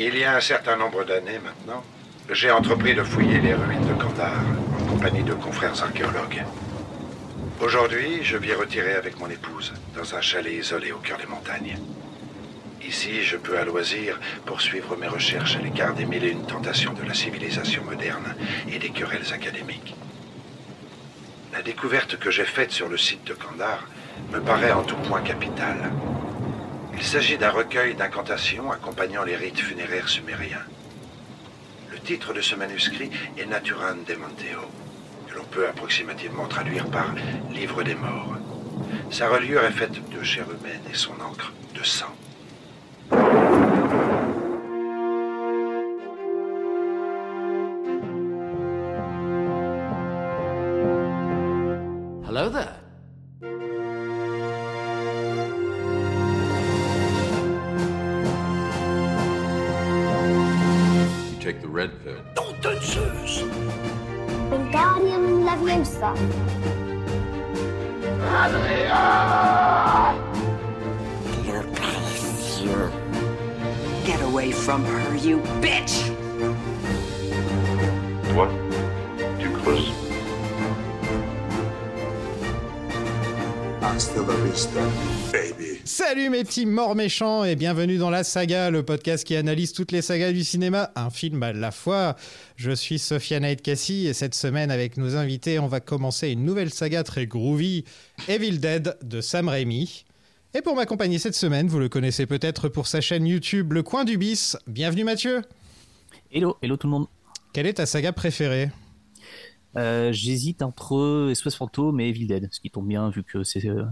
Il y a un certain nombre d'années maintenant, j'ai entrepris de fouiller les ruines de Kandahar en compagnie de confrères archéologues. Aujourd'hui, je vis retiré avec mon épouse dans un chalet isolé au cœur des montagnes. Ici, je peux à loisir poursuivre mes recherches à l'écart des mille et une tentations de la civilisation moderne et des querelles académiques. La découverte que j'ai faite sur le site de Kandahar me paraît en tout point capitale. Il s'agit d'un recueil d'incantations accompagnant les rites funéraires sumériens. Le titre de ce manuscrit est Naturan Demanteo, que l'on peut approximativement traduire par Livre des morts. Sa reliure est faite de chair humaine et son encre de sang. Salut mes petits morts méchants et bienvenue dans La Saga, le podcast qui analyse toutes les sagas du cinéma, un film à la fois. Je suis Sophia Night Cassie et cette semaine avec nos invités, on va commencer une nouvelle saga très groovy, Evil Dead de Sam Raimi. Et pour m'accompagner cette semaine, vous le connaissez peut-être pour sa chaîne YouTube Le Coin du Bis. Bienvenue Mathieu. Hello, hello tout le monde. Quelle est ta saga préférée? Euh, J'hésite entre SOS Fantôme et Evil Dead, ce qui tombe bien vu que c'est euh,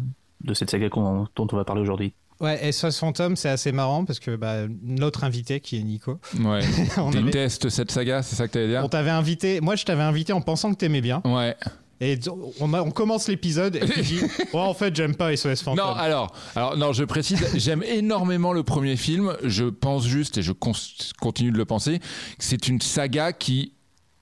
de cette saga dont on va parler aujourd'hui. Ouais, SOS Phantom, c'est assez marrant parce que bah, notre invité qui est Nico, Ouais. on, avait- Déteste cette saga, c'est ça que t'allais dire on t'avait invité, moi je t'avais invité en pensant que t'aimais bien. Ouais. Et on, a- on commence l'épisode et tu dis Ouais, en fait, j'aime pas SOS Phantom. Non, alors, alors, non, je précise, j'aime énormément le premier film. Je pense juste, et je con- continue de le penser, que c'est une saga qui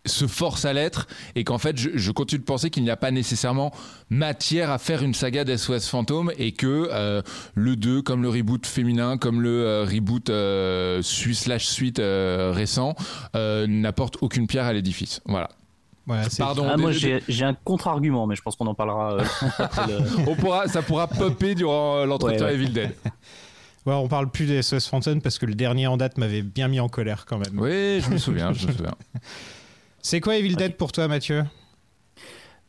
se force à l'être et qu'en fait je, je continue de penser qu'il n'y a pas nécessairement matière à faire une saga d'SOS Fantôme et que euh, le 2 comme le reboot féminin comme le euh, reboot euh, suisse slash suite euh, récent euh, n'apporte aucune pierre à l'édifice voilà pardon Ah, moi j'ai j'ai un contre-argument, mais je pense qu'on en parlera euh, après le- on pourra, ça pourra popper durant euh, l'entretien Ouais, ouais. Evil Dead. Ouais, on parle plus des SOS Phantom parce que le dernier en date m'avait bien mis en colère quand même. Oui, je me souviens, je me souviens. C'est quoi Evil Dead pour toi, Mathieu?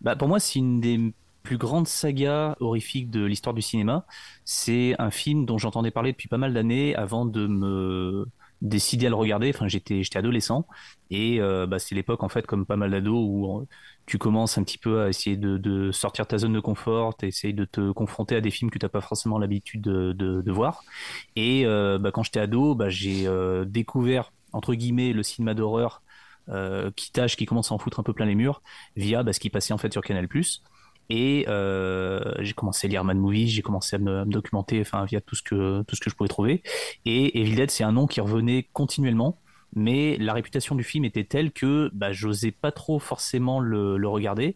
Bah, pour moi, c'est une des plus grandes sagas horrifiques de l'histoire du cinéma. C'est un film dont j'entendais parler depuis pas mal d'années avant de me décider à le regarder. Enfin, j'étais j'étais adolescent et euh, bah, c'est l'époque en fait, comme pas mal d'ados, où euh, tu commences un petit peu à essayer de, de sortir de ta zone de confort, essayer de te confronter à des films que tu n'as pas forcément l'habitude de, de, de voir. Et euh, bah, quand j'étais ado, bah, j'ai euh, découvert entre guillemets le cinéma d'horreur euh, qui tâche, qui commence à en foutre un peu plein les murs via bah, ce qui passait en fait sur Canal+. Et euh, j'ai commencé à lire Mad Movies, j'ai commencé à me, à me documenter, enfin via tout ce que tout ce que je pouvais trouver. Et Evil Dead, c'est un nom qui revenait continuellement, mais la réputation du film était telle que bah, j'osais pas trop forcément le, regarder.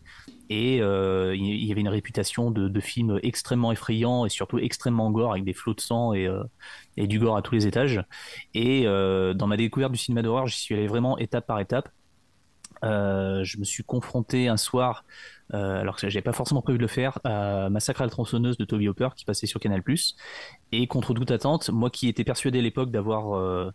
Et euh, il y avait une réputation de, film extrêmement effrayant et surtout extrêmement gore avec des flots de sang et, euh, et du gore à tous les étages. Et euh, dans ma découverte du cinéma d'horreur, j'y suis allé vraiment étape par étape. Je me suis confronté un soir, alors que j'avais pas forcément prévu de le faire, à Massacre à la tronçonneuse de Toby Hopper qui passait sur Canal+. Et contre toute attente, moi qui étais persuadé à l'époque d'avoir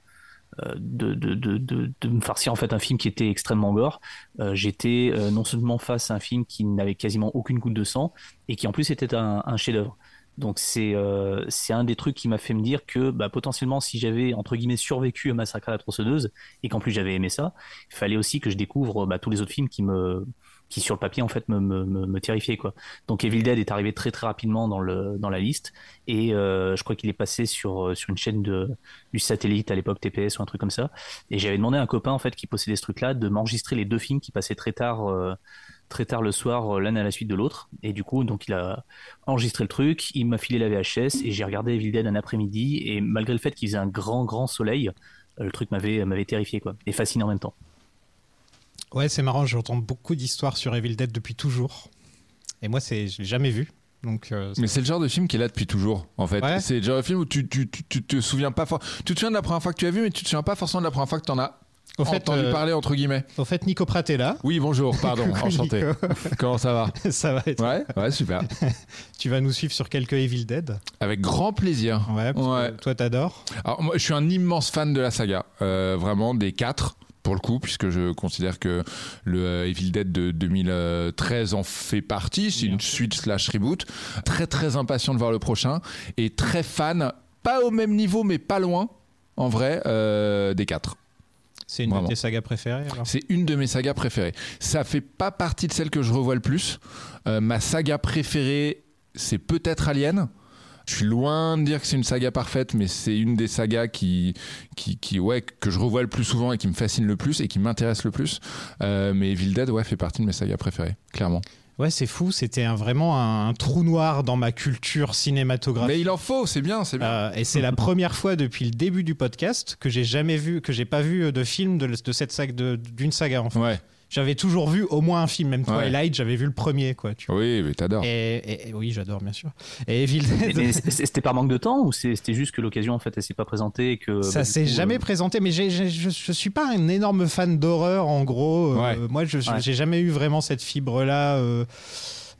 de, de, de, de, me farcir en fait un film qui était extrêmement gore, euh, j'étais euh, non seulement face à un film qui n'avait quasiment aucune goutte de sang et qui en plus était un, chef-d'œuvre. Donc c'est euh, c'est un des trucs qui m'a fait me dire que bah, potentiellement si j'avais entre guillemets survécu à Massacre à la tronçonneuse et qu'en plus j'avais aimé ça, il fallait aussi que je découvre bah, tous les autres films qui me qui sur le papier en fait me, me, me, terrifiaient quoi. Donc Evil Dead est arrivé très très rapidement dans le dans la liste. Et euh, je crois qu'il est passé sur sur une chaîne de du satellite à l'époque TPS ou un truc comme ça. Et j'avais demandé à un copain en fait qui possédait ce truc là de m'enregistrer les deux films qui passaient très tard euh, très tard le soir euh, l'un à la suite de l'autre. Et du coup donc il a enregistré le truc il m'a filé la VHS et j'ai regardé Evil Dead un après-midi. Et malgré le fait qu'il faisait un grand grand soleil euh, le truc m'avait m'avait terrifié quoi et fasciné en même temps Ouais, c'est marrant, j'entends beaucoup d'histoires sur Evil Dead depuis toujours. Et moi, c'est, je l'ai jamais vu. Donc, euh, Mais c'est le genre de film qui est là depuis toujours, en fait. Ouais. C'est le genre de film où tu, tu, tu, tu te souviens pas fort. Tu te souviens de la première fois que tu as vu, mais tu te souviens pas forcément de la première fois que tu en as au, fait, entendu euh, parler, entre guillemets. au fait, Nico Pratt est là. Oui, bonjour, pardon, enchanté. Comment ça va Ça va être. Ouais, ouais, super. Tu vas nous suivre sur quelques Evil Dead. Avec grand plaisir. Ouais, parce Ouais. que toi, t'adores. Alors, moi, je suis un immense fan de la saga, euh, vraiment des quatre pour le coup, puisque je considère que le euh, Evil Dead de 2013 en fait partie. C'est une suite slash reboot. Très très impatient de voir le prochain et très fan, pas au même niveau, mais pas loin, en vrai, euh, des quatre. C'est une Vraiment. de tes sagas préférées alors? C'est une de mes sagas préférées. Ça fait pas partie de celle que je revois le plus. Euh, ma saga préférée, c'est peut-être Alien. Je suis loin de dire que c'est une saga parfaite, mais c'est une des sagas qui, qui, qui, ouais, que je revois le plus souvent et qui me fascine le plus et qui m'intéresse le plus. Euh, mais Evil Dead, ouais, fait partie de mes sagas préférées, clairement. Ouais, c'est fou. C'était un- vraiment un, un trou noir dans ma culture cinématographique. Mais il en faut, c'est bien, c'est bien. Euh, et c'est la première fois depuis le début du podcast que j'ai jamais vu, que j'ai pas vu de film de, de cette saga, d'une saga. En fait. Ouais, J'avais toujours vu au moins un film, même Ouais. Twilight, j'avais vu le premier, quoi. Tu vois. oui, mais t'adores. Et, et- et oui, j'adore bien sûr. Et Evil Mais, Dead, c'était par manque de temps ou c'était juste que l'occasion en fait elle s'est pas présentée et que ça bah, s'est coup, jamais euh, présenté. Mais je, je suis pas un énorme fan d'horreur, en gros. Euh, Ouais. moi, je Ouais. j'ai jamais eu vraiment cette fibre-là. euh,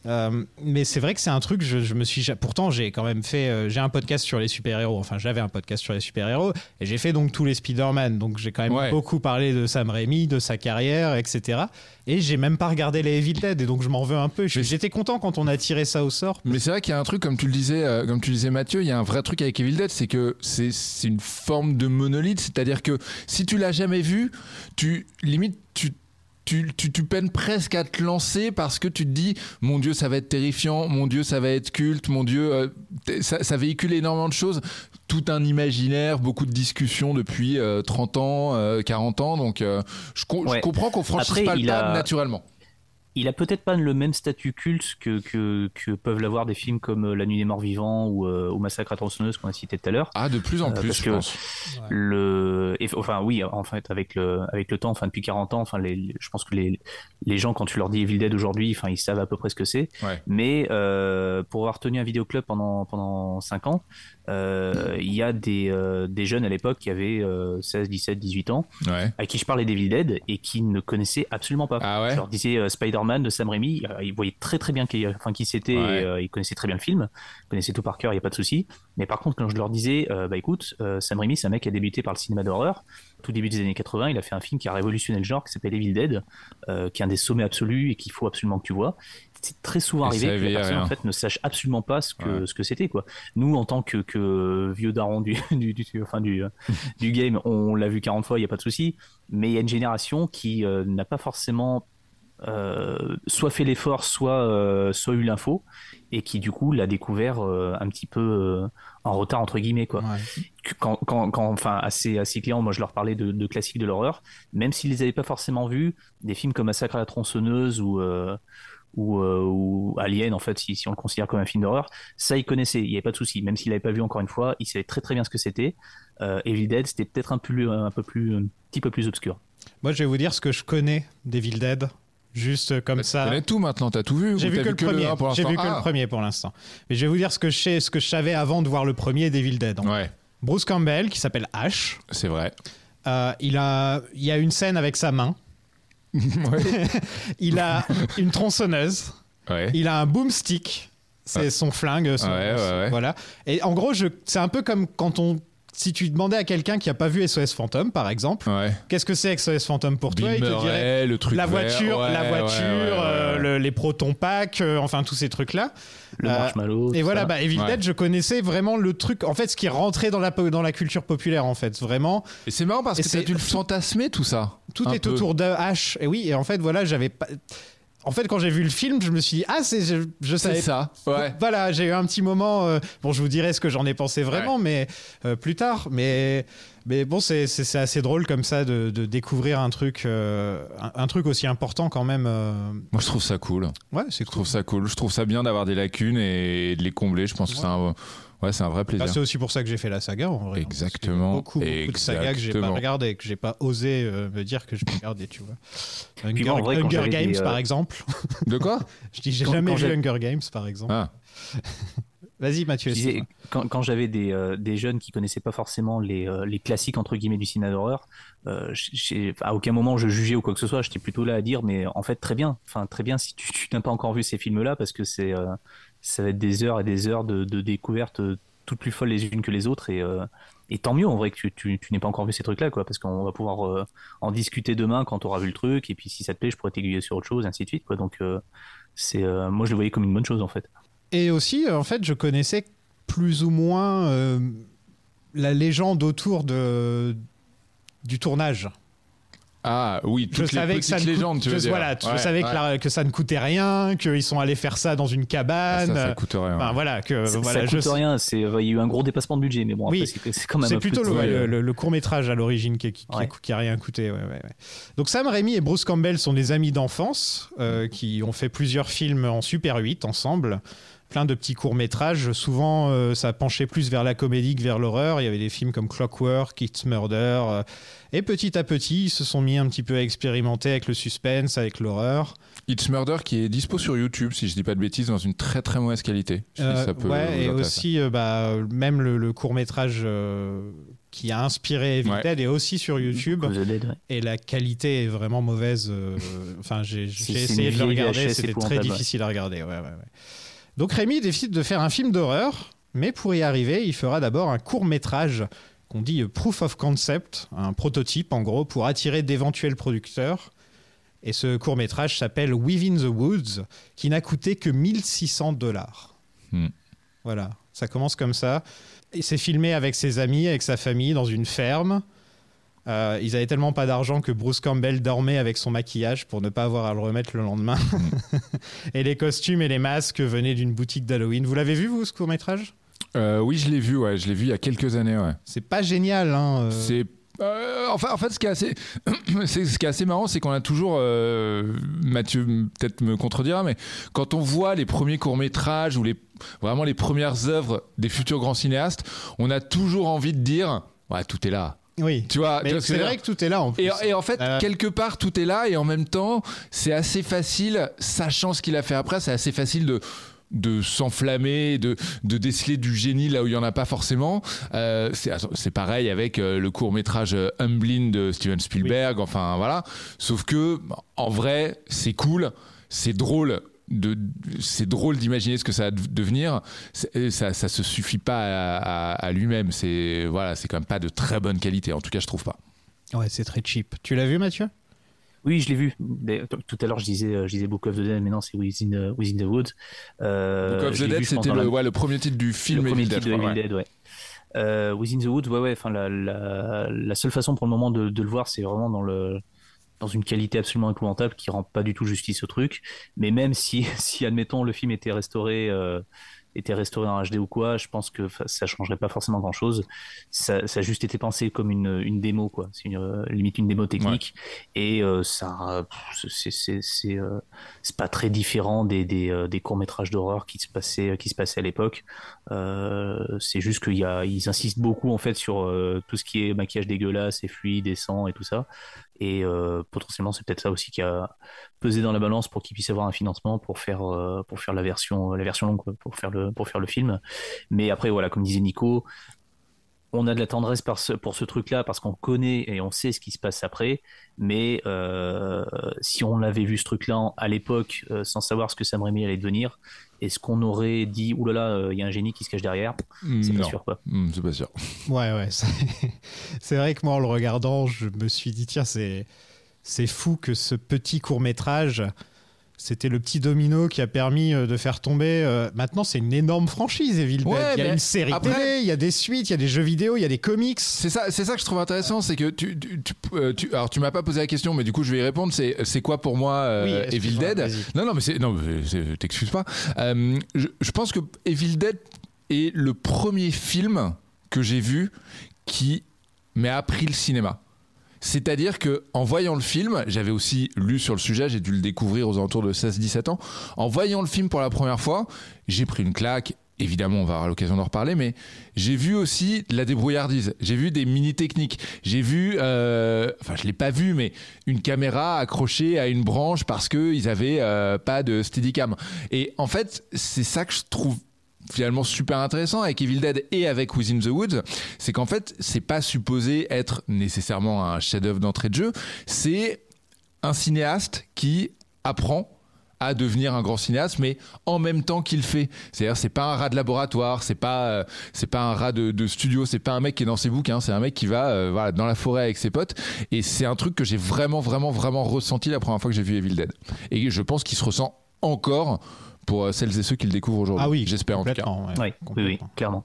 euh, mais c'est vrai que c'est un truc, je, je me suis. Pourtant, j'ai quand même fait. euh, j'ai un podcast sur les super-héros. Enfin, j'avais un podcast sur les super-héros. Et j'ai fait donc tous les Spider-Man. Donc, j'ai quand même Ouais. beaucoup parlé de Sam Raimi, de sa carrière, etc. Et j'ai même pas regardé les Evil Dead. Et donc, je m'en veux un peu. J'étais content quand on a tiré ça au sort. Mais c'est vrai qu'il y a un truc, comme tu le disais, euh, comme tu le disais Mathieu, il y a un vrai truc avec Evil Dead, c'est que c'est c'est une forme de monolithe, c'est-à-dire que si tu l'as jamais vu, tu limite tu tu, tu, tu peines presque à te lancer parce que tu te dis mon dieu ça va être terrifiant mon dieu ça va être culte mon dieu euh, ça, ça véhicule énormément de choses. Tout un imaginaire beaucoup de discussions depuis euh, 30 ans euh, 40 ans. Donc euh, je, co- je Ouais. comprends qu'on franchisse Après, pas le pas a- naturellement il a peut-être pas le même statut culte que, que, que peuvent l'avoir des films comme euh, La Nuit des Morts Vivants ou, euh, ou Massacre à tronçonneuse qu'on a cité tout à l'heure. ah de plus en Euh, plus parce je que- pense. le et- enfin oui en fait avec le avec le temps enfin depuis 40 ans enfin les, les- je pense que les les gens quand tu leur dis Evil Dead aujourd'hui enfin ils savent à peu près ce que c'est. Ouais. mais pour avoir tenu un vidéoclub pendant pendant 5 ans il y a des des jeunes à l'époque qui avaient euh, 16 17 18 ans ouais. à qui je parlais d'Evil Dead et qui ne connaissaient absolument pas. Ah ouais? Je leur disais euh, Spider-Man de Sam Raimi, euh, ils voyaient très très bien qui, enfin, qui c'était, Ouais. et, euh, ils connaissaient très bien le film, ils connaissaient tout par cœur, il n'y a pas de souci. Mais par contre, quand je leur disais, euh, bah écoute, euh, Sam Raimi, c'est un mec qui a débuté par le cinéma d'horreur, tout début des années 80, il a fait un film qui a révolutionné le genre, qui s'appelle Evil Dead, euh, qui est un des sommets absolus et qu'il faut absolument que tu vois. C'est très souvent Et arrivé que la éveillait personne rien. en fait ne sache absolument pas ce que Ouais. ce que c'était quoi. Nous en tant que, que vieux daron du du, du enfin du du game, on l'a vu 40 fois, il y a pas de souci. Mais il y a une génération qui euh, n'a pas forcément euh, soit fait l'effort, soit euh, soit eu l'info et qui du coup l'a découvert euh, un petit peu en retard entre guillemets quoi. Ouais. Quand, quand, quand enfin à ces clients, moi je leur parlais de, de classiques de l'horreur, même s'ils les avaient pas forcément vus, des films comme Massacre à la tronçonneuse ou ou, ou Alien en fait si, si on le considère comme un film d'horreur, ça ils connaissaient, il y avait pas de souci. Même s'ils l'avaient pas vu encore une fois, ils savaient très très bien ce que c'était. Evil Dead c'était peut-être un peu un peu plus un petit peu plus obscur. Moi, je vais vous dire ce que je connais d'Evil Dead. Juste comme Tu ça. connais tout maintenant, t'as tout vu J'ai vu que le premier. un pour J'ai vu que Ah. le premier pour l'instant. Mais je vais vous dire ce que je sais, ce que je savais avant de voir le premier d'Evil Dead. Ouais, Bruce Campbell, qui s'appelle Ash, c'est vrai. euh, il a, il y a une scène avec sa main. Il a une tronçonneuse. ouais. Il a un boomstick. C'est son flingue. son- Ouais, ouais. Voilà. Et en gros, c'est un peu comme quand on, si tu demandais à quelqu'un qui a pas vu SOS Fantôme, par exemple, Ouais. qu'est-ce que c'est SOS Fantôme pour toi? Il te dirait le truc la vert. voiture, Ouais, la ouais, voiture, ouais, ouais, euh, le- les protons packs, euh, enfin tous ces trucs-là. Le Euh, marshmallow. Et voilà, ça. bah, Evil Ouais. Dead, je connaissais vraiment le truc, en fait, ce qui est rentré dans la, dans la culture populaire, en fait, vraiment. Et c'est marrant parce Et que c'est- t'as dû le fantasmer tout ça. Tout est peu. autour de H. Et oui, et en fait, voilà, j'avais pas. En fait, quand j'ai vu le film, je me suis dit, ah, c'est, je, je C'est savais ça. Ouais. Voilà, j'ai eu un petit moment. euh, bon, je vous dirai ce que j'en ai pensé vraiment, mais euh, plus tard. Mais, mais bon, c'est, c'est, c'est assez drôle comme ça de, de découvrir un truc, euh, un, un truc aussi important quand même. euh. Moi, je trouve ça cool. Ouais, c'est Je trouve ça cool. Je trouve ça bien d'avoir des lacunes et de les combler. Je pense que c'est un. Ouais, c'est un vrai plaisir. Bah, c'est aussi pour ça que j'ai fait la saga en vrai. Exactement. Beaucoup, beaucoup de sagas que j'ai pas Exactement. regardé, que j'ai pas osé euh, me dire que je vais regarder, tu vois. Hunger, vrai, Games des, euh, par exemple. De quoi je dis j'ai jamais vu Hunger Games par exemple. Ah. Vas-y Mathieu. Je disais, excuse-moi. quand, quand j'avais des, euh, des jeunes qui connaissaient pas forcément les, euh, les classiques entre guillemets du cinéma d'horreur, euh, à aucun moment je jugeais ou quoi que ce soit. J'étais plutôt là à dire, mais en fait très bien, enfin très bien si tu, tu n'as pas encore vu ces films-là parce que c'est euh, ça va être des heures et des heures de, découvertes euh, toutes plus folles les unes que les autres et euh, et tant mieux en vrai que tu, tu, n'aies pas encore vu ces trucs-là quoi parce qu'on va pouvoir euh, en discuter demain quand tu auras vu le truc et puis si ça te plaît je pourrais t'aiguiller sur autre chose ainsi de suite quoi donc c'est moi je le voyais comme une bonne chose en fait. Et aussi, en fait, je connaissais plus ou moins la légende autour de du tournage. Ah oui, Je toutes les savais que ça coûte- légendes, tu je, veux dire. voilà, je Ouais, savais que, ouais. la- que ça ne coûtait rien, qu'ils sont allés faire ça dans une cabane. Ah, ça, ça coûte rien. Enfin, voilà, que Ça, voilà, ça je coûte rien, c'est euh, il y a eu un gros dépassement de budget, mais bon Oui. c'est quand même C'est un plutôt le, court métrage à l'origine qui, qui, qui- Ouais. qui a rien coûté. ouais, ouais, ouais. Donc Sam Raimi et Bruce Campbell sont des amis d'enfance euh, qui ont fait plusieurs films en Super 8 ensemble. Plein de petits courts métrages. Souvent, euh, ça penchait plus vers la comédie que vers l'horreur. Il y avait des films comme Clockwork, It's Murder. euh, et petit à petit, ils se sont mis un petit peu à expérimenter avec le suspense, avec l'horreur. It's Murder qui est dispo sur YouTube, si je dis pas de bêtises, dans une très très mauvaise qualité. Si Euh, ça peut ouais, et aussi, euh, bah, même le, court métrage qui a inspiré Evil Ouais. Dead est aussi sur YouTube. The Dead, ouais. Et la qualité est vraiment mauvaise. Enfin, j'ai essayé de le regarder, c'était très difficile à regarder. Ouais, ouais, ouais. Donc Rémi décide de faire un film d'horreur, mais pour y arriver, il fera d'abord un court métrage qu'on dit proof of concept, un prototype en gros, pour attirer d'éventuels producteurs. Et ce court métrage s'appelle Within the Woods, qui n'a coûté que 1600 dollars. Hmm. Voilà, ça commence comme ça. Et c'est filmé avec ses amis, avec sa famille, dans une ferme. Euh, ils avaient tellement pas d'argent que Bruce Campbell dormait avec son maquillage pour ne pas avoir à le remettre le lendemain. et les costumes et les masques venaient d'une boutique d'Halloween. Vous l'avez vu, vous, ce court-métrage? Euh, oui, je l'ai vu, ouais, je l'ai vu il y a quelques années, ouais. C'est pas génial, hein euh. C'est euh, enfin, en fait, ce qui est assez, c'est- ce qui est assez marrant, c'est qu'on a toujours, euh, Mathieu peut-être me contredira, mais quand on voit les premiers courts métrages ou les vraiment les premières œuvres des futurs grands cinéastes, on a toujours envie de dire, ouais, tout est là. Oui. Tu vois, c'est vrai que tout est là en plus. Et, et en fait, Euh, quelque part, tout est là, et en même temps, c'est assez facile, sachant ce qu'il a fait après, c'est assez facile de de s'enflammer, de, de déceler du génie là où il n'y en a pas forcément. Euh, c'est pareil avec euh, le court métrage Humblin de Steven Spielberg, enfin voilà. Sauf que, en vrai, c'est cool, c'est drôle. De, c'est drôle d'imaginer ce que ça va devenir. C'est- Ça, ça se suffit pas à, à- à lui-même. C'est voilà, c'est quand même pas de très bonne qualité. En tout cas, je trouve pas. Ouais, c'est très cheap. Tu l'as vu, Mathieu? Oui, je l'ai vu. Mais, Tout à l'heure, je disais, euh, je disais Book of the Dead, mais non, c'est Within, euh, Within the Woods. Euh, Book of the Dead, c'était le, la- ouais, le premier titre du film le premier Evil Dead, titre de Evil ouais. Dead, ouais. Euh, Within the Woods, ouais, ouais. Enfin, la, la, la seule façon pour le moment de, de le voir, c'est vraiment dans le dans une qualité absolument épouvantable qui rend pas du tout justice au truc. Mais même si, si admettons, le film était restauré, euh, était restauré en HD ou quoi, je pense que ça changerait pas forcément grand chose. Ça, ça a juste été pensé comme une, une démo, quoi. C'est une, euh, limite une démo technique. Et euh, ça, c'est, c'est, c'est, euh, c'est pas très différent des, des, des courts métrages d'horreur qui se passaient, qui se passaient à l'époque. C'est juste qu'il y a, ils insistent beaucoup en fait sur tout ce qui est maquillage dégueulasse et fluide et sang et tout ça. Et euh, potentiellement, c'est peut-être ça aussi qui a pesé dans la balance pour qu'ils puissent avoir un financement pour faire euh, pour faire la version la version longue, pour faire le pour faire le film. Mais après, voilà, comme disait Nico, on a de la tendresse par ce- pour ce truc-là parce qu'on connaît et on sait ce qui se passe après. Mais euh, si on l'avait vu ce truc-là à l'époque euh, sans savoir ce que Sam Raimi allait devenir, est-ce qu'on aurait dit oulala, euh, il y a un génie qui se cache derrière? C'est pas sûr quoi. Hmm, c'est pas sûr. Ouais, ouais. C'est c'est vrai que moi, en le regardant, je me suis dit, tiens, c'est c'est fou que ce petit court métrage, c'était le petit domino qui a permis euh, de faire tomber. euh, maintenant, c'est une énorme franchise, Evil Dead. Ouais, il y a une série après- télé, il y a des suites, il y a des jeux vidéo, il y a des comics. C'est ça, c'est ça que je trouve intéressant, c'est que tu, tu, tu- euh, tu- alors tu m'as pas posé la question, mais du coup je vais y répondre. C'est, c'est quoi pour moi euh, Oui, Evil Dead? Non, non, mais c'est, non, c'est- t'excuses pas. Je, je pense que Evil Dead est le premier film que j'ai vu qui m'a appris le cinéma. C'est-à-dire que en voyant le film, j'avais aussi lu sur le sujet, j'ai dû le découvrir aux alentours de 16-17 ans. En voyant le film pour la première fois, j'ai pris une claque évidemment, on va avoir l'occasion d'en reparler, mais j'ai vu aussi de la débrouillardise. J'ai vu des mini techniques. J'ai vu, euh, enfin, je l'ai pas vu, mais une caméra accrochée à une branche parce que ils avaient euh, pas de Steadicam. Et en fait, c'est ça que je trouve finalement super intéressant avec Evil Dead et avec Within the Woods, c'est qu'en fait, c'est pas supposé être nécessairement un chef-d'œuvre d'entrée de jeu. C'est un cinéaste qui apprend à devenir un grand cinéaste, mais en même temps qu'il fait. C'est-à-dire, c'est pas un rat de laboratoire, c'est pas, euh, c'est pas un rat de, de studio, c'est pas un mec qui est dans ses bouquins, c'est un mec qui va, euh, voilà, dans la forêt avec ses potes. Et c'est un truc que j'ai vraiment, vraiment, vraiment ressenti la première fois que j'ai vu Evil Dead. Et je pense qu'il se ressent encore pour euh, celles et ceux qui le découvrent aujourd'hui. Ah oui, j'espère en tout cas. ouais, oui, oui, clairement.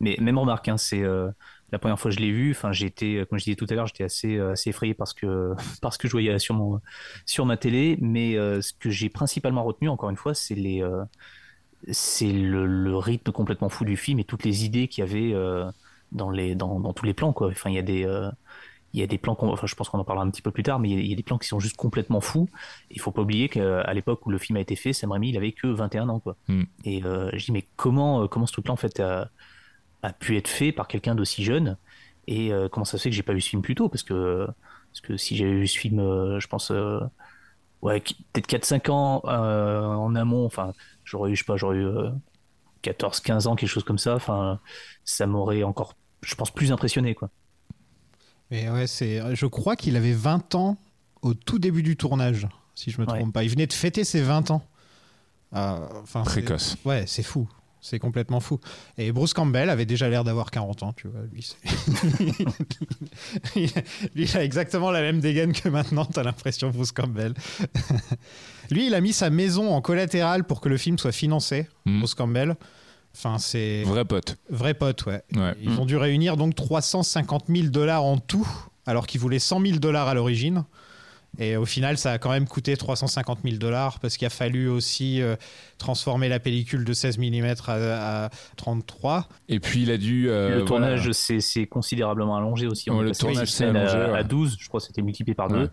Mais même remarque, hein, c'est euh, la première fois que je l'ai vu. Enfin, j'ai été, comme je disais tout à l'heure, j'étais assez, euh, assez effrayé parce que parce que je voyais sur mon sur ma télé. Mais euh, ce que j'ai principalement retenu, encore une fois, c'est les euh, c'est le, le rythme complètement fou du film et toutes les idées qu'il y avait euh, dans les dans, dans tous les plans quoi. Enfin, il y a des euh, il y a des plans, qu'on- enfin, je pense qu'on en parlera un petit peu plus tard, mais il y a- il y, a des plans qui sont juste complètement fous. Il faut pas oublier qu'à l'époque où le film a été fait, Sam Raimi, il avait que 21 ans, quoi. Mm. Et euh, je dis, mais comment, euh, comment ce truc-là, en fait, a, a pu être fait par quelqu'un d'aussi jeune? Et euh, comment ça se fait que j'ai pas vu ce film plus tôt? Parce que, parce que si j'avais vu ce film, euh, je pense, ouais, peut-être 4-5 ans en amont, enfin, j'aurais eu, je sais pas, j'aurais eu 14-15 ans, quelque chose comme ça, enfin, ça m'aurait encore, je pense, plus impressionné, quoi. Mais ouais, c'est. Je crois qu'il avait 20 ans au tout début du tournage, si je me Ouais. trompe pas. Il venait de fêter ses 20 ans. Euh, Précoce. Ouais, c'est fou. C'est complètement fou. Et Bruce Campbell avait déjà l'air d'avoir 40 ans, tu vois. Lui, c'est- lui, il a exactement la même dégaine que maintenant, t'as l'impression, Bruce Campbell. lui, il a mis sa maison en collatéral pour que le film soit financé, Mhm. Bruce Campbell. Enfin, c'est Vrai pote. vrai pote, ouais. Ouais. Ils ont dû réunir donc 350 000 dollars en tout, alors qu'ils voulaient 100 000 dollars à l'origine. Et au final, ça a quand même coûté 350 000 dollars parce qu'il a fallu aussi euh, transformer la pellicule de 16 mm à, à 33. Et puis il a dû. euh, le voilà. tournage s'est s'est considérablement allongé aussi. On Ouais, le tournage s'est allongé, à, ouais. à 12, je crois que c'était multiplié par Ouais.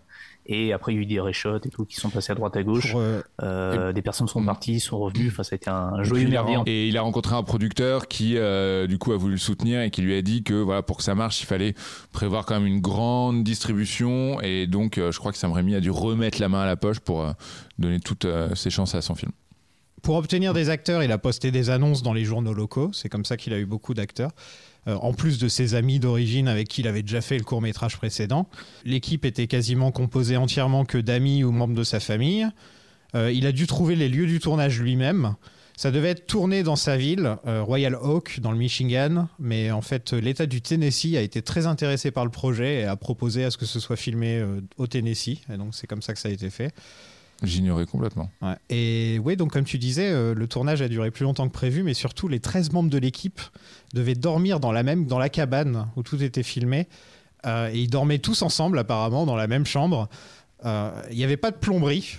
Et après, il y a eu des reshots et tout qui sont passés à droite à gauche. Pour, euh, Euh, Des personnes sont parties, sont revenues. Enfin, ça a été un joyeux merdier. Et il a rencontré un producteur qui, euh, du coup, a voulu le soutenir et qui lui a dit que, voilà, pour que ça marche, il fallait prévoir quand même une grande distribution. Et donc, euh, je crois que Sam Raimi a dû remettre la main à la poche pour euh, donner toutes euh, ses chances à son film. pour obtenir des acteurs, il a posté des annonces dans les journaux locaux. C'est comme ça qu'il a eu beaucoup d'acteurs. Euh, en plus de ses amis d'origine avec qui il avait déjà fait le court métrage précédent. L'équipe était quasiment composée entièrement que d'amis ou membres de sa famille. Euh, il a dû trouver les lieux du tournage lui-même. Ça devait être tourné dans sa ville, euh, Royal Oak, dans le Michigan, mais en fait, l'État du Tennessee a été très intéressé par le projet et a proposé à ce que ce soit filmé au Tennessee. Et donc, c'est comme ça que ça a été fait. J'ignorais complètement. Et oui, donc comme tu disais, euh, le tournage a duré plus longtemps que prévu, mais surtout les 13 membres de l'équipe devaient dormir dans la même dans la cabane où tout était filmé. Euh, et ils dormaient tous ensemble apparemment dans la même chambre. Euh, Il n'y avait pas de plomberie.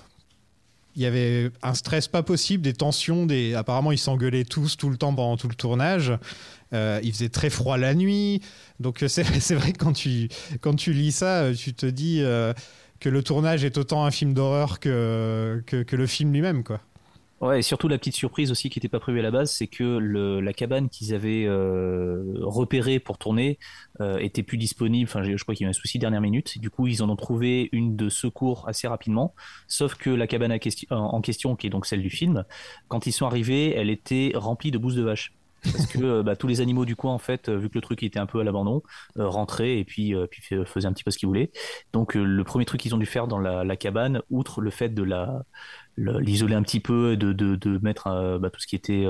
Il y avait un stress pas possible, des tensions, des... apparemment ils s'engueulaient tous tout le temps pendant tout le tournage. Euh, il faisait très froid la nuit. Donc euh, c'est vrai que quand tu, quand tu lis ça, euh, tu te dis euh, que le tournage est autant un film d'horreur que, le film lui-même. quoi. Ouais, et surtout la petite surprise aussi qui n'était pas prévue à la base, c'est que la cabane qu'ils avaient euh, repérée pour tourner euh, était plus disponible. Enfin, je crois qu'il y a un souci dernière minute. Du coup, ils en ont trouvé une de secours assez rapidement. Sauf que la cabane en question, qui est donc celle du film, quand ils sont arrivés, elle était remplie de bousses de vache. Parce que euh, bah, tous les animaux du coin, en fait, euh, vu que le truc était un peu à l'abandon, euh, rentraient et puis, euh, faisaient un petit peu ce qu'ils voulaient. Donc le premier truc qu'ils ont dû faire dans la, cabane, outre le fait de l'isoler un petit peu, de, de, mettre bah, tout ce qui était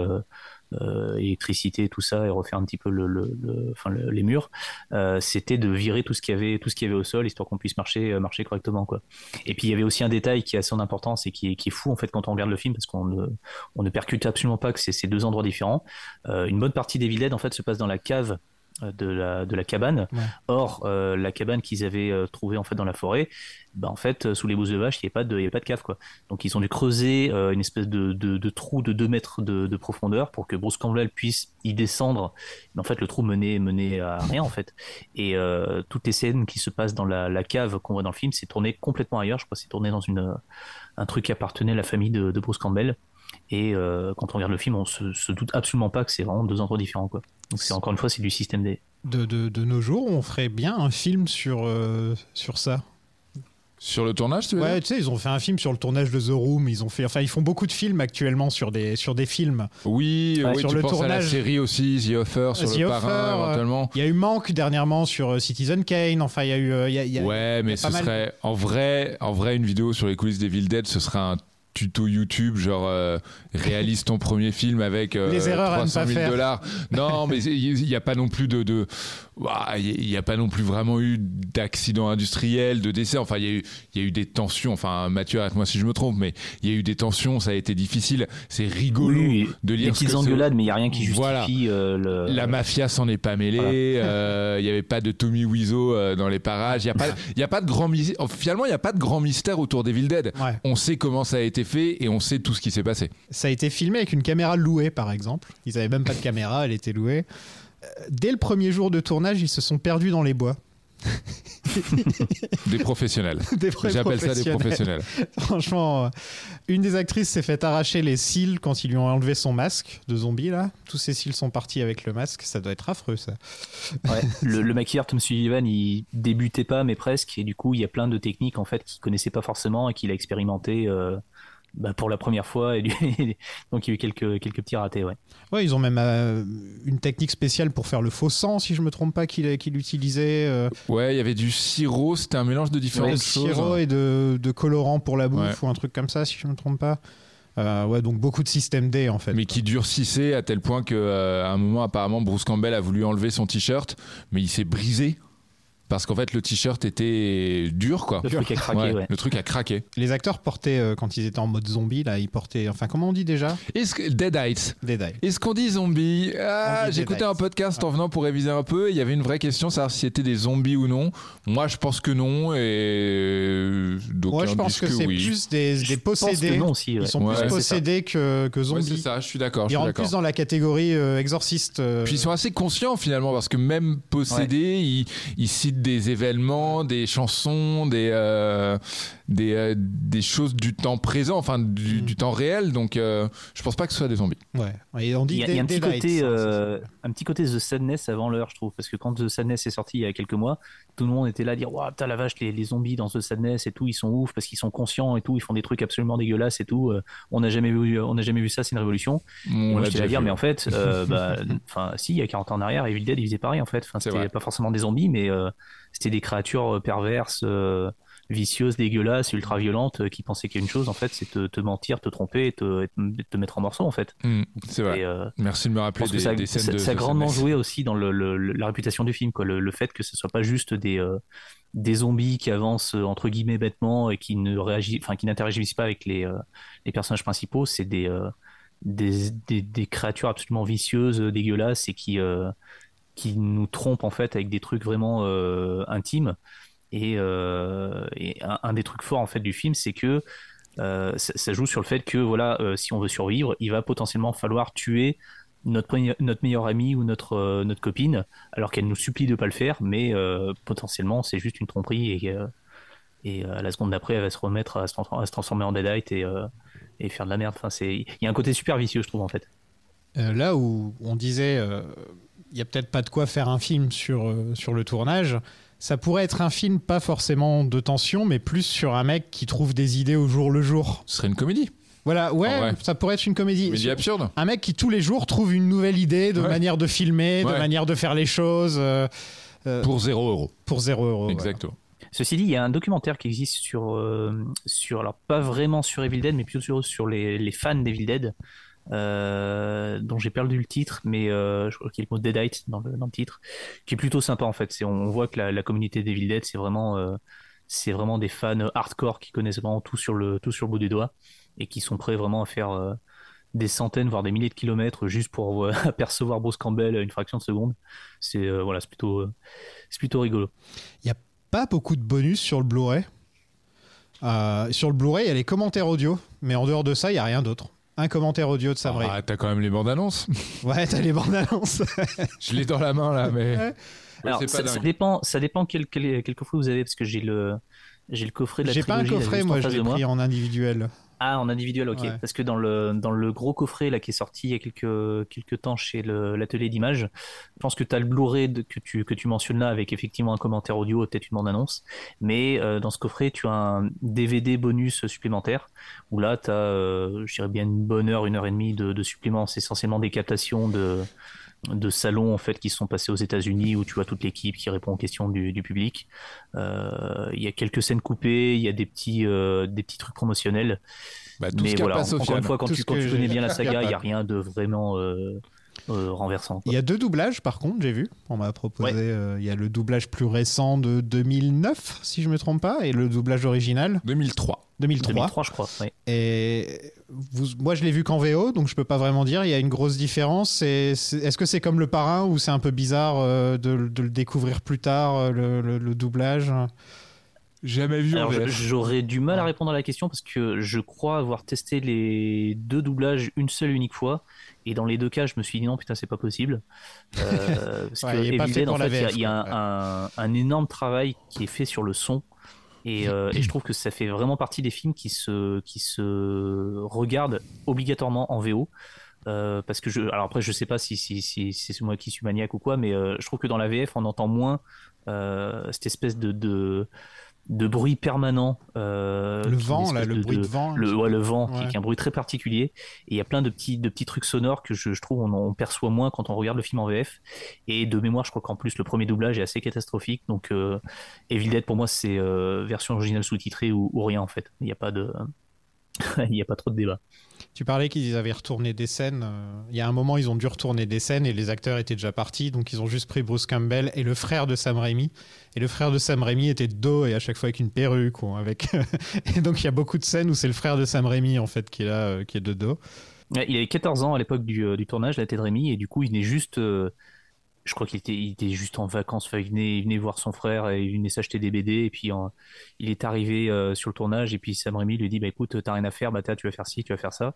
électricité, tout ça, et refaire un petit peu le, le, le- enfin, le- les murs, euh, c'était de virer tout ce qu'il y avait, tout ce qu'il y avait au sol, histoire qu'on puisse marcher, euh, marcher correctement, quoi. Et puis il y avait aussi un détail qui a son importance et qui est, qui est fou en fait quand on regarde le film, parce qu'on ne, on ne percute absolument pas que c'est ces deux endroits différents. Euh, une bonne partie des Villed en fait se passe dans la cave euh, de la, de la cabane. Ouais. Or, euh, la cabane qu'ils avaient euh, trouvée en fait dans la forêt, bah, en fait, euh, sous les bousses de vache, il n'y avait pas de, il y avait pas de cave, quoi. Donc, ils ont dû creuser une espèce de, de, de trou de 2 mètres de, de profondeur pour que Bruce Campbell puisse y descendre. Mais en fait, le trou menait, menait à rien, en fait. Et toutes les scènes qui se passent dans la, la cave qu'on voit dans le film, c'est tourné complètement ailleurs. Je crois que c'est tourné dans une, un truc qui appartenait à la famille de, de Bruce Campbell. Et euh, quand on regarde le film, on se, se doute absolument pas que c'est vraiment deux endroits différents. Quoi. Donc c'est encore une fois, c'est du système D. De, de, de nos jours, on ferait bien un film sur, euh, sur ça. Sur le tournage, tu veux Ouais, dire tu sais, ils ont fait un film sur le tournage de The Room. Ils ont fait, enfin, ils font beaucoup de films actuellement sur des, sur des films. Oui, Ouais, oui sur tu le penses à la tournage- série aussi, The Offer, sur The le Offer, parrain, euh, éventuellement. Il y a eu Manque dernièrement sur Citizen Kane. Enfin, il y a eu, il y a- il y a- Ouais, mais pas ce mal. serait en vrai, en vrai une vidéo sur les coulisses d'Evil Dead, ce serait un tuto YouTube genre euh, réalise ton premier film avec euh, Les erreurs à ne 300 pas 000 faire. dollars. Non, mais il n'y a pas non plus de, de Ouah, il n'y a pas non plus vraiment eu d'accident industriel, de décès. Enfin, il y, a eu- il y a eu des tensions. Enfin, Mathieu, arrête-moi si je me trompe, mais il y a eu des tensions. Ça a été difficile. C'est rigolo Oui, de Des lire ce petites engueulades, mais il n'y a rien qui justifie Voilà. euh, le. La mafia s'en est pas mêlée. euh, Il n'y avait pas de Tommy Wiseau euh, dans les parages. Il n'y a, pas- il y a pas de grand mystère. Finalement, il n'y a pas de grand mystère autour d'Evil Dead. Ouais. On sait comment ça a été fait et on sait tout ce qui s'est passé. Ça a été filmé avec une caméra louée, par exemple. Ils avaient même pas de caméra, elle était louée. Euh, Dès le premier jour de tournage, ils se sont perdus dans les bois. Des professionnels. J'appelle ça des professionnels. Franchement, euh, une des actrices s'est fait arracher les cils quand ils lui ont enlevé son masque de zombie là. Tous ses cils sont partis avec le masque. Ça doit être affreux ça. Ouais. le, le maquilleur Tom Sullivan, il débutait pas, mais presque. Et du coup, il y a plein de techniques en fait qu'il connaissait pas forcément et qu'il a expérimenté euh, bah, pour la première fois. Et du- donc, il y a eu quelques, quelques petits ratés. Ouais. Ouais, ils ont même euh, une technique spéciale pour faire le faux sang, si je me trompe pas, qu'il qu'il utilisait. euh, Ouais, il y avait du sirop. C'était un mélange de différentes de choses. sirop et de, de colorant pour la bouffe Ouais. ou un truc comme ça, si je me trompe pas. Euh, ouais, donc beaucoup de système D en fait. mais qui durcissait à tel point que euh, à un moment apparemment Bruce Campbell a voulu enlever son t-shirt mais il s'est brisé parce qu'en fait le t-shirt était dur quoi Le truc a craqué, ouais. le truc a craqué Les acteurs portaient, euh, quand ils étaient en mode zombie, là, ils portaient. Enfin, comment on dit déjà? Est-ce que Dead Heights Dead Eye. Est-ce qu'on dit zombie? Ah, j'écoutais un Eyes. podcast en venant pour réviser un peu. Il y avait une vraie question, savoir si c'était des zombies ou non. Moi, je pense que non. Et donc, Moi, je pense que, c'est plus des, possédés. non aussi. ouais. Ils sont Ouais, plus possédés que, que Ouais, zombies. c'est ça. Je suis d'accord. Ils rentrent plus dans la catégorie euh, exorciste. euh, Puis ils sont assez conscients finalement parce que même possédés, ils, ils citent des événements, des chansons, des euh, des, euh, des choses du temps présent, enfin du, Mm. du temps réel. Donc, euh, je pense pas que ce soit des zombies. Ouais. Et on dit Il y a, y a un, petit côté, hein, euh, un petit côté The Sadness avant l'heure, je trouve. Parce que quand The Sadness est sorti il y a quelques mois, tout le monde était là à dire Waouh, putain, la vache, les, les zombies dans The Sadness et tout, ils sont ouf parce qu'ils sont conscients et tout, ils font des trucs absolument dégueulasses et tout. Euh, on n'a jamais, vu- on n'a jamais vu ça, c'est une révolution. On Et moi, j'étais à dire, mais en fait, euh, bah, enfin, si, il y a 40 ans en arrière, Evil Dead, ils faisaient pareil en fait. Enfin, C'est c'était vrai. pas forcément des zombies, mais euh, c'était des créatures perverses. euh, vicieuses, dégueulasses, ultra violentes, euh, qui pensaient qu'une chose, en fait, c'est te, te mentir, te tromper et te, et te- mettre en morceaux, en fait. Mm, c'est vrai. Et, euh, Merci de me rappeler des, que ça, des scènes ça- de ça a de grandement joué aussi dans le, le- le- la réputation du film, quoi. Le, le fait que ce soit pas juste des, euh, des zombies qui avancent entre guillemets bêtement et qui ne réagissent, enfin qui n'interagissent pas avec les, euh, les personnages principaux, c'est des, des, des, des créatures absolument vicieuses, dégueulasses et qui, qui nous trompent en fait avec des trucs vraiment intimes. Et, euh, un, des trucs forts en fait du film, c'est que euh, ça, joue sur le fait que voilà, euh, si on veut survivre, il va potentiellement falloir tuer notre, pre- notre meilleure amie ou notre, notre copine, alors qu'elle nous supplie de pas le faire, mais potentiellement c'est juste une tromperie et, et à la seconde d'après elle va se remettre à se, à se transformer en Deadite et, et faire de la merde. Enfin, c'est il y a un côté super vicieux je trouve en fait. Là où on disait, il y a peut-être pas de quoi faire un film sur, sur le tournage. Ça pourrait être un film pas forcément de tension, mais plus sur un mec qui trouve des idées au jour le jour. Ce serait une comédie. Voilà, ouais, ça pourrait être une comédie. Comédie absurde. Un mec qui tous les jours trouve une nouvelle idée de Ouais. manière de filmer, de Ouais. manière de faire les choses euh, euh, Pour 0 euros. pour zéro euro. voilà. Exactement. Ceci dit, il y a un documentaire qui existe sur, euh, sur alors pas vraiment sur Evil Dead, mais plutôt sur, sur les, les fans d'Evil Dead, euh, dont j'ai perdu le titre, mais euh, je crois qu'il y a le mot Deadite dans le, dans le titre, qui est plutôt sympa en fait. On voit que la, communauté d'Evil Dead, c'est vraiment, euh, vraiment des fans hardcore qui connaissent vraiment tout sur le, tout sur le bout des doigts et qui sont prêts vraiment à faire des centaines, voire des milliers de kilomètres juste pour apercevoir Bruce Campbell une fraction de seconde. C'est voilà, plutôt, c'est plutôt rigolo. Pas beaucoup de bonus sur le Blu-ray. Sur le Blu-ray, il y a les commentaires audio, mais en dehors de ça, il y a rien d'autre. Un commentaire audio de Raimi. Ah, t'as quand même les bandes annonces. Ouais, t'as les bandes annonces. Je l'ai dans la main là, mais. Ouais. Alors, ça, dépend, ça dépend quel, quel, quel coffret vous avez, parce que j'ai le, j'ai le coffret de la J'ai pas un coffret, moi, je l'ai moi. pris en individuel. Ah, en individuel, ok. Ouais. Parce que dans le, dans le gros coffret là, qui est sorti il y a quelques, quelques temps chez l'atelier d'image, je pense que tu as le Blu-ray que tu, que tu mentionnes là avec effectivement un commentaire audio peut-être une bande-annonce. Mais euh, dans ce coffret, tu as un DVD bonus supplémentaire où là, tu as, je dirais bien une bonne heure, une heure et demie de, de suppléments. C'est essentiellement des captations de, de salons en fait qui sont passés aux États-Unis où tu vois toute l'équipe qui répond aux questions du, du public. Euh, Il y a quelques scènes coupées, il y a des petits, euh, des petits trucs promotionnels. Bah, tout Mais ce voilà, encore une fois, quand Tout tu, quand tu connais bien la y saga, il n'y a rien de vraiment euh, euh, renversant. quoi. Il y a deux doublages par contre, j'ai vu. On m'a proposé. Ouais. euh, il y a le doublage plus récent de 2009, si je me trompe pas, et le doublage original 2003. 2003. 2003, je crois. ouais. Et vous, moi, je l'ai vu qu'en VO, donc je peux pas vraiment dire. Il y a une grosse différence. Et c'est- Est-ce que c'est comme le parrain ou c'est un peu bizarre euh, de, de le découvrir plus tard, le, le- le doublage? Jamais vu j'aurais du mal à répondre à la question parce que je crois avoir testé les deux doublages une seule et unique fois. Et dans les deux cas, je me suis dit non, putain, c'est pas possible. Euh, parce Ouais, que il Evil Dead, en fait, il y a- VF, il y a, quoi. un, un énorme travail qui est fait sur le son. Et, euh, et je trouve que ça fait vraiment partie des films qui se, qui se regardent obligatoirement en VO. Euh, parce que je, alors après, je sais pas si, si, si, si c'est moi qui suis maniaque ou quoi, mais je trouve que dans la VF, on entend moins cette espèce de, de, de bruit permanent. euh, Le vent, là, le bruit de vent. le, ouais, le vent, Ouais. qui, est un bruit très particulier. Et il y a plein de petits, de petits trucs sonores que je, je trouve on, on perçoit moins quand on regarde le film en VF. Et de mémoire, je crois qu'en plus, le premier doublage est assez catastrophique. Donc, euh, Evil Dead, pour moi, c'est euh, version originale sous-titrée ou, ou rien, en fait. Il n'y a pas de. Il n'y a pas trop de débat. Tu parlais qu'ils avaient retourné des scènes. euh, Il y a un moment, ils ont dû retourner des scènes et les acteurs étaient déjà partis. Donc, ils ont juste pris Bruce Campbell et le frère de Sam Raimi. Et le frère de Sam Raimi était de dos et à chaque fois avec une perruque. Ou avec... et donc, il y a beaucoup de scènes où c'est le frère de Sam Raimi, en fait, qui est là, euh, qui est de dos. Il avait 14 ans à l'époque du, euh, du tournage, la Ted Rémy, et du coup, il venait juste. Je crois qu'il était, juste en vacances. Il, venait, il venait voir son frère et il venait s'acheter des BD. Et puis, il est arrivé euh, sur le tournage. Et puis, Sam Raimi lui dit Bah écoute, t'as rien à faire, bah, tu vas faire ci, tu vas faire ça.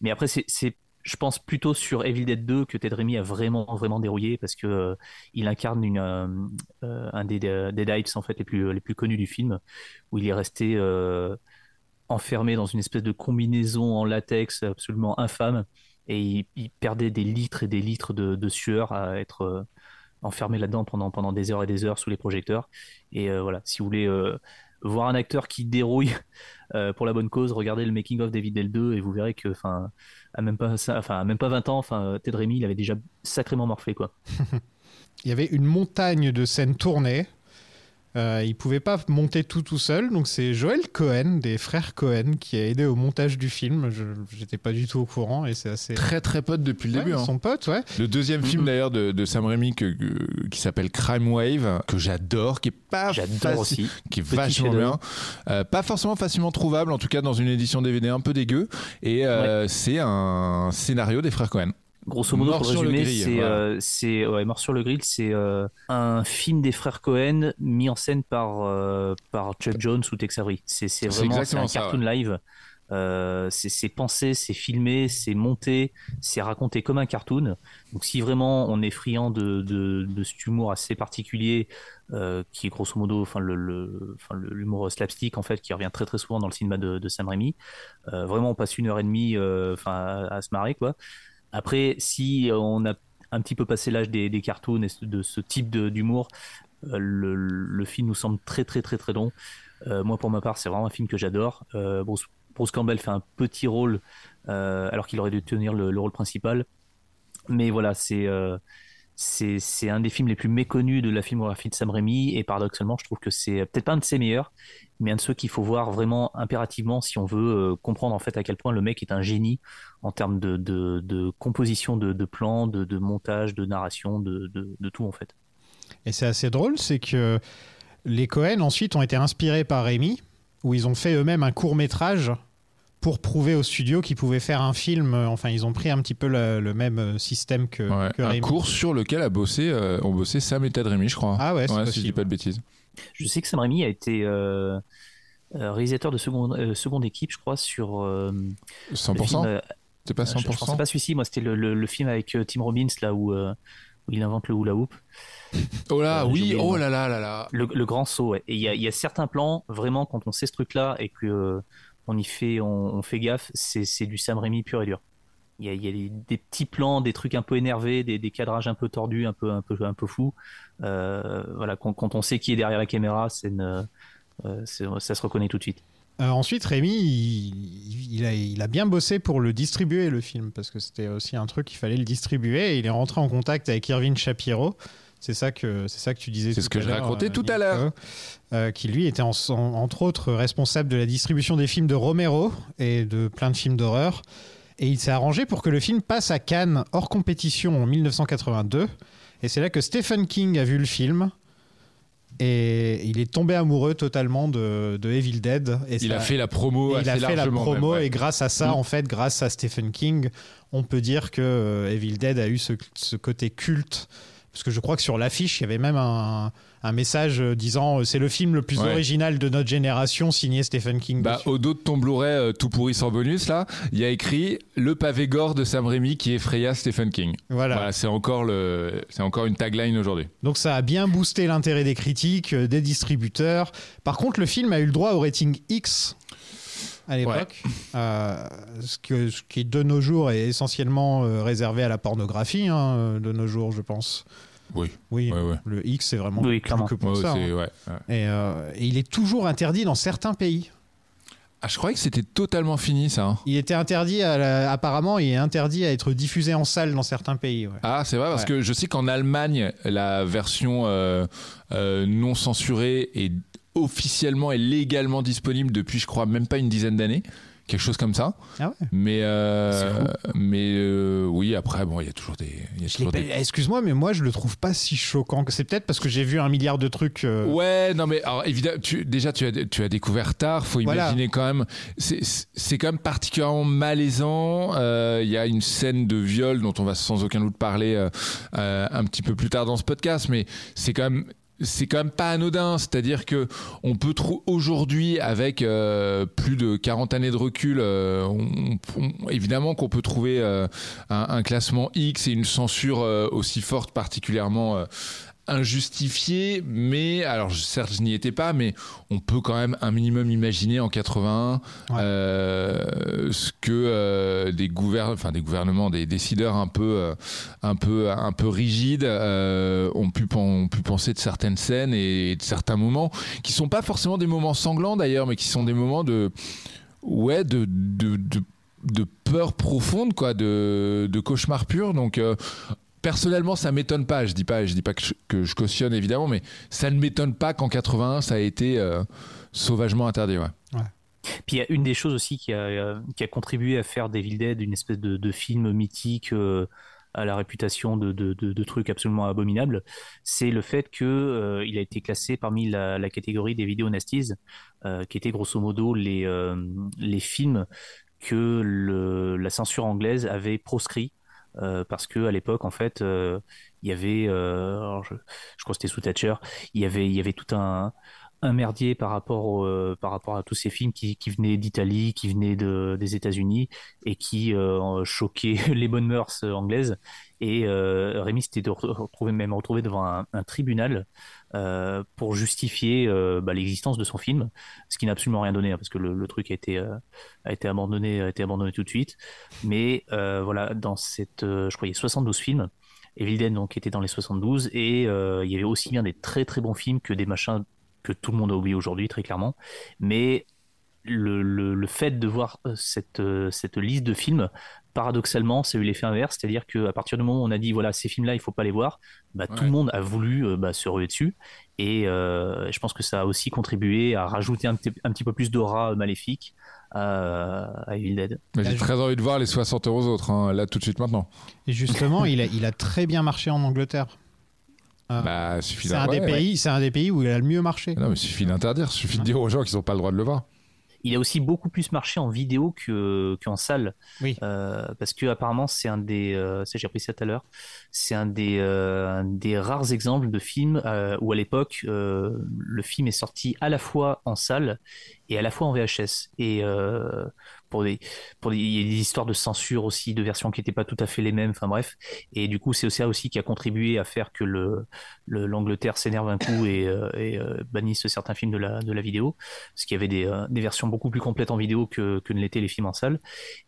Mais après, c'est, je pense plutôt sur Evil Dead 2 que Ted Raimi a vraiment, vraiment dérouillé parce que euh, il incarne euh, un des Dead Hypes en fait, les, plus, connus du film, où il est resté. enfermé dans une espèce de combinaison en latex absolument infâme et il, perdait des litres et des litres de, sueur à être euh, enfermé là-dedans pendant, pendant des heures et des heures sous les projecteurs. Et euh, voilà, si vous voulez euh, voir un acteur qui dérouille pour la bonne cause, regardez le making of David Del 2 et vous verrez que, enfin, à même pas enfin, même pas 20 ans, enfin, Ted Raimi, il avait déjà sacrément morflé quoi. Il y avait une montagne de scènes tournées. Euh, il pouvait pas monter tout tout seul, donc c'est Joel Cohen, des frères Cohen, qui a aidé au montage du film. Je j'étais pas du tout au courant et c'est assez. Très très pote depuis le Ouais, début. hein. sont potes, ouais. Le deuxième film Mhm. d'ailleurs de, de Sam Raimi que, que- qui s'appelle Crime Wave, que j'adore, qui est pas J'adore aussi. qui est Petit vachement bien, Euh, pas forcément facilement trouvable, en tout cas dans une édition DVD un peu dégueu. Et euh, c'est un scénario des frères Cohen. Grosso modo, Mort pour le résumer, c'est voilà. euh, c'est- ouais, Mort sur le grill, c'est euh, un film des frères Cohen mis en scène par euh, par Chuck Jones ou Tex Avery. C'est vraiment un ça, cartoon live. Euh, c'est pensé, c'est filmé, c'est monté, c'est raconté comme un cartoon. Donc si vraiment on est friand de, de, de cet humour assez particulier, euh, qui est grosso modo, enfin le, le, enfin l'humour slapstick en fait, qui revient très très souvent dans le cinéma de, de Sam Raimi. Euh, vraiment, on passe une heure et demie, euh, enfin à, à se marrer quoi. Après, si on a un petit peu passé l'âge des, cartoons et de ce type d'humour, euh, le, film nous semble très très très très long. Euh, moi, pour ma part, c'est vraiment un film que j'adore. Euh, Bruce, Campbell fait un petit rôle alors qu'il aurait dû tenir le, le rôle principal. Mais voilà, c'est c'est un des films les plus méconnus de la filmographie de Sam Raimi et paradoxalement, je trouve que c'est peut-être pas un de ses meilleurs, mais un de ceux qu'il faut voir vraiment impérativement si on veut euh, comprendre en fait à quel point le mec est un génie en termes de, composition de, plans, de, montage, de narration, de, tout en fait. Et c'est assez drôle, c'est que les Cohen ensuite ont été inspirés par Rémi, où ils ont fait eux-mêmes un court métrage pour prouver au studio qu'ils pouvaient faire un film. Enfin, ils ont pris un petit peu le, le même euh, système que, Ouais, que un cours sur lequel a bossé, euh, ont bossé Sam et Ted Raimi, je crois. Ah ouais, c'est si je dis pas de bêtises. Je sais que Sam Raimi a été euh, réalisateur de seconde, euh, seconde équipe, je crois, sur euh, le 100% film, euh, C'est pas je, je pensais 100% pas celui-ci, moi c'était le, le, le film avec Tim Robbins là où, euh, où il invente le hula hoop. Oh là, Euh, oui, oh là là là là. Le, le grand saut, ouais. Et il y a, il y a certains plans, vraiment, quand on sait ce truc-là et que euh, on y fait, on, fait gaffe, c'est du Sam Raimi pur et dur. Il y a, y a des, petits plans, des trucs un peu énervés, des, des cadrages un peu tordus, un peu, un peu, un peu fous. Euh, voilà, quand, quand on sait qui est derrière la caméra, euh, ça se reconnaît tout de suite. Euh, ensuite, Rémi, il, il a, il a bien bossé pour le distribuer, le film, parce que c'était aussi un truc, il fallait le distribuer. Et il est rentré en contact avec Irving Shapiro. C'est ça que c'est ça que tu disais. C'est ce que je racontais euh, tout à l'heure. euh, qui lui était en- en- entre autres responsable de la distribution des films de Romero et de plein de films d'horreur. Et il s'est arrangé pour que le film passe à Cannes hors compétition en 1982. Et c'est là que Stephen King a vu le film. Et il est tombé amoureux totalement de, de Evil Dead. Et Il ça- a fait la promo et il a assez fait la promo même, ouais. et grâce à ça, Mm. en fait, grâce à Stephen King, on peut dire que euh, Evil Dead a eu ce, ce côté culte. Parce que je crois que sur l'affiche, il y avait même un, un message euh, disant euh, c'est le film le plus Ouais. original de notre génération, signé Stephen King. Bah, au dos de ton Blu-ray euh, tout pourri sans bonus, là, il y a écrit le pavé gore de Sam Raimi qui effraya Stephen King. Voilà. c'est encore, le, c'est encore une tagline aujourd'hui. Donc ça a bien boosté l'intérêt des critiques, euh, des distributeurs. Par contre, le film a eu le droit au rating X à l'époque, Euh, ce, que- ce qui de nos jours est essentiellement euh, réservé à la pornographie, hein, euh, de nos jours, je pense. Oui. Oui, Ouais, ouais. le X c'est vraiment Oui, que pour Ouais, ça. hein. ouais, ouais. Et, euh, et il est toujours interdit dans certains pays. Ah, je croyais que c'était totalement fini, ça. hein. Il était interdit, à la- apparemment, il est interdit à être diffusé en salle dans certains pays. ouais. Ah, c'est vrai, parce Ouais. que je sais qu'en Allemagne, la version euh, euh, non censurée est officiellement et légalement disponible depuis, je crois, même pas une dizaine d'années. Quelque chose comme ça. Ah ouais. Mais, euh, mais euh, oui, après, bon, il y a toujours des. Excuse-moi, mais moi je le trouve pas si choquant. que C'est peut-être parce que j'ai vu un milliard de trucs. euh, Ouais, non mais alors évidemment, tu, déjà tu as, tu as découvert tard, faut Voilà. imaginer quand même, c'est c'est quand même particulièrement malaisant. Euh, Il y a une scène de viol dont on va sans aucun doute parler euh, euh, un petit peu plus tard dans ce podcast, mais c'est quand même c'est quand même pas anodin, c'est-à-dire que on peut trouver aujourd'hui avec euh, plus de 40 années de recul, euh, évidemment qu'on peut trouver euh, un, classement X et une censure aussi forte, particulièrement injustifiée. Mais alors, certes, je n'y étais pas, mais on peut quand même un minimum imaginer en 81 Ouais. euh, ce que euh, des gouvernements, enfin des gouvernements, des décideurs un peu, euh, un peu, un peu rigides ont pu, pen- ont pu penser de certaines scènes et de certains moments qui sont pas forcément des moments sanglants d'ailleurs, mais qui sont des moments de, ouais, de, de, de, de peur profonde, quoi, de, de cauchemar pur. Donc euh, Personnellement, ça m'étonne pas. Je dis pas, je dis pas que je, que je cautionne évidemment, mais ça ne m'étonne pas qu'en 81 ça a été euh, sauvagement interdit. Ouais. Puis il y a une des choses aussi qui a, euh, qui a contribué à faire Devil Dead une espèce de, de film mythique euh, à la réputation de, de, de, de trucs absolument abominables, c'est le fait que euh, il a été classé parmi la, la catégorie des vidéos nasties, euh, qui était grosso modo les, euh, les films que le, la censure anglaise avait proscrit. Euh, parce que à l'époque en fait euh, il y avait euh, je crois que c'était sous Thatcher il y avait il y avait tout un un merdier par rapport au, euh, par rapport à tous ces films qui, qui venaient d'Italie, qui venaient de, des États-Unis et qui euh, choquaient les bonnes mœurs anglaises. Et euh, Rémi s'était retrouvé même retrouvé devant un, un tribunal euh, pour justifier euh, bah, l'existence de son film, ce qui n'a absolument rien donné hein, parce que le, le truc a été euh, a été abandonné a été abandonné tout de suite. Mais voilà, dans cette, je a 72 films. Evil Dead donc était dans les 72 et il y avait aussi bien des très très bons films que des machins que tout le monde a oublié aujourd'hui, très clairement. Mais le, le, le fait de voir euh, cette, euh, cette liste de films, paradoxalement, ça a eu l'effet inverse, c'est-à-dire qu'à partir du moment où on a dit, voilà, ces films-là, il faut pas les voir, bah, tout le monde a voulu euh, bah, se ruer dessus. Et euh, je pense que ça a aussi contribué à rajouter un petit, un petit peu plus d'aura maléfique à, à Evil Dead. Mais J'ai je- très envie de voir les 60 euros autres, hein, là tout de suite maintenant. Et justement, il, a, il a très bien marché en Angleterre. Ah. Bah, suffit c'est un, des ouais. pays, c'est un des pays où il a le mieux marché. Non, mais suffit d'interdire, suffit de dire aux gens qu'ils n'ont pas le droit de le voir. Il a aussi beaucoup plus marché en vidéo que qu'en salle. Oui. Euh, parce que apparemment c'est un des, euh, j'ai appris ça tout à l'heure, c'est un des, euh, un des rares exemples de films euh, où à l'époque euh, le film est sorti à la fois en salle et à la fois en VHS. Et euh, pour des, pour des, il y a des histoires de censure aussi, de versions qui n'étaient pas tout à fait les mêmes. Enfin bref. Et du coup, c'est ça aussi qui a contribué à faire que le, le- l'Angleterre s'énerve un coup et, euh, euh, bannisse certains films de la, de la vidéo, parce qu'il y avait des, euh, des versions beaucoup plus complètes en vidéo que, que ne l'étaient les films en salle.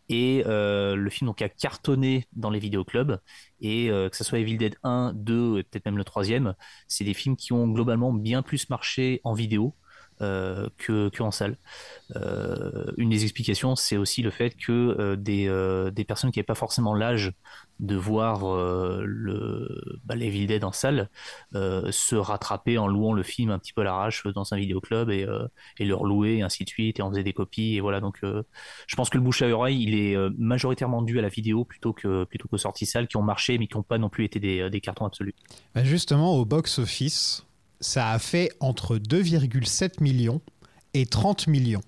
Et le film donc a cartonné dans les vidéoclubs. Et que ce soit Evil Dead 1, 2, et peut-être même le troisième, c'est des films qui ont globalement bien plus marché en vidéo euh, que, en salle. Euh, une des explications, c'est aussi le fait que euh, des, des personnes qui n'avaient pas forcément l'âge de voir le, bah, les Evil Dead en salle se rattraper en louant le film un petit peu à l'arrache dans un vidéoclub et, et le relouer et ainsi de suite et en faisait des copies et voilà donc je pense que le bouche à oreille il est majoritairement dû à la vidéo plutôt que plutôt qu'aux sorties salles qui ont marché mais qui n'ont pas non plus été des, des cartons absolus. Bah, justement, au box-office, ça a fait entre 2,7 millions et 30 millions.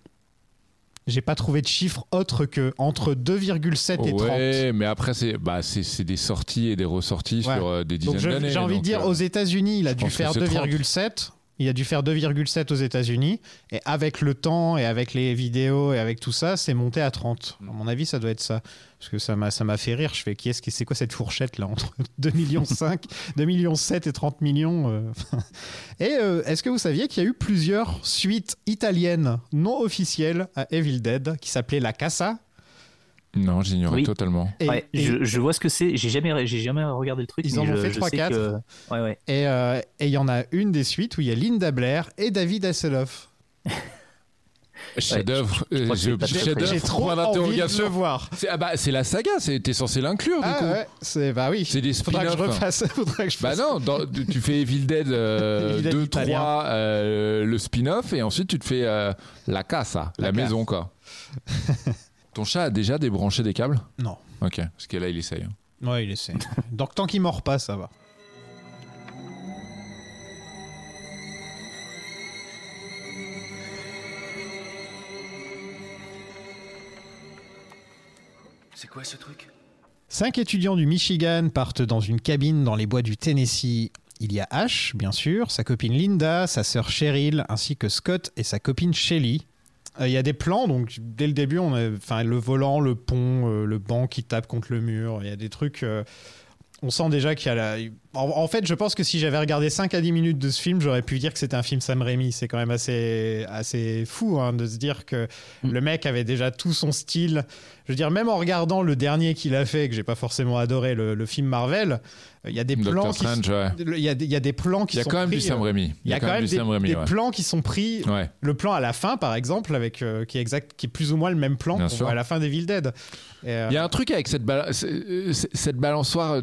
J'ai pas trouvé de chiffre autre que entre 2,7 et 30. Ouais, mais après, c'est bah, c'est des sorties et des ressorties Ouais. sur euh, des dizaines d'années. j'ai envie de dire, euh, aux États-Unis, il a dû faire c'est 30. 2,7. Il a dû faire 2,7 aux États-Unis. Et avec le temps et avec les vidéos et avec tout ça, c'est monté à 30. À mon avis, ça doit être ça. Parce que ça m'a, ça m'a fait rire. Je fais, qui est-ce qui, c'est quoi cette fourchette là entre 2 millions 5, 2 millions 7 et 30 millions euh, Et euh, est-ce que vous saviez qu'il y a eu plusieurs suites italiennes non officielles à Evil Dead qui s'appelaient La Casa Non, j'ignorais Oui. totalement. et, ouais, et- je, je vois ce que c'est. J'ai jamais, j'ai jamais regardé le truc. Ils en ont je- fait je trois, sais quatre. que- Ouais, ouais. et, euh, et il y en a une des suites où il y a Linda Blair et David Hasselhoff. Euh, très- chef-d'œuvre, J'ai trop envie de le d'interrogation. voir. C'est ah bah, c'est la saga, c'est- t'es censé l'inclure du Ah coup. ouais, c'est bah oui. C'est des Faudra que je spin-offs. refasse. Faudra que je Bah non, dans- tu fais Evil Dead euh, Evil Dead 2, italien. 3, euh, le spin-off, et ensuite tu te fais euh, la casa, la, La maison quoi. Ton chat a déjà débranché des câbles Non. Ok, parce que là il essaye. hein. Ouais, il essaie. Donc tant qu'il mord pas, ça va. C'est quoi ce truc? Cinq étudiants du Michigan partent dans une cabine dans les bois du Tennessee. Il y a Ash, bien sûr, sa copine Linda, sa sœur Cheryl, ainsi que Scott et sa copine Shelly. Euh, Il y a des plans, donc dès le début, on a, le volant, le pont, euh, le banc qui tape contre le mur. Il y a des trucs. euh, on sent déjà qu'il y a la. En, fait, je pense que si j'avais regardé 5 à 10 minutes de ce film, j'aurais pu dire que c'était un film Sam Raimi. C'est quand même assez, assez fou hein, de se dire que Mm. le mec avait déjà tout son style. Je veux dire, même en regardant le dernier qu'il a fait, que j'ai pas forcément adoré, le, le film Marvel, euh, il y a des plans qui Strange, ouais. il y, a, des- il y a des plans qui Il y a sont quand même pris, du Sam euh, Raimi. Il y a quand même des, Sam Raimi, des ouais. plans qui sont pris. Ouais. Le plan à la fin, par exemple, avec euh, qui est exact, qui est plus ou moins le même plan qu'on voit à la fin Dead. Et, euh, Il y a un truc avec cette, cette balançoire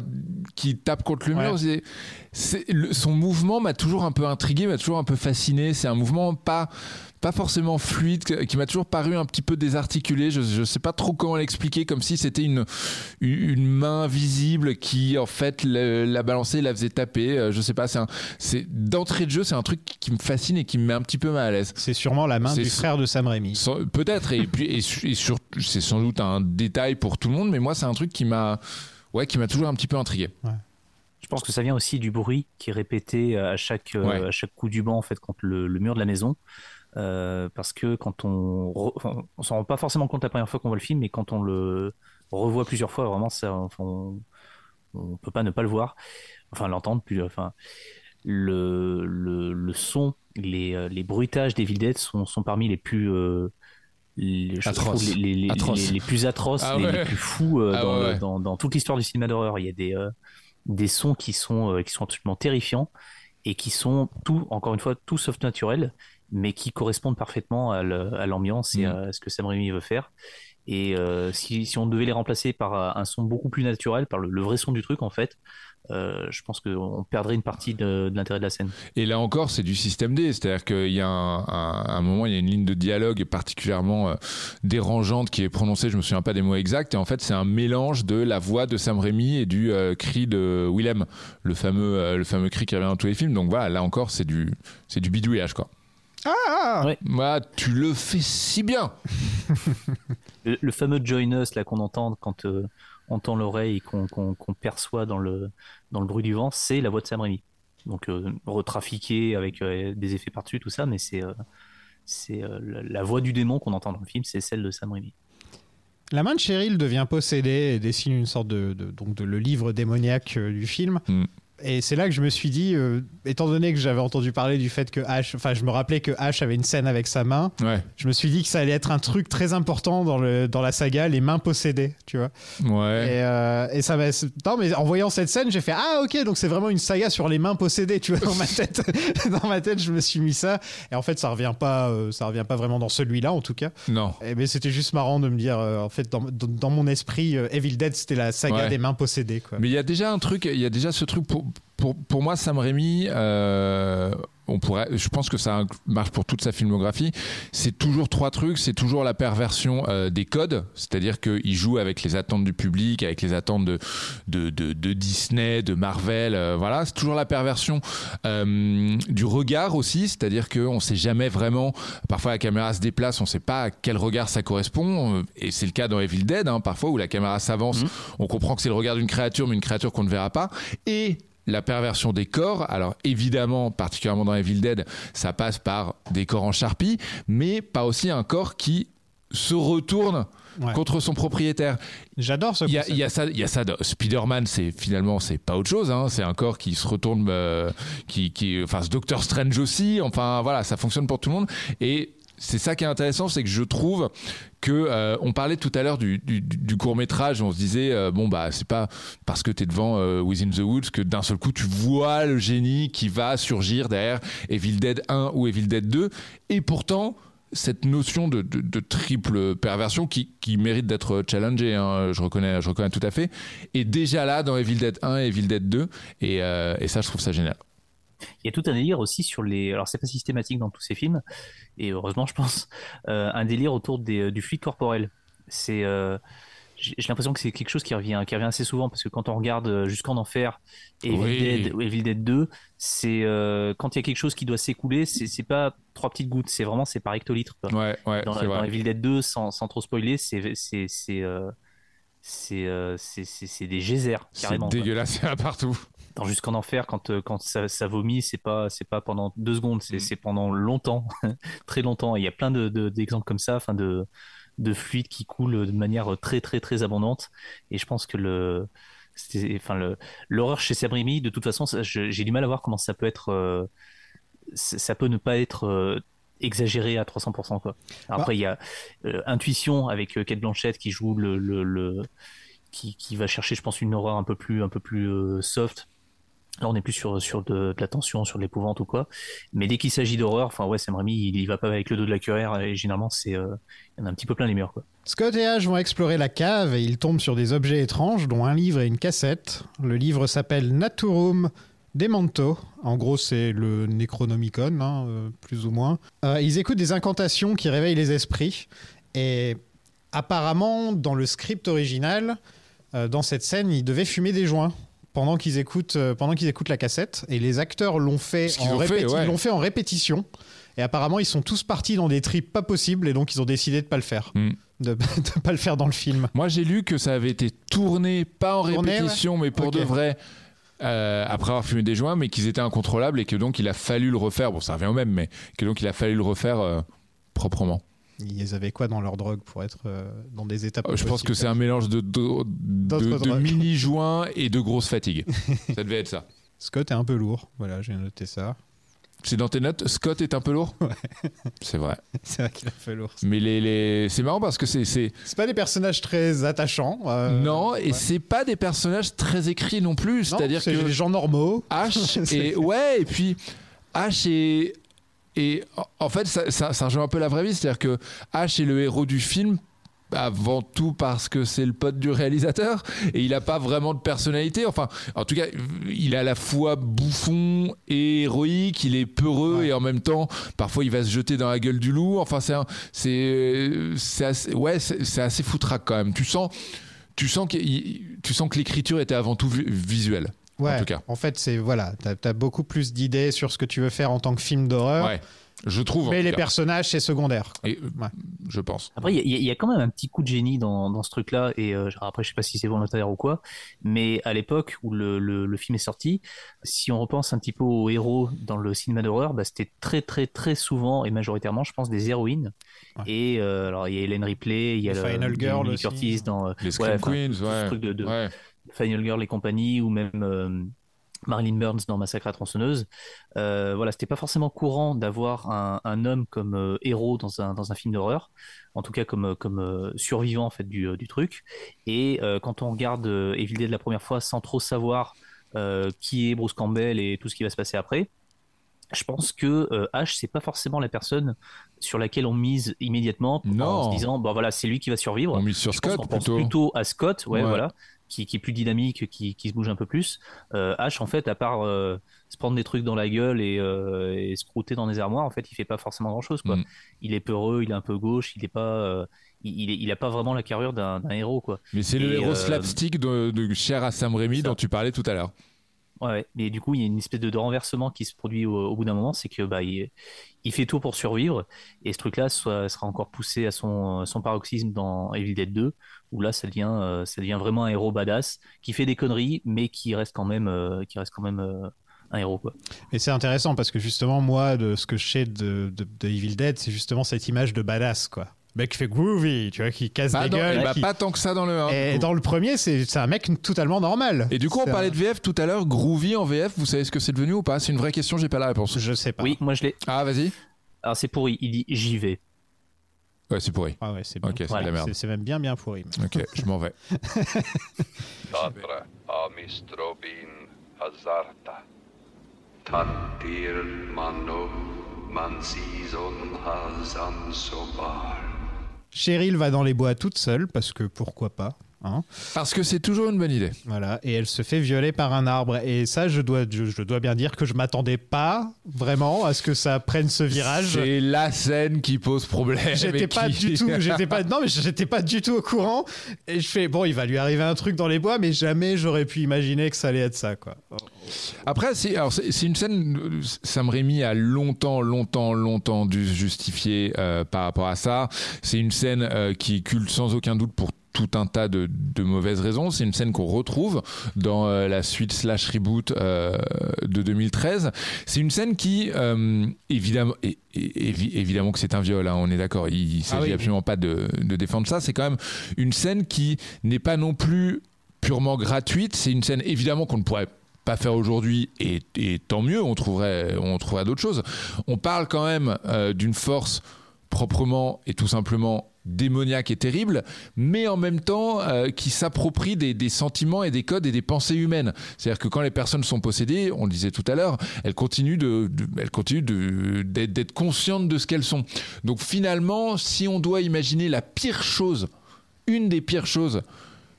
qui tape contre le mur. Le- son mouvement m'a toujours un peu intrigué, m'a toujours un peu fasciné. C'est un mouvement pas pas forcément fluide, qui m'a toujours paru un petit peu désarticulé. Je ne sais pas trop comment l'expliquer, comme si c'était une, une main visible qui en fait le- la balançait, la faisait taper. Euh, Je sais pas. C'est d'entrée de jeu, c'est un truc qui me fascine et qui me met un petit peu mal à l'aise. c'est sûrement la main du frère de Sam Raimi. Peut-être, et puis et, et c'est sans doute un détail pour tout le monde, mais moi c'est un truc qui m'a, ouais, qui m'a toujours un petit peu intrigué. Pense que ça vient aussi du bruit qui est répété à chaque, euh, Ouais. à chaque coup du banc en fait contre le, le mur de la maison. Euh, parce que quand on, re- enfin, on s'en rend pas forcément compte la première fois qu'on voit le film, mais quand on le revoit plusieurs fois, vraiment ça, enfin, on, on peut pas ne pas le voir, enfin l'entendre plus, enfin le, le, le son, les, euh, les bruitages des Dead sont, sont parmi les plus euh, les, je trouve les, les, les- Atroces. les- plus atroces, Ah les, ouais. les plus fous euh, Ah dans, ouais. dans, dans toute l'histoire du cinéma d'horreur. Il y a des, euh, des sons qui sont, euh, qui sont absolument terrifiants et qui sont tout, encore une fois, tout sauf naturels, mais qui correspondent parfaitement à l'ambiance et Mm. à ce que Sam Raimi veut faire. Et euh, si, si on devait les remplacer par euh, un son beaucoup plus naturel, par le, le vrai son du truc, en fait, euh, je pense qu'on perdrait une partie de, de l'intérêt de la scène. Et là encore, c'est du système D, c'est-à-dire qu'il y a un, un- un moment, il y a une ligne de dialogue particulièrement euh, dérangeante qui est prononcée, je me souviens pas des mots exacts, et en fait, c'est un mélange de la voix de Sam Raimi et du euh, cri de Willem, le fameux, euh, le fameux cri qui revient dans tous les films. Donc voilà, là encore, c'est du, c'est du bidouillage, quoi. Ah Ouais. Moi, tu le fais si bien. Le, le fameux Join Us là qu'on entend quand euh, on tend l'oreille et qu'on perçoit dans le, dans le bruit du vent, c'est la voix de Sam Raimi. Donc euh, retrafiqué avec euh, des effets par-dessus, tout ça, mais c'est euh, c'est euh, la, la voix du démon qu'on entend dans le film, c'est celle de Sam Raimi. La main de Cheryl devient possédée et dessine une sorte de, de- donc de le livre démoniaque du film. Mm. Et c'est là que je me suis dit, euh, étant donné que j'avais entendu parler du fait que Ash, enfin je me rappelais que Ash avait une scène avec sa main, Ouais, je me suis dit que ça allait être un truc très important dans, le, dans la saga, les mains possédées, tu vois. ouais. Et, euh, et ça m'a. Non, mais en voyant cette scène, j'ai fait Ah, ok, donc c'est vraiment une saga sur les mains possédées, tu vois, dans ma tête. dans ma tête, je me suis mis ça. Et en fait, ça revient pas, euh, ça revient pas vraiment dans celui-là, en tout cas. Non. Et, mais c'était juste marrant de me dire, en fait, dans, dans- dans mon esprit, Evil Dead, c'était la saga Ouais. des mains possédées, quoi. Mais il y a déjà un truc, il y a déjà ce truc pour, pour, pour moi, Sam Raimi, euh, on pourrait, je pense que ça marche pour toute sa filmographie. C'est toujours trois trucs. C'est toujours la perversion euh, des codes, c'est-à-dire qu'il joue avec les attentes du public, avec les attentes de, de, de, de Disney, de Marvel. euh, voilà, c'est toujours la perversion du regard aussi, c'est-à-dire qu'on ne sait jamais vraiment. Parfois, la caméra se déplace, on ne sait pas à quel regard ça correspond. Et c'est le cas dans Evil Dead, hein, parfois où la caméra s'avance, on comprend que c'est le regard d'une créature, mais une créature qu'on ne verra pas. Et la perversion des corps, alors évidemment, particulièrement dans Evil Dead, ça passe par des corps en charpie, mais pas aussi un corps qui se retourne Ouais. contre son propriétaire. J'adore ce Il y a, concept. il y a ça, il y a ça. Spider-Man, c'est finalement c'est pas autre chose. Hein, c'est un corps qui se retourne, euh, qui, qui, enfin, ce Doctor Strange aussi. Enfin, voilà, ça fonctionne pour tout le monde. Et c'est ça qui est intéressant, c'est que je trouve que euh, on parlait tout à l'heure du, court métrage. On se disait euh, bon bah c'est pas parce que t'es devant euh, Within the Woods que d'un seul coup tu vois le génie qui va surgir derrière Evil Dead 1 ou Evil Dead 2. Et pourtant cette notion de, triple perversion qui, mérite d'être challengée, hein, je, reconnais, je reconnais tout à fait, est déjà là dans Evil Dead 1 et Evil Dead 2, et, et ça je trouve ça génial. Il y a tout un délire aussi sur les. Alors, c'est pas systématique dans tous ces films, et heureusement, je pense, euh, un délire autour des, du fluide corporel. C'est. euh, j'ai l'impression que c'est quelque chose qui revient, qui revient assez souvent parce que quand on regarde euh, Jusqu'en Enfer et Evil, Oui. Dead, Evil Dead 2, c'est euh, quand il y a quelque chose qui doit s'écouler, c'est c'est pas trois petites gouttes, c'est vraiment c'est par hectolitre. quoi. Ouais, ouais, dans, c'est dans. Evil Dead 2, sans, sans trop spoiler, c'est c'est c'est euh, c'est euh, c'est- c'est- c'est des geysers C'est carrément. quoi dégueulasse, partout. Dans Jusqu'en Enfer, quand, euh, quand ça, ça vomit, c'est pas, c'est pas pendant deux secondes, Mm. c'est c'est pendant longtemps, très longtemps. Et Il y a plein de- de- d'exemples comme ça, enfin de, de fluides qui coulent de manière très, très, très abondante. Et je pense que le, c'était- enfin le, l'horreur chez Sam Raimi, de toute façon, j'ai du mal à voir comment ça peut être, euh, ça peut ne pas être euh, exagéré à 300%. Quoi. Alors. Après, il y a euh, Intuition avec Kate Blanchett qui joue le, le, le- qui, qui va chercher, je pense, une horreur un peu plus, un peu plus euh, soft. Là, on est plus sur, sur de, la tension, sur l'épouvante ou quoi. Mais dès qu'il s'agit d'horreur, enfin, ouais, Sam Raimi, il, il va pas avec le dos de la cuillère et généralement, c'est, euh, il y en a un petit peu plein les murs. Scott et Ash vont explorer la cave et ils tombent sur des objets étranges, dont un livre et une cassette. Le livre s'appelle Naturum Demanto. En gros, c'est le Necronomicon, hein, euh, plus ou moins. Euh, ils écoutent des incantations qui réveillent les esprits. Et apparemment, dans le script original, dans cette scène, ils devaient fumer des joints. Pendant qu'ils écoutent, euh, pendant qu'ils écoutent la cassette, et les acteurs l'ont fait, en ont fait, répéti- ouais. ils l'ont fait en répétition. Et apparemment, ils sont tous partis dans des trips pas possibles, et donc ils ont décidé de pas le faire, Mm. de, de pas le faire dans le film. Moi j'ai lu que ça avait été tourné, pas en Tourné, répétition, mais pour de vrai. euh, après avoir fumé des joints, mais qu'ils étaient incontrôlables et que donc il a fallu le refaire. Bon, ça revient au même, mais que donc il a fallu le refaire euh, proprement. Ils avaient quoi dans leur drogue pour être euh, dans des étapes Euh, Je pense que c'est un mélange de, de, mini-joints et de grosse fatigue. ça devait être ça. Scott est un peu lourd. Voilà, j'ai noté ça. C'est dans tes notes, Scott est un peu lourd? C'est vrai. C'est vrai qu'il a fait lourd. Mais les, les... c'est marrant parce que c'est. c'est- C'est pas des personnages très attachants. euh, non, et ouais. c'est pas des personnages très écrits non plus. C'est-à-dire c'est que. des gens normaux. H C'est- et ouais et puis H et et en- fait ça, ça, ça rejoint un peu la vraie vie c'est à dire que H est le héros du film avant tout parce que c'est le pote du réalisateur et il a pas vraiment de personnalité. Enfin en tout cas il est à la fois bouffon et héroïque il est peureux Ouais. et en même temps parfois il va se jeter dans la gueule du loup. Enfin c'est assez, ouais c'est assez foutraque quand même. Tu sens tu sens que tu sens que l'écriture était avant tout vi- visuelle Ouais, en tout cas. En fait, c'est voilà, t'as as beaucoup plus d'idées sur ce que tu veux faire en tant que film d'horreur. Ouais, je trouve. en Mais tout les cas. personnages, c'est secondaire. quoi. Et, Ouais. je pense. Après, il y, a- il y a quand même un petit coup de génie dans, dans ce truc-là, et euh, après, je sais pas si c'est volontaire ou quoi, mais à l'époque où le, le, le film est sorti, si on repense un petit peu aux héros dans le cinéma d'horreur, bah, c'était très, très, très souvent et majoritairement, je pense, des héroïnes. Ouais. Et euh, alors, il y a Hélène Ripley, il y a Le Final Girl. Curtis dans euh, Les ouais, Queens, tout ce truc de, de ouais. Final Girl et compagnie, ou même euh, Marilyn Burns dans Massacre à tronçonneuse. Euh, voilà, c'était pas forcément courant d'avoir un, un homme comme euh, héros dans un, dans un film d'horreur, en tout cas comme, euh, comme euh, survivant en fait du, du truc. Et quand on regarde Evil Dead la première fois sans trop savoir qui est Bruce Campbell et tout ce qui va se passer après, je pense que euh, Ash c'est pas forcément la personne sur laquelle on mise immédiatement Non. en se disant bon voilà c'est lui qui va survivre. On mise sur Je pense Scott qu'on pense plutôt. plutôt à Scott, ouais, Ouais. voilà, qui, qui est plus dynamique, qui, qui se bouge un peu plus. Euh, Ash, en fait, à part euh, se prendre des trucs dans la gueule et, euh, et se croûter dans des armoires, en fait, il fait pas forcément grand chose, quoi. Mm. Il est peureux, il est un peu gauche, il est pas, euh, il, il, est- il a pas vraiment la carrure d'un héros, quoi. Mais c'est le héros euh, slapstick de, de cher à Sam Raimi dont tu parlais tout à l'heure. Ouais. Mais du coup, il y a une espèce de, de renversement qui se produit au, au bout d'un moment, c'est que bah il, il fait tout pour survivre, et ce truc-là sera encore poussé à son, son paroxysme dans Evil Dead 2, où là, ça devient, euh, ça devient vraiment un héros badass qui fait des conneries, mais qui reste quand même, euh, qui reste quand même euh, un héros, quoi. Et c'est intéressant parce que justement, moi, de ce que je sais de, de, de Evil Dead, c'est justement cette image de badass, quoi. Le mec qui fait groovy, tu vois, qui casse Pas, des dans- gueules. bah, qui- pas tant que ça dans le 1. Et dans le premier, c'est un mec totalement normal. Et du coup, on parlait un- de VF tout à l'heure. Groovy en VF, vous savez ce que c'est devenu ou pas? C'est une vraie question, j'ai pas la réponse. Je sais pas. Oui, moi je l'ai. Ah, vas-y. Alors c'est pourri, il dit j'y vais. Ouais, c'est pourri. Ah ouais, c'est bien. Ok, c'est de Voilà. la merde. C'est- C'est même bien, bien pourri. Ok, je m'en vais. Tatra amistrobin hazarta. Tantir mano mansizon hazan sobar. Cheryl va dans les bois toute seule parce que pourquoi pas. Hein Parce que c'est toujours une bonne idée. voilà, et elle se fait violer par un arbre. Et ça, je dois, je, je dois bien dire que je m'attendais pas vraiment à ce que ça prenne ce virage. C'est la scène qui pose problème. J'étais pas qui- du tout, j'étais pas, non mais j'étais pas du tout au courant. Et je fais bon, il va lui arriver un truc dans les bois, mais jamais j'aurais pu imaginer que ça allait être ça, quoi. Après, c'est alors, c'est- une scène. euh, Sam Raimi a longtemps, longtemps, longtemps dû se justifier euh, par rapport à ça. C'est une scène euh, qui culte sans aucun doute pour tout un tas de, de mauvaises raisons. C'est une scène qu'on retrouve dans euh, la suite slash reboot euh, de 2013. C'est une scène qui, euh, évidemment, é- é- évi- évidemment que c'est un viol, hein, on est d'accord. Il ne s'agit oui. absolument pas de, de défendre ça. C'est quand même une scène qui n'est pas non plus purement gratuite. C'est une scène évidemment qu'on ne pourrait pas faire aujourd'hui et, et tant mieux, on trouverait, on trouverait d'autres choses. On parle quand même d'une force proprement et tout simplement démoniaque et terrible, mais en même temps euh, qui s'approprie des, sentiments et des codes et des pensées humaines. C'est-à-dire que quand les personnes sont possédées, on le disait tout à l'heure, elles continuent de, elles continuent d'être conscientes de ce qu'elles sont. Donc finalement, si on doit imaginer la pire chose, une des pires choses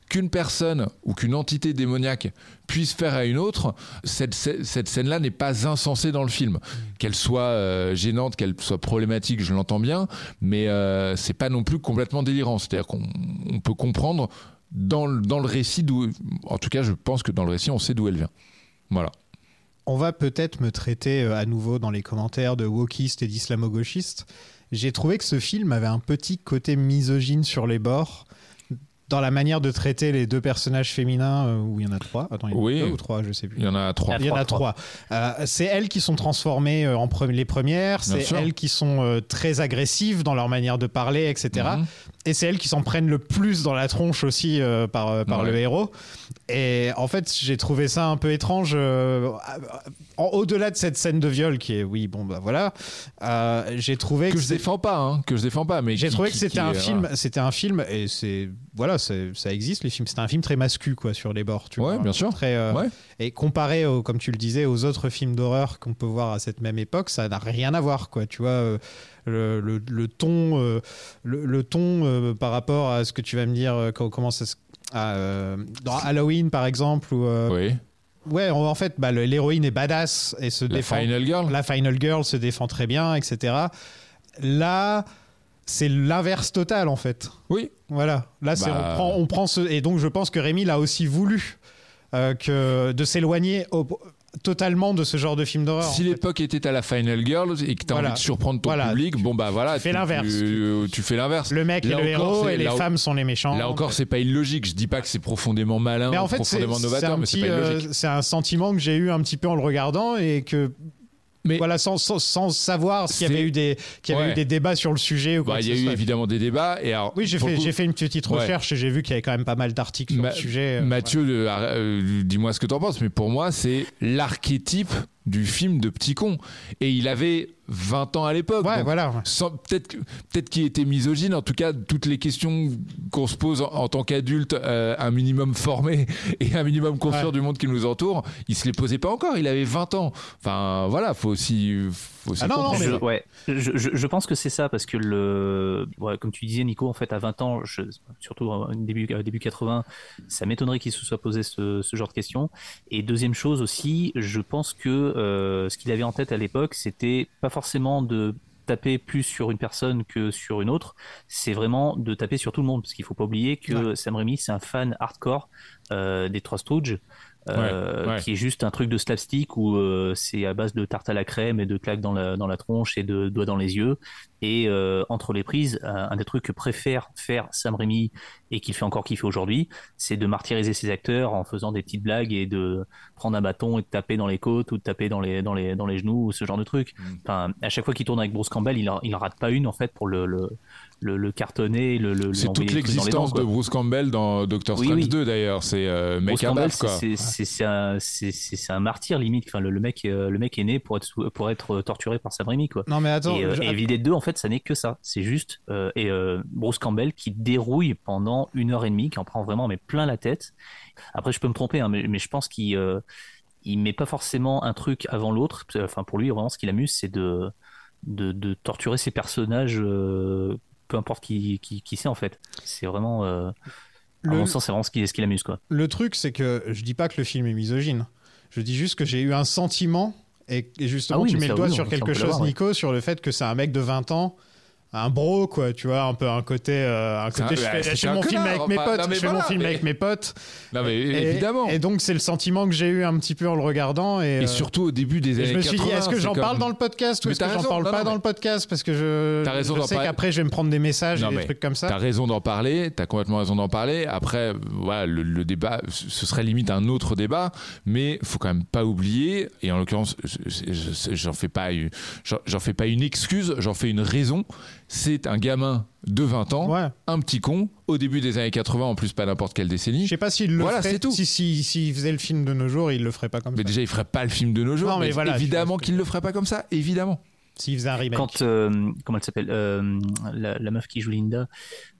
qu'une personne ou qu'une entité démoniaque puisse faire à une autre, cette, cette, scène-là n'est pas insensée dans le film. Qu'elle soit euh, gênante, qu'elle soit problématique, je l'entends bien, mais euh, c'est pas non plus complètement délirant. C'est-à-dire qu'on on peut comprendre dans le, dans le récit d'où. En tout cas, je pense que dans le récit, on sait d'où elle vient. Voilà. On va peut-être me traiter euh, à nouveau dans les commentaires de wokiste et d'islamo-gauchiste. J'ai trouvé que ce film avait un petit côté misogyne sur les bords dans la manière de traiter les deux personnages féminins, euh, où il y en a trois? Attends, il y en a Oui. deux ou trois, je sais plus. Il y en a trois. Il y en a Trois, trois. Euh, c'est elles qui sont transformées euh, en pre- les premières, c'est elles qui sont euh, très agressives dans leur manière de parler, etc. Mhm. Et c'est elles qui s'en prennent le plus dans la tronche aussi euh, par, euh, par Ouais. le héros. Et en fait, j'ai trouvé ça un peu étrange. euh, Au-delà de cette scène de viol qui est, oui, bon, bah voilà, euh, j'ai trouvé Que que je défends pas, hein, que je défends pas, mais j'ai trouvé qui- que c'était un est- film, voilà. c'était un film et c'est voilà, ça existe les films. C'était un film très mascu quoi sur les bords. Tu Ouais, vois, bien sûr. Très, euh, Ouais. Et comparé, au, comme tu le disais, aux autres films d'horreur qu'on peut voir à cette même époque, ça n'a rien à voir quoi. Tu vois. le, le- le ton, euh, le, le ton euh, par rapport à ce que tu vas me dire, euh, co- comment ça se- à, euh, dans Halloween par exemple, ou Oui. ouais, en fait, bah, l'héroïne est badass et se La défend. Final Girl. La Final Girl se défend très bien, etc. Là, c'est l'inverse total en fait. Oui. Voilà. Là, Bah. on prend, on prend ce et donc je pense que Rémi l'a aussi voulu euh, que de s'éloigner totalement de ce genre de film d'horreur. Si l'époque était à la Final Girl et que t'as Voilà. envie de surprendre ton Voilà. public, bon bah voilà, Tu fais tu- l'inverse. Tu, tu fais l'inverse. Le mec Là est le héros et les femmes sont les méchants. Là encore, c'est pas illogique. Je dis pas que c'est profondément malin, mais en fait, profondément novateur, mais c'est pas euh, illogique. c'est un sentiment que j'ai eu un petit peu en le regardant et que. Mais- voilà, sans, sans, sans savoir s'il y avait eu des qu'il y avait Ouais. eu des débats sur le sujet ou quoi Bah, il y a eu soit. évidemment des débats. Et alors, Oui, j'ai fait, coup, j'ai fait une petite Ouais. recherche et j'ai vu qu'il y avait quand même pas mal d'articles sur Ma- le sujet. euh, Mathieu, euh, euh, dis-moi ce que t'en penses, mais pour moi, c'est l'archétype du film de petit con. Et il avait 20 ans à l'époque. Ouais, voilà. Peut-être que- peut-être qu'il était misogyne. En tout cas, toutes les questions qu'on se pose en, en tant qu'adulte, euh, un minimum formé et un minimum conscient Ouais. du monde qui nous entoure, il se les posait pas encore. Il avait 20 ans. Enfin, voilà, faut aussi, faut aussi Ah non, non, comprendre mais-. Je, ouais, je, je- je pense que c'est ça parce que le, ouais, comme tu disais, Nico, en fait, à 20 ans, je, surtout début euh, début 80, ça m'étonnerait qu'il se soit posé ce, ce genre de questions. Et deuxième chose aussi, je pense que euh, ce qu'il avait en tête à l'époque, c'était pas forcément de taper plus sur une personne que sur une autre, c'est vraiment de taper sur tout le monde parce qu'il faut pas oublier que Sam Raimi c'est un fan hardcore euh, des Trois Stooges. Euh, Ouais, ouais. qui est juste un truc de slapstick où euh, c'est à base de tarte à la crème et de claques dans la, dans la tronche et de doigts dans les yeux. Et euh, entre les prises, un, un des trucs que préfère faire Sam Raimi et qu'il fait encore kiffer aujourd'hui, c'est de martyriser ses acteurs en faisant des petites blagues et de prendre un bâton et de taper dans les côtes ou de taper dans les, dans les, dans les genoux ou ce genre de truc. Mm. Enfin, à chaque fois qu'il tourne avec Bruce Campbell, il en, il en rate pas une en fait pour le, le, le, le cartonner, le, C'est toute l'existence de Bruce Campbell dans Doctor Strange oui. 2 d'ailleurs. C'est euh, mec à c'est- un, martyr limite. Enfin, le, le mec, euh, le mec est né pour être, pour être torturé par Sam Raimi, quoi. Non, mais attends. et, euh, je- et Vidé 2, en fait, ça n'est que ça. C'est juste euh, et euh, Bruce Campbell qui dérouille pendant une heure et demie, qui en prend vraiment mais plein la tête. Après, je peux me tromper, hein, mais, mais je pense qu'il euh, il met pas forcément un truc avant l'autre. Enfin, pour lui, vraiment, ce qui l'amuse, c'est de, de de torturer ses personnages, euh, peu importe qui qui, qui c'est en fait. C'est vraiment, euh, à Le- mon sens, c'est vraiment ce qui ce qui l'amuse, quoi. Le truc, c'est que je dis pas que le film est misogyne. Je dis juste que j'ai eu un sentiment, et, et justement, Ah oui, tu mets le doigt oui, sur quelque chose, ouais. Nico, sur le fait que c'est un mec de 20 ans, un bro, quoi, tu vois, un peu un côté. euh, un côté un- je fais, je mon film avec mes potes, non, je fais mon film mais- avec mes potes. Non, mais Et- évidemment. Et donc, c'est le sentiment que j'ai eu un petit peu en le regardant. Et, Et euh, surtout au début des années je me suis 80. dit, est-ce que j'en comme- parle dans le podcast ou est-ce que j'en parle non, pas dans le podcast? Parce que je, raison je sais qu'après, je vais me prendre des messages et des trucs comme ça. T'as raison d'en parler, t'as complètement raison d'en parler. Après, voilà, le, le débat, ce serait limite un autre débat, mais faut quand même pas oublier, et en l'occurrence, je- je- je- j'en fais pas, j'en fais pas une excuse, j'en fais une raison. C'est un gamin de 20 ans, Ouais. un petit con, au début des années 80, en plus pas n'importe quelle décennie. Je sais pas s'il le Voilà, ferait. c'est tout. Si, si, s'il faisait le film de nos jours, il le ferait pas comme Mais ça. déjà, il ferait pas le film de nos jours. Non, mais voilà, évidemment ce que qu'il le ferait pas comme ça, évidemment. S'il faisait un remake. quand euh, comment elle s'appelle euh, la, la meuf qui joue Linda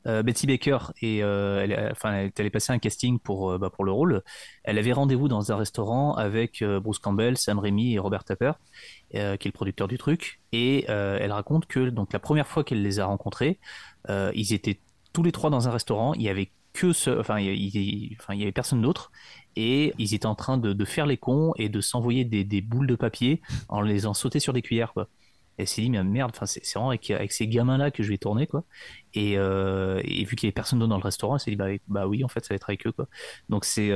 euh, Betty Baker et euh, elle, a- enfin elle est allée passer un casting pour euh, bah, pour le rôle elle avait rendez-vous dans un restaurant avec euh, Bruce Campbell Sam Raimi et Robert Tapper euh, qui est le producteur du truc et euh, elle raconte que donc la première fois qu'elle les a rencontrés euh, ils étaient tous les trois dans un restaurant il y avait que ce enfin il enfin, y avait personne d'autre et ils étaient en train de, de faire les cons et de s'envoyer des, des boules de papier en les en sauter sur des cuillères elle s'est dit, mais merde, c'est vraiment avec, avec ces gamins-là que je vais tourner, quoi. Et, vu qu'il y avait personne d'autre dans le restaurant, elle s'est dit, bah, bah oui, en fait, ça va être avec eux, quoi. Donc c'est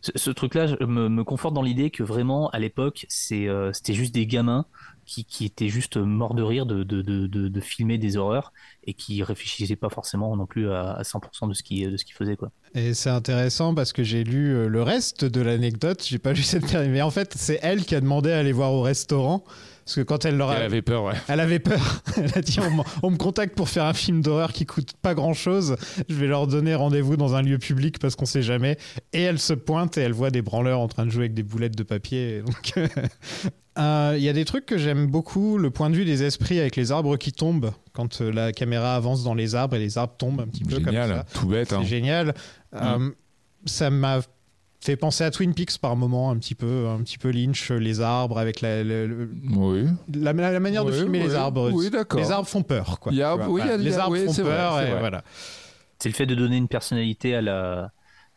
ce, truc-là me, conforte dans l'idée que vraiment, à l'époque, euh, c'était juste des gamins qui, étaient juste morts de rire de, filmer des horreurs et qui réfléchissaient pas forcément non plus à, à 100% de ce qu'ils qu'ils faisaient, quoi. Et c'est intéressant parce que j'ai lu euh, le reste de l'anecdote. J'ai pas lu cette dernière. Mais en fait, c'est elle qui a demandé à aller voir au restaurant. Parce que quand elle leur a. Elle avait peur, ouais. Elle avait peur. Elle a dit on, me contacte pour faire un film d'horreur qui coûte pas grand chose. Je vais leur donner rendez-vous dans un lieu public parce qu'on sait jamais. Et elle se pointe et elle voit des branleurs en train de jouer avec des boulettes de papier. Donc, euh, il y a des trucs que j'aime beaucoup. Le point de vue des esprits avec les arbres qui tombent quand euh, la caméra avance dans les arbres et les arbres tombent un petit peu comme ça. Génial, tout bête. hein. C'est génial. Euh, ça m'a fait penser à Twin Peaks par moment, un petit peu, un petit peu Lynch, les arbres avec la, la, Oui. la- la manière de Oui, filmer les oui, arbres. oui, d'accord. Les arbres font peur, quoi. A- a- Voilà. il y les a- arbres oui, font c'est vrai, peur c'est et vrai. voilà. C'est le fait de donner une personnalité à la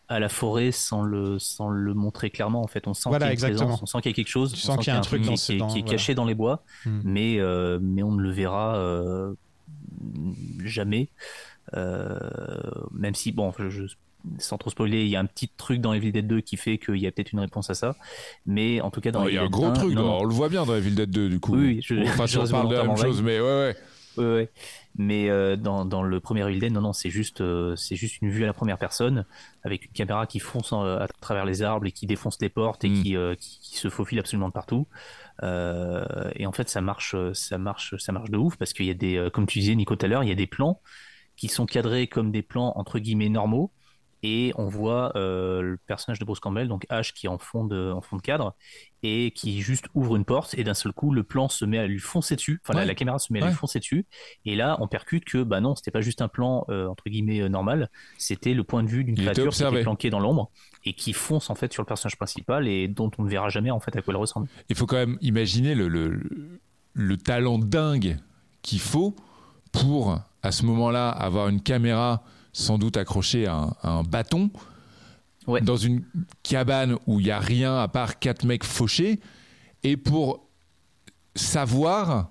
à la forêt sans le sans le montrer clairement en fait on sent Voilà, qu'il y a une exactement. présence, on sent qu'il y a quelque chose Tu on sens qu'il y a un truc qui, dans qui est- dans- qui est voilà. caché dans les bois Hmm. mais euh, mais on ne le verra euh, jamais Euh, même si bon je, je sans trop spoiler, il y a un petit truc dans Evil Dead 2 qui fait qu'il y a peut-être une réponse à ça. Mais en tout cas, dans Oh, Il y a un Evil Dead gros 1, truc, non, non. on le voit bien dans Evil Dead 2 du coup. Oui, je- enfin, je si on reste parle de la même chose, mais ouais, ouais. Ouais, ouais. Mais euh, dans, dans le premier Evil Dead, non, non, c'est juste, euh, c'est juste une vue à la première personne avec une caméra qui fonce en- à travers les arbres et qui défonce les portes et Mm. qui, euh, qui, qui se faufile absolument de partout. Euh, et en fait, ça marche, ça marche, ça marche de ouf parce qu'il y a des, euh, comme tu disais Nico tout à l'heure, il y a des plans qui sont cadrés comme des plans entre guillemets normaux. Et on voit euh, le personnage de Bruce Campbell, donc Ash, qui est en fond de, en fond de cadre, et qui juste ouvre une porte, et d'un seul coup, le plan se met à lui foncer dessus, enfin la, Ouais. la caméra se met à Ouais. lui foncer dessus, et là, on percute que, bah non, c'était pas juste un plan, euh, entre guillemets, euh, normal, c'était le point de vue d'une créature qui était planquée dans l'ombre, et qui fonce, en fait, sur le personnage principal, et dont on ne verra jamais, en fait, à quoi elle ressemble. Il faut quand même imaginer le, le, le talent dingue qu'il faut pour, à ce moment-là, avoir une caméra sans doute accrochée à un, à un bâton Ouais. dans une cabane où il n'y a rien à part quatre mecs fauchés et pour savoir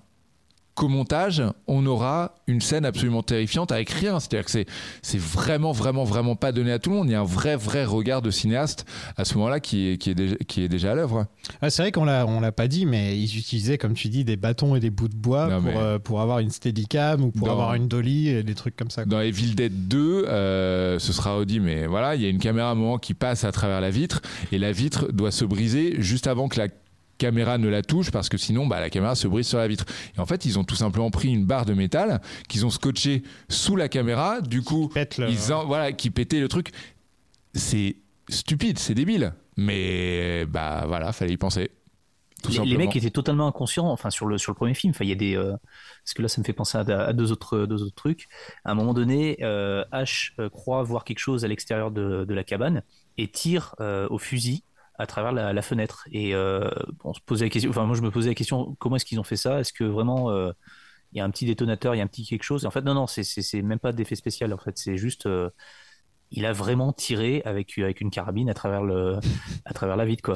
qu'au montage, on aura une scène absolument terrifiante avec rien. C'est-à-dire que c'est, vraiment, vraiment, vraiment pas donné à tout le monde. Il y a un vrai, vrai regard de cinéaste à ce moment-là qui est, qui est, déjà, qui est déjà à l'œuvre. Ah, c'est vrai qu'on l'a, pas dit, mais ils utilisaient, comme tu dis, des bâtons et des bouts de bois Non, pour, mais- euh, pour avoir une steadicam ou pour Dans- avoir une dolly et des trucs comme ça. quoi. Dans Evil Dead 2, euh, ce sera redit, mais voilà, il y a une caméra à un moment qui passe à travers la vitre et la vitre doit se briser juste avant que la caméra ne la touche parce que sinon bah, la caméra se brise sur la vitre. Et en fait, ils ont tout simplement pris une barre de métal qu'ils ont scotché sous la caméra, du coup, Pète le- ils en- voilà, qui pétait le truc. C'est stupide, c'est débile, mais bah voilà, fallait y penser. Tout les, mecs étaient totalement inconscients enfin sur le sur le premier film enfin il y a des euh, parce que là ça me fait penser à, à deux autres deux autres trucs à un moment donné euh, Ash euh, croit voir quelque chose à l'extérieur de, de la cabane et tire euh, au fusil à travers la, la fenêtre et euh, on se posait la question enfin moi je me posais la question comment est-ce qu'ils ont fait ça? Est-ce que vraiment euh, il y a un petit détonateur il y a un petit quelque chose? Et en fait non non c'est même pas d'effet spécial en fait c'est juste euh, il a vraiment tiré avec, avec une carabine à travers, le, à travers la vitre, quoi.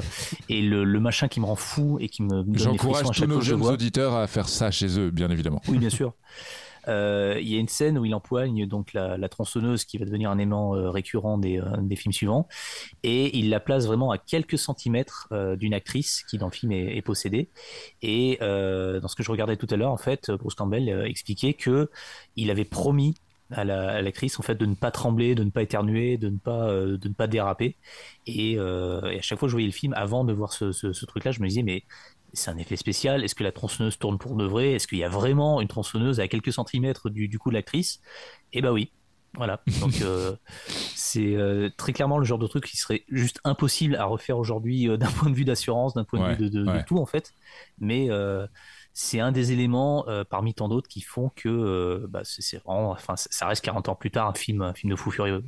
Et le, le machin qui me rend fou et qui me J'encourage tous nos jeunes auditeurs à faire ça chez eux, bien évidemment. Oui, bien sûr. Euh, Il y a une scène où il empoigne donc la, tronçonneuse qui va devenir un aimant euh, récurrent des, euh, des films suivants. Et il la place vraiment à quelques centimètres d'une actrice qui dans le film est, possédée. Et dans ce que je regardais tout à l'heure en fait Bruce Campbell expliquait que il avait promis à la- à l'actrice en fait de ne pas trembler, de ne pas éternuer, de ne pas de ne pas déraper. Et, à chaque fois que je voyais le film avant de voir ce, ce truc-là, je me disais mais c'est un effet spécial. Est-ce que la tronçonneuse tourne pour de vrai? Est-ce qu'il y a vraiment une tronçonneuse à quelques centimètres du, du cou de l'actrice? Eh ben oui. Voilà. Donc euh, c'est euh, très clairement le genre de truc qui serait juste impossible à refaire aujourd'hui euh, d'un point de vue d'assurance, d'un point Ouais, de vue de, de- tout en fait. Mais euh, c'est un des éléments euh, parmi tant d'autres qui font que euh, bah, c'est vraiment, enfin, ça reste 40 ans plus tard un film, un film de fou furieux.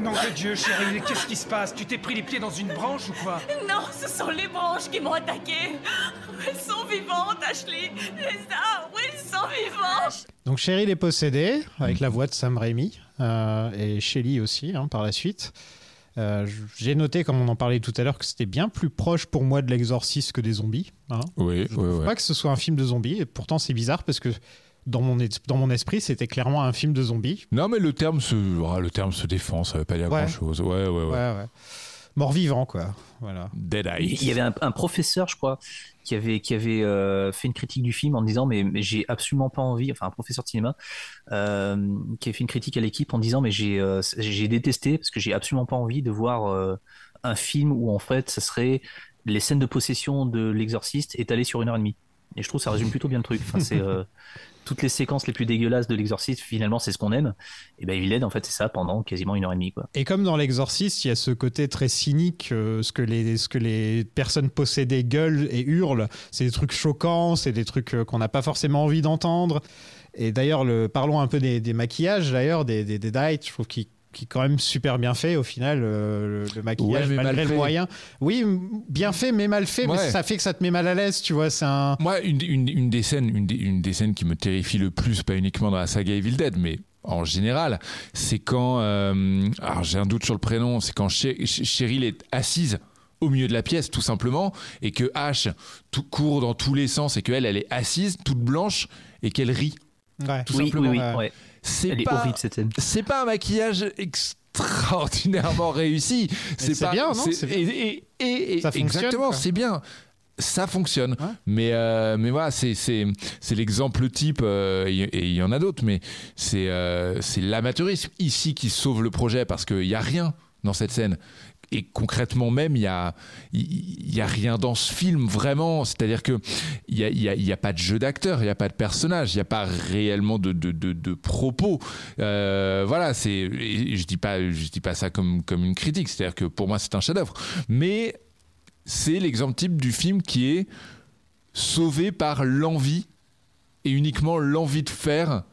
Nom de Dieu, chérie, qu'est-ce qui se passe? Tu t'es pris les pieds dans une branche ou quoi? Non, ce sont les branches qui m'ont attaqué. Elles sont vivantes, Ashley. Les arbres, ils sont vivants. Donc Cheryl est possédée avec la voix de Sam Raimi euh, et Shelly aussi hein, par la suite. Euh, J'ai noté, comme on en parlait tout à l'heure, que c'était bien plus proche pour moi de l'exorciste que des zombies. hein. Oui, Je oui, trouve oui. pas que ce soit un film de zombies, et pourtant c'est bizarre parce que dans mon, es- dans mon esprit, c'était clairement un film de zombies. Non, mais le terme se, ah, le terme se défend, ça veut pas dire Ouais. grand chose. Ouais, ouais, ouais. Ouais, ouais. Mort-vivant, quoi. Voilà. Dead Il Eyes. il y avait un, un professeur, je crois, qui avait, euh, fait une critique du film en disant mais, j'ai absolument pas envie, enfin un professeur de cinéma, euh, qui avait fait une critique à l'équipe en disant mais j'ai euh, détesté parce que j'ai absolument pas envie de voir un film où en fait ça serait les scènes de possession de l'exorciste étalées sur une heure et demie. Et je trouve que ça résume plutôt bien le truc. C'est toutes les séquences les plus dégueulasses de l'exorciste, finalement, c'est ce qu'on aime. Et ben, Evil Dead, en fait, c'est ça pendant quasiment une heure et demie, quoi. Et comme dans L'Exorciste, il y a ce côté très cynique, euh, ce, que les, ce que les personnes possédées gueulent et hurlent, c'est des trucs choquants, c'est des trucs euh, qu'on n'a pas forcément envie d'entendre. Et d'ailleurs, le- parlons un peu des, maquillages, d'ailleurs, des, des, des je trouve qu'ils qui est quand même super bien fait au final le, le- le maquillage Ouais, malgré mal le fait. moyen oui bien fait mais mal fait mais ça fait que ça te met mal à l'aise tu vois c'est un Moi, une, une, une des scènes, une des, une des scènes qui me terrifie le plus, pas uniquement dans la saga Evil Dead, mais en général, c'est quand, euh, alors j'ai un doute sur le prénom, c'est quand Che- Che- Cheryl est assise au milieu de la pièce, tout simplement, et que H tout court dans tous les sens, et qu'elle, elle est assise, toute blanche, et qu'elle rit. ouais. Tout oui, simplement. oui, oui, ouais. C'est Elle est pas, horrible, cette scène. c'est pas un maquillage extraordinairement réussi. c'est pas- bien, non et, et- et- et- Ça fonctionne, exactement, quoi. c'est bien. Ça fonctionne, mais euh, mais voilà, c'est c'est c'est l'exemple type euh, et il y en a d'autres, mais c'est euh, c'est l'amateurisme ici qui sauve le projet parce qu'il y a rien dans cette scène et concrètement même il y a y a rien dans ce film vraiment. C'est-à-dire que il y a, pas de jeu d'acteur il y a pas de personnage il y a pas réellement de, propos. Euh, voilà je dis pas je dis pas ça comme une critique. C'est-à-dire que pour moi c'est un chef-d'œuvre. Mais c'est l'exemple type du film qui est sauvé par l'envie et uniquement l'envie de faire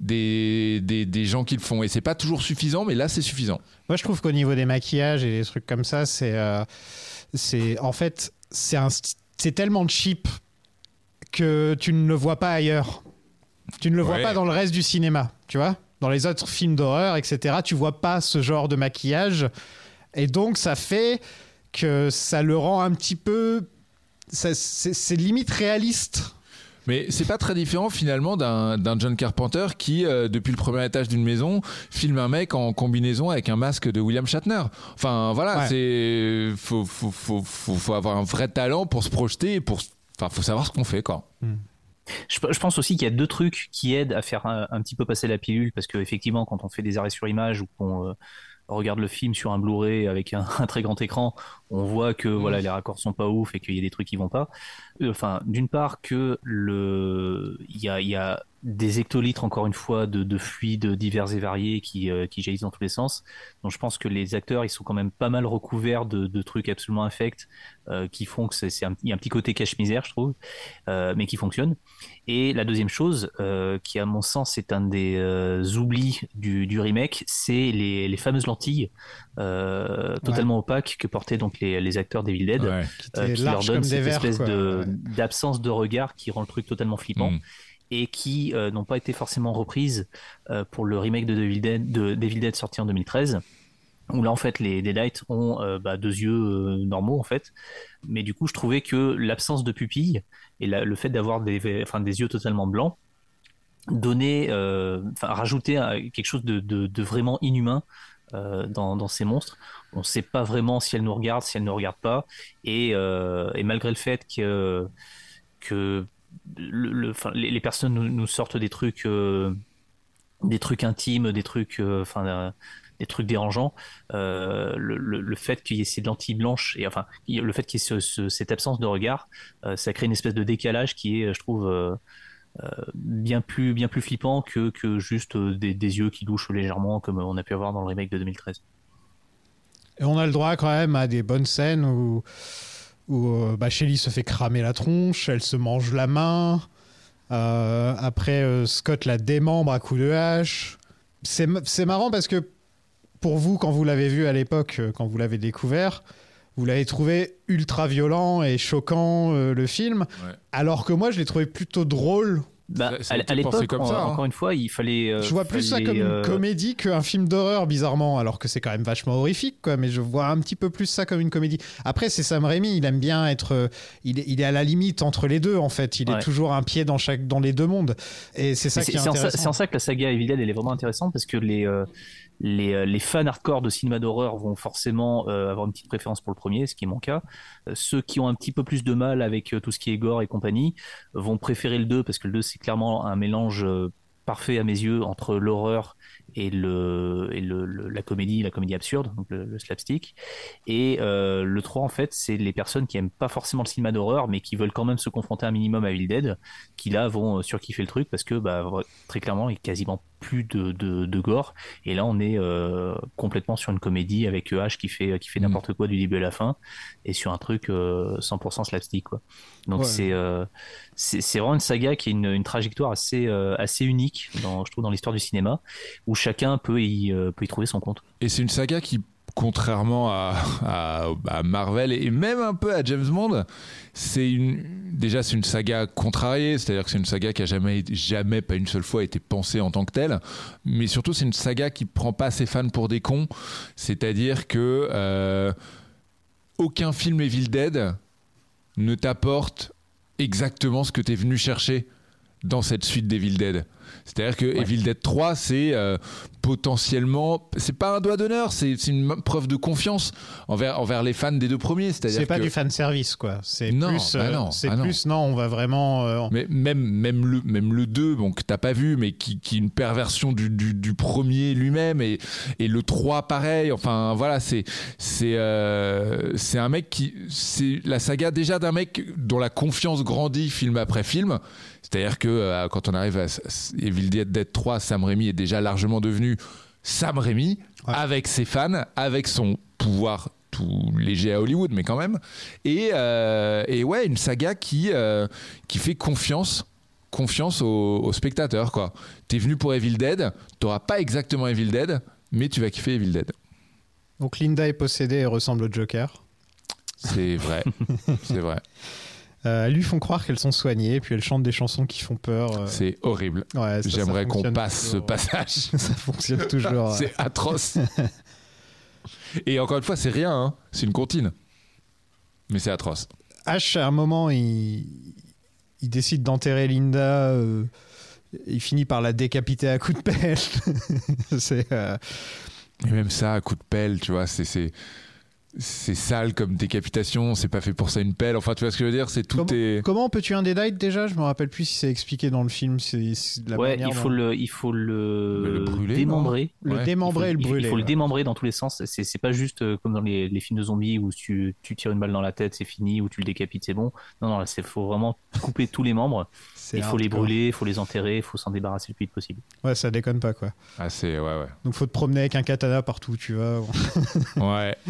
des, des, des gens qui le font. Et c'est pas toujours suffisant mais là c'est suffisant Moi, je trouve qu'au niveau des maquillages et des trucs comme ça, c'est. euh, c'est en fait, c'est un st- c'est tellement cheap que tu ne le vois pas ailleurs. Tu ne le vois pas dans le reste du cinéma, tu vois Dans les autres films d'horreur, etc., tu vois pas ce genre de maquillage. Et donc, ça fait que ça le rend un petit peu. ça- C'est c'est limite réaliste. Mais c'est pas très différent finalement d'un John Carpenter qui, euh, depuis le premier étage d'une maison, filme un mec en combinaison avec un masque de William Shatner. Enfin voilà, Ouais. c'est faut, faut, faut, faut, faut avoir un vrai talent pour se projeter et pour enfin faut savoir ce qu'on fait quoi. Je, je pense aussi qu'il y a deux trucs qui aident à faire un, un petit peu passer la pilule parce que effectivement quand on fait des arrêts sur image ou qu'on euh, regarde le film sur un Blu-ray avec un, un très grand écran, on voit que voilà les raccords sont pas ouf et qu'il y a des trucs qui vont pas. Enfin, d'une part que le il y a, il y a des hectolitres encore une fois de, de fluides divers et variés qui, euh, qui jaillissent dans tous les sens. Donc je pense que les acteurs ils sont quand même pas mal recouverts de, de trucs absolument infects euh, qui font que c'est un, y a un petit côté cache-misère je trouve, euh, mais qui fonctionne. Et la deuxième chose, qui à mon sens est un des oublis du, du remake, c'est les, les fameuses lentilles totalement opaques que portaient donc les, les acteurs d'Evil Dead, Ouais. qui leur donnent des cette verres, espèce quoi. de. D'absence de regard qui rend le truc totalement flippant. Mm. Et qui euh, n'ont pas été forcément reprises euh, pour le remake de Devil Dead, de Devil Dead sorti en 2013 où là en fait les Deadites ont euh, bah, deux yeux euh, normaux en fait mais du coup je trouvais que l'absence de pupilles et la- le fait d'avoir des, enfin, des yeux totalement blancs donnait euh, enfin rajoutait euh, quelque chose de, de- de vraiment inhumain euh, dans, ces monstres. On ne sait pas vraiment si elles nous regardent si elles ne regardent pas. Et, euh, et malgré le fait que les, personnes nous, nous sortent des trucs euh, des trucs intimes des trucs dérangeants le, fait qu'il y ait ces lentilles blanches et enfin le fait qu'il y ait ce- ce- cette absence de regard ça crée une espèce de décalage qui est je trouve bien plus bien plus flippant que, que juste euh, des, yeux qui douchent légèrement comme on a pu avoir dans le remake de 2013 Et on a le droit quand même à des bonnes scènes où, où euh, bah, Shelly se fait cramer la tronche, elle se mange la main. Euh, après, euh, Scott la démembre à coups de hache. C'est marrant parce que pour vous, quand vous l'avez vu à l'époque, euh, quand vous l'avez découvert, vous l'avez trouvé ultra violent et choquant euh, le film, Ouais. alors que moi je l'ai trouvé plutôt drôle. Bah, Ça- ça a à, l'époque, comme ça, hein. encore une fois, il fallait. euh, je vois plus ça comme une euh, comédie qu'un film d'horreur, bizarrement, alors que c'est quand même vachement horrifique, quoi. Mais je vois un petit peu plus ça comme une comédie. Après, c'est Sam Raimi, il aime bien être. Il est, il est à la limite entre les deux, en fait. Il Ouais. est toujours un pied dans, chaque, dans les deux mondes. Et c'est ça qui C'est est c'est en, ça- intéressant. c'est en ça que la saga Evil Dead elle est vraiment intéressante parce que les, euh, les, euh, les fans hardcore de cinéma d'horreur vont forcément euh, avoir une petite préférence pour le premier, ce qui est mon cas. Euh, ceux qui ont un petit peu plus de mal avec euh, tout ce qui est gore et compagnie vont préférer le 2 parce que le 2 c'est clairement un mélange parfait à mes yeux entre l'horreur et, le, et le, le- la comédie, la comédie absurde, donc le, le slapstick. Et euh, le 3, en fait, c'est les personnes qui aiment pas forcément le cinéma d'horreur, mais qui veulent quand même se confronter un minimum à Evil Dead, qui là vont surkiffer le truc parce que bah, très clairement, il a quasiment plus de, de, de gore. Et là, on est euh, complètement sur une comédie avec H qui fait, qui fait Mm. n'importe quoi du début à la fin, et sur un truc euh, 100% slapstick. Quoi. Donc Ouais. c'est euh, c'est c'est vraiment une saga qui a une, une trajectoire assez, euh, assez unique, dans, je trouve, dans l'histoire du cinéma, où chacun peut y, euh, peut y trouver son compte. Et c'est une saga qui, contrairement à, Marvel et même un peu à James Bond, c'est déjà c'est une saga contrariée, c'est-à-dire que c'est une saga qui a jamais jamais pas une seule fois été pensée en tant que telle, mais surtout c'est une saga qui prend pas ses fans pour des cons, c'est-à-dire que euh, aucun film Evil Dead ne t'apporte exactement ce que tu es venu chercher dans cette suite d'Evil Dead. C'est-à-dire que Evil Dead 3, c'est euh, potentiellement, c'est pas un doigt d'honneur, c'est une preuve de confiance envers, envers les fans des deux premiers. C'est pas que- du fan service quoi. C'est plus, bah euh, non, c'est non. plus non, on va vraiment. euh, Mais même, même, le, même le 2, bon, que t'as pas vu, mais qui, qui est une perversion du, du, du premier lui-même, et, et le 3 pareil, enfin voilà, c'est c'est euh, c'est un mec qui. C'est la saga déjà d'un mec dont la confiance grandit film après film. C'est-à-dire que euh, quand on arrive à Evil Dead, Dead 3, Sam Raimi est déjà largement devenu Sam Raimi, Ouais. avec ses fans, avec son pouvoir tout léger à Hollywood, mais quand même. Et, euh, et ouais, une saga qui, euh, qui fait confiance confiance aux, aux spectateurs quoi. T'es venu pour Evil Dead, t'auras pas exactement Evil Dead, mais tu vas kiffer Evil Dead. Donc Linda est possédée et ressemble au Joker. C'est vrai, c'est vrai. Euh, elles lui font croire qu'elles sont soignées, puis elles chantent des chansons qui font peur. euh, C'est horrible. ouais, J'aimerais qu'on passe ce passage. ça fonctionne toujours. C'est atroce. Et encore une fois, c'est rien, hein. c'est une comptine. Mais c'est atroce. Ash, à un moment, il, il décide d'enterrer Linda. euh, il finit par la décapiter à coups de pelle. c'est. euh, Et même ça, à coup de pelle, tu vois, c'est c'est sale comme décapitation. C'est pas fait pour ça une pelle. Enfin, tu vois ce que je veux dire C'est tout Comment, est. comment on peut tuer un Deadite déjà? Je me rappelle plus si c'est expliqué dans le film. C'est la ouais, manière il dont- faut le, il faut le, Mais le brûler, démembrer. le Ouais. démembrer et le il faut, brûler. Il faut le démembrer dans tous les sens. C'est c'est pas juste euh, comme dans les, les films de zombies où tu, tu tires une balle dans la tête, c'est fini, ou tu le décapites, c'est bon. Non, non, là, il faut vraiment couper tous les membres. Il faut les brûler, il faut les enterrer, il faut s'en débarrasser le plus vite possible. Ouais, ça déconne pas quoi. Ah, c'est. Ouais, ouais. Donc faut te promener avec un katana partout, tu vois. Ouais.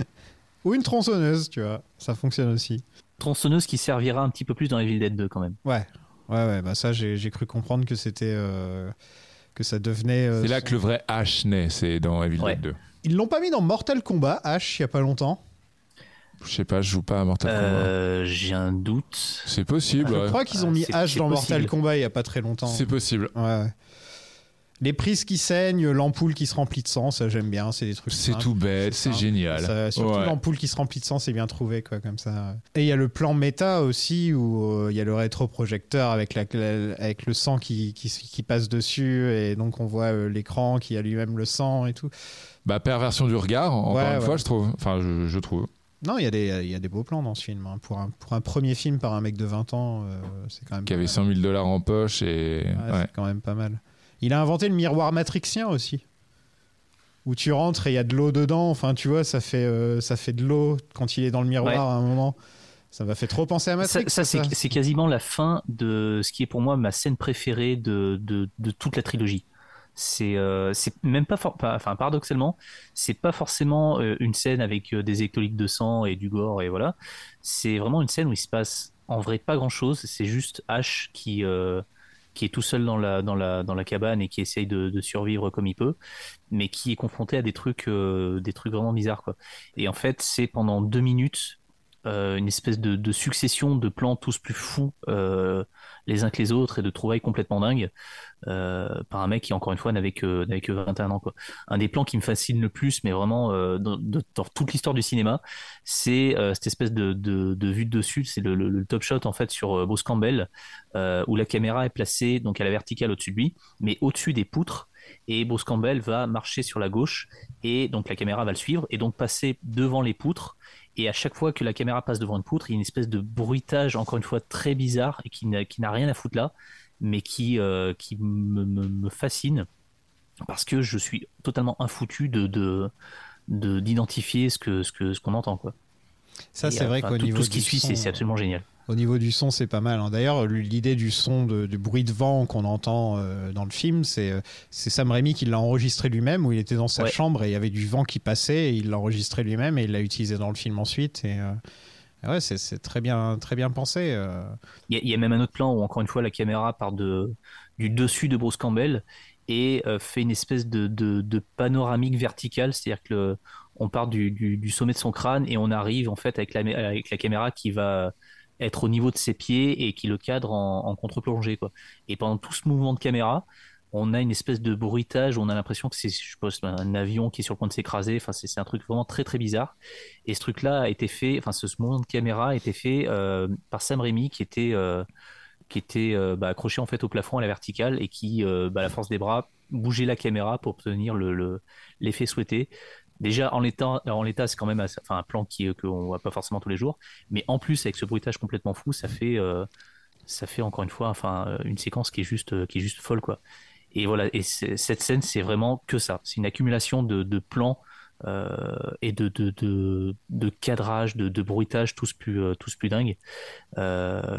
Ou une tronçonneuse, tu vois. Ça fonctionne aussi. Tronçonneuse qui servira un petit peu plus dans Evil Dead 2 quand même. Ouais. Ouais, ouais, bah ça, j'ai cru comprendre que c'était. euh, que ça devenait. euh, C'est là son- que le vrai H naît, c'est dans Evil Ouais. Dead 2. Ils l'ont pas mis dans Mortal Kombat, H, il y a pas longtemps? Je sais pas, je joue pas à Mortal Kombat. Euh, J'ai un doute. C'est possible, Je ouais. crois qu'ils ont Ah, mis H dans possible. Mortal Kombat il y a pas très longtemps. C'est possible. Ouais. Les prises qui saignent, l'ampoule qui se remplit de sang, ça j'aime bien, c'est des trucs. C'est tout bête, C'est génial. Ça- surtout Ouais. l'ampoule qui se remplit de sang, c'est bien trouvé, quoi, comme ça. Et il y a le plan méta aussi, où euh, il y a le rétroprojecteur avec, la, la- avec le sang qui, qui, qui passe dessus, et donc on voit euh, l'écran qui a lui-même le sang et tout. Bah, perversion du regard, encore Ouais, une ouais. fois, je trouve. Enfin, je, je trouve. Non, il y, a des- il y a des beaux plans dans ce film. hein. Pour, un, pour un premier film par un mec de 20 ans, euh, c'est quand même Qui avait mal. 100 000 dollars en poche et. Ouais, ouais. C'est quand même pas mal. Il a inventé le miroir matrixien aussi. Où tu rentres et il y a de l'eau dedans. Enfin, tu vois, ça fait, euh, ça fait de l'eau quand il est dans le miroir Ouais. à un moment. Ça m'a fait trop penser à Matrix. Ça, ça, c'est c'est quasiment la fin de ce qui est pour moi ma scène préférée de, de, de toute la trilogie. C'est euh, même pas, for- pas- enfin paradoxalement, c'est pas forcément euh, une scène avec euh, des écoliques de sang et du gore et voilà. C'est vraiment une scène où il se passe en vrai pas grand chose. C'est juste Ash qui qui est tout seul dans la dans la dans la cabane et qui essaye de, survivre comme il peut, mais qui est confronté à des trucs euh, des trucs vraiment bizarres quoi. Et en fait, c'est pendant deux minutes euh, une espèce de, de succession de plans tous plus fous euh, les uns que les autres et de trouvailles complètement dingues euh, par un mec qui encore une fois n'avait que n'avait que 21 ans quoi. Un des plans qui me fascine le plus mais vraiment euh, dans, toute l'histoire du cinéma, c'est euh, cette espèce de, de, vue de dessus, c'est le, le- top shot en fait sur Bruce Campbell où la caméra est placée donc à la verticale au-dessus de lui mais au-dessus des poutres. Et Bruce Campbell va marcher sur la gauche et donc la caméra va le suivre. Et donc passer devant les poutres et à chaque fois que la caméra passe devant une poutre, il y a une espèce de bruitage, encore une fois, très bizarre et qui n'a, rien à foutre là, mais qui, euh, qui me, me- me fascine parce que je suis totalement infoutu de, de, de- d'identifier ce, que, ce, que, ce qu'on entend. Quoi. Ça, c'est euh, vrai qu'au niveau tout ce qui suit, son, c'est, absolument génial. Au niveau du son, c'est pas mal. hein. D'ailleurs, l'idée du son, de- du bruit de vent qu'on entend euh, dans le film, c'est euh, c'est Sam Raimi qui l'a enregistré lui-même, où il était dans sa Ouais. chambre et il y avait du vent qui passait, et il l'a enregistré lui-même et il l'a utilisé dans le film ensuite. Et, euh, ouais, c'est- très bien, très bien pensé. euh. Il y, a- il y a même un autre plan où, encore une fois, la caméra part de, du dessus de Bruce Campbell et euh, fait une espèce de, de, de panoramique verticale, c'est-à-dire que le- on part du, du, du sommet de son crâne et on arrive en fait avec la, avec la caméra qui va être au niveau de ses pieds et qui le cadre en, contre-plongée. Quoi. Et pendant tout ce mouvement de caméra, on a une espèce de bruitage, on a l'impression que c'est, je un avion qui est sur le point de s'écraser. Enfin, c'est, c'est un truc vraiment très très bizarre. Et ce truc-là a été fait, enfin, ce, mouvement de caméra a été fait euh, par Sam Raimi, qui était, euh, qui était euh, bah, accroché en fait au plafond à la verticale et qui, bah, à la force des bras, bougeait la caméra pour obtenir le- le- l'effet souhaité. Déjà en l'état, en l'état, c'est quand même un plan qui qu'on voit pas forcément tous les jours, mais en plus avec ce bruitage complètement fou, ça fait euh, ça fait encore une fois enfin une séquence qui est juste qui est juste folle quoi. Et voilà, et cette scène c'est vraiment que ça, c'est une accumulation de, plans euh, et de, de, de, de cadrage, de, de bruitage, tous plus, euh, tous plus dingues,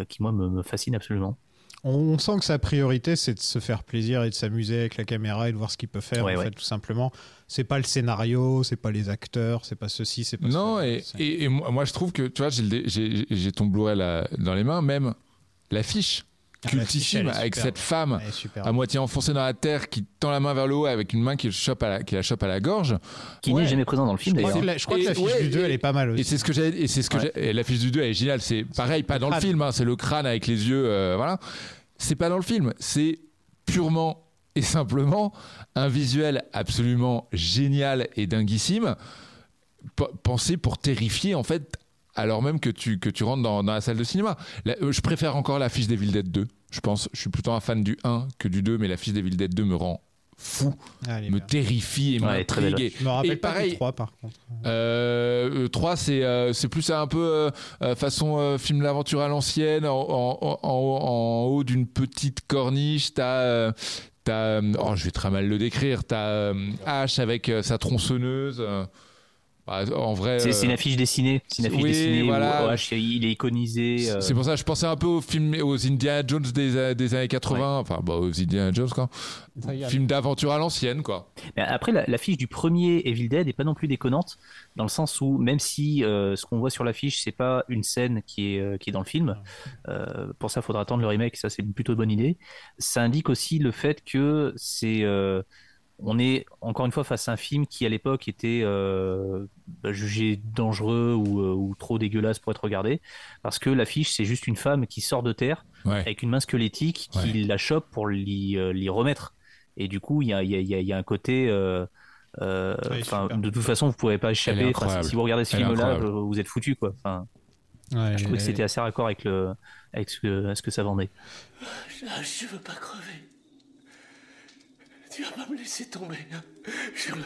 qui moi me fascine absolument. On, on sent que sa priorité, c'est de se faire plaisir et de s'amuser avec la caméra et de voir ce qu'il peut faire, Ouais, en ouais. fait, tout simplement. C'est pas le scénario, c'est pas les acteurs, c'est pas ceci, c'est pas Non, ça. et, et, et moi, moi, je trouve que, tu vois, j'ai ton Blu-ray là, dans les mains, même l'affiche, cultissime elle est avec cette femme à moitié enfoncée dans la terre qui tend la main vers le haut avec une main qui, le chope à la, qui la chope à la gorge. Qui Ouais. n'est jamais présent dans le film Je crois d'ailleurs. que la- je crois que l'affiche ouais, du 2, et- elle est pas mal aussi. Et c'est ce que j'ai, et c'est ce que Ouais. j'ai, et l'affiche du 2 elle est géniale. C'est pareil, pas dans le film, hein, c'est le crâne avec les yeux, euh, voilà. C'est pas dans le film, c'est purement et simplement un visuel absolument génial et dinguissime, p- pensé pour terrifier en fait, alors même que tu, que tu rentres dans, dans la salle de cinéma. La- euh, je préfère encore l'affiche d'Evil Dead 2, je pense. Je suis plutôt un fan du 1 que du 2, mais l'affiche d'Evil Dead 2 me rend fou, Ah, me bien. terrifie et Ouais, m'intrigue. Je me rappelle et pas pareil- du 3, par contre. Euh, 3, c'est euh, c'est plus un peu euh, euh, façon euh, film d'aventure à l'ancienne, en, en- en- en- haut d'une petite corniche, t'as. euh, T'as, euh, oh, je vais très mal le décrire. T'as euh, H avec euh, sa tronçonneuse. Euh, bah, en vrai, C'est c'est une euh, affiche dessinée, c'est une affiche oui, dessinée où voilà. OH, il est iconisé. euh, c'est pour ça que je pensais un peu aux films, aux Indiana Jones des, euh, des années 80. Enfin, bah, aux Indiana Jones, quoi. Film d'aventure à l'ancienne, quoi. Mais après, la- l'affiche du premier Evil Dead est pas non plus déconnante, dans le sens où même si euh, ce qu'on voit sur l'affiche, c'est pas une scène qui est, euh, qui est dans le film, euh, pour ça, il faudra attendre le remake, ça c'est une plutôt bonne idée. Ça indique aussi le fait que c'est, euh, on est encore une fois face à un film qui à l'époque était euh, bah, jugé dangereux ou, euh, ou trop dégueulasse pour être regardé, parce que l'affiche c'est juste une femme qui sort de terre Ouais. avec une main squelettique qui Ouais. la chope pour l'y euh, l'y remettre. Et du coup, il y a, il y a- il y a- il y a un côté. euh, euh, de toute façon, vous ne pourrez pas échapper. Si, vous regardez ce Elle film-là, vous êtes foutu. Quoi. Enfin, Ouais, je trouvais que c'était assez raccord avec, le, avec ce, que, ce que ça vendait. Je veux pas crever. Tu vas pas me laisser tomber. hein. Le.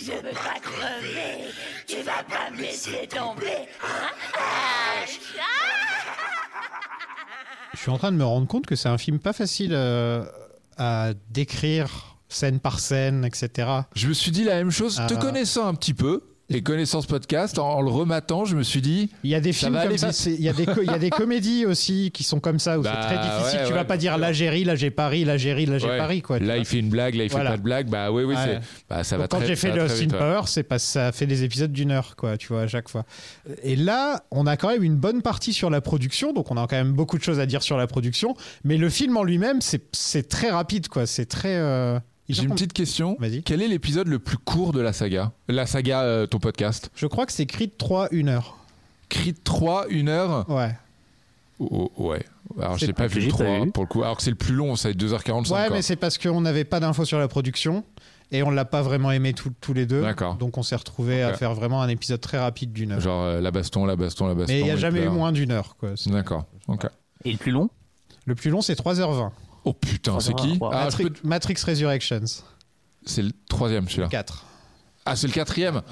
Je veux pas crever. Tu vas pas me laisser tomber. Je suis en train de me rendre compte que c'est un film pas facile euh, à décrire scène par scène, etc. Je me suis dit la même chose, te Ah. connaissant un petit peu et connaissant ce podcast, en, en le rematant, je me suis dit. Il y a des films va comme ça. Il y a des co- il y a des comédies aussi qui sont comme ça où Bah, c'est très difficile. ouais, tu vas ouais, pas dire bien là j'ai ri, là j'ai Paris, là j'ai ri, là j'ai Ouais. Paris quoi. Là, il fait une blague, là, il Voilà. fait pas de blague. Bah oui, oui. Bah, ça va Donc, quand très j'ai fait va le Austin. Power, c'est ça fait des épisodes d'une heure, quoi, tu vois, à chaque fois. Et là, on a quand même une bonne partie sur la production, donc on a quand même beaucoup de choses à dire sur la production, mais le film en lui-même, c'est c'est très rapide, quoi. C'est très. euh, J'ai une petite question. Vas-y. Quel est l'épisode le plus court de la saga? La saga, euh, ton podcast? Je crois que c'est Creed 3, 1 heure. Creed 3, 1 heure? Ouais. Oh, oh, Ouais. Alors, j'ai pas vu le j'ai 3 pas vu? pour le coup. Alors que c'est le plus long, ça va être 2h45. Ouais, quoi. mais c'est parce qu'on n'avait pas d'infos sur la production et on l'a pas vraiment aimé tous- tous les deux. D'accord. Donc on s'est retrouvé à faire vraiment un épisode très rapide d'une heure. Genre euh, la baston, la baston, la baston. mais il n'y a jamais eu moins d'une heure, D'accord. Ok. Et le plus long? Le plus long, c'est 3h20. Oh putain, c'est qui. Ah, peux- Matrix Resurrections, C'est le troisième, celui-là. 4. Ah, c'est le quatrième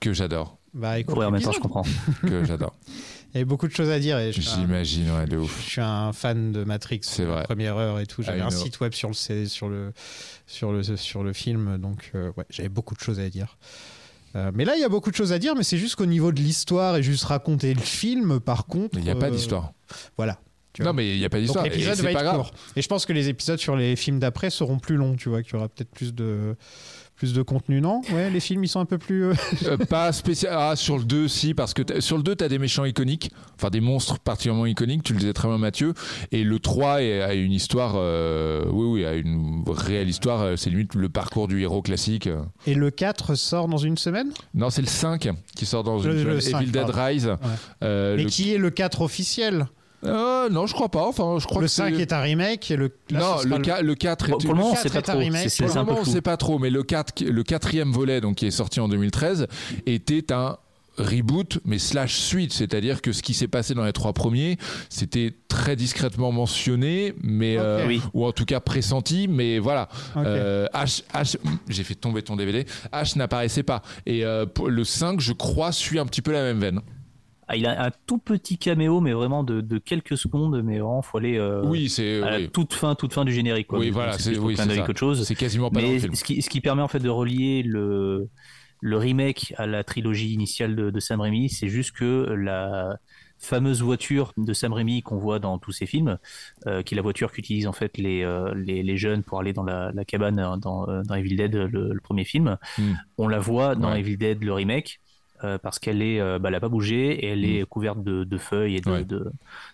Que j'adore. Bah écoute, Ouais, en même temps, je comprends. Que j'adore. il y avait beaucoup de choses à dire et J'imagine, ouais, de ouf. Je suis un fan de Matrix, C'est vrai. première heure et tout. J'avais Ah, un heure. site web sur le, sur le, sur le, sur le film, donc euh, ouais, j'avais beaucoup de choses à dire. Euh, mais là, il y a beaucoup de choses à dire, mais c'est juste qu'au niveau de l'histoire et juste raconter le film, par contre. Il n'y a pas euh, d'histoire. Voilà. Tu Non, vois. mais il n'y a pas d'histoire. l'épisode va pas être grave. court. Et je pense que les épisodes sur les films d'après seront plus longs, tu vois, qu'il y aura peut-être plus de, plus de contenu, non? Ouais, les films, ils sont un peu plus. euh, Euh, pas spécial. Ah, sur le 2, si, parce que sur le 2, tu as des méchants iconiques, enfin des monstres particulièrement iconiques, tu le disais très bien, Mathieu. Et le 3 est- a une histoire, euh, oui, oui, a une réelle histoire. C'est limite le parcours du héros classique. Et le 4 sort dans une semaine? Non, c'est le 5 qui sort dans Le- une le semaine. 5, Evil Dead. Rise. Euh, Mais le... qui est le 4 officiel? Euh, non, je crois pas. Enfin, je crois Le que 5 c'est- est un remake et le. là, non, le, ca- le 4 Pour, est... pour le moment, pas est un trop. remake. C'est- C'est Pour le moment, on sait pas trop, mais le, 4, le quatrième volet, donc qui est sorti en 2013, était un reboot, mais slash suite, c'est-à-dire que ce qui s'est passé dans les trois premiers, c'était très discrètement mentionné, mais euh, Oui. ou en tout cas pressenti, mais voilà. Euh, H, H- j'ai fait tomber ton DVD. H n'apparaissait pas. Et euh, pour le 5, je crois, suit un petit peu la même veine. Ah, il a un tout petit caméo, mais vraiment de, de quelques secondes, mais vraiment, faut aller euh, oui, c'est à la toute fin, toute fin du générique. Quoi. Oui, Donc, voilà, c'est oui, c'est qu'autre chose. C'est quasiment pas dans le Mais film. ce qui, ce qui permet en fait de relier le, le remake à la trilogie initiale de, de Sam Raimi, c'est juste que la fameuse voiture de Sam Raimi qu'on voit dans tous ses films, euh, qui est la voiture qu'utilisent en fait les, euh, les, les jeunes pour aller dans la, la cabane dans, dans Evil Dead, le, le premier film, Hmm. on la voit dans Ouais. Evil Dead, le remake. Euh, parce qu'elle est, euh, bah, elle a pas bougé et elle est couverte de, de feuilles et de. Ouais. de,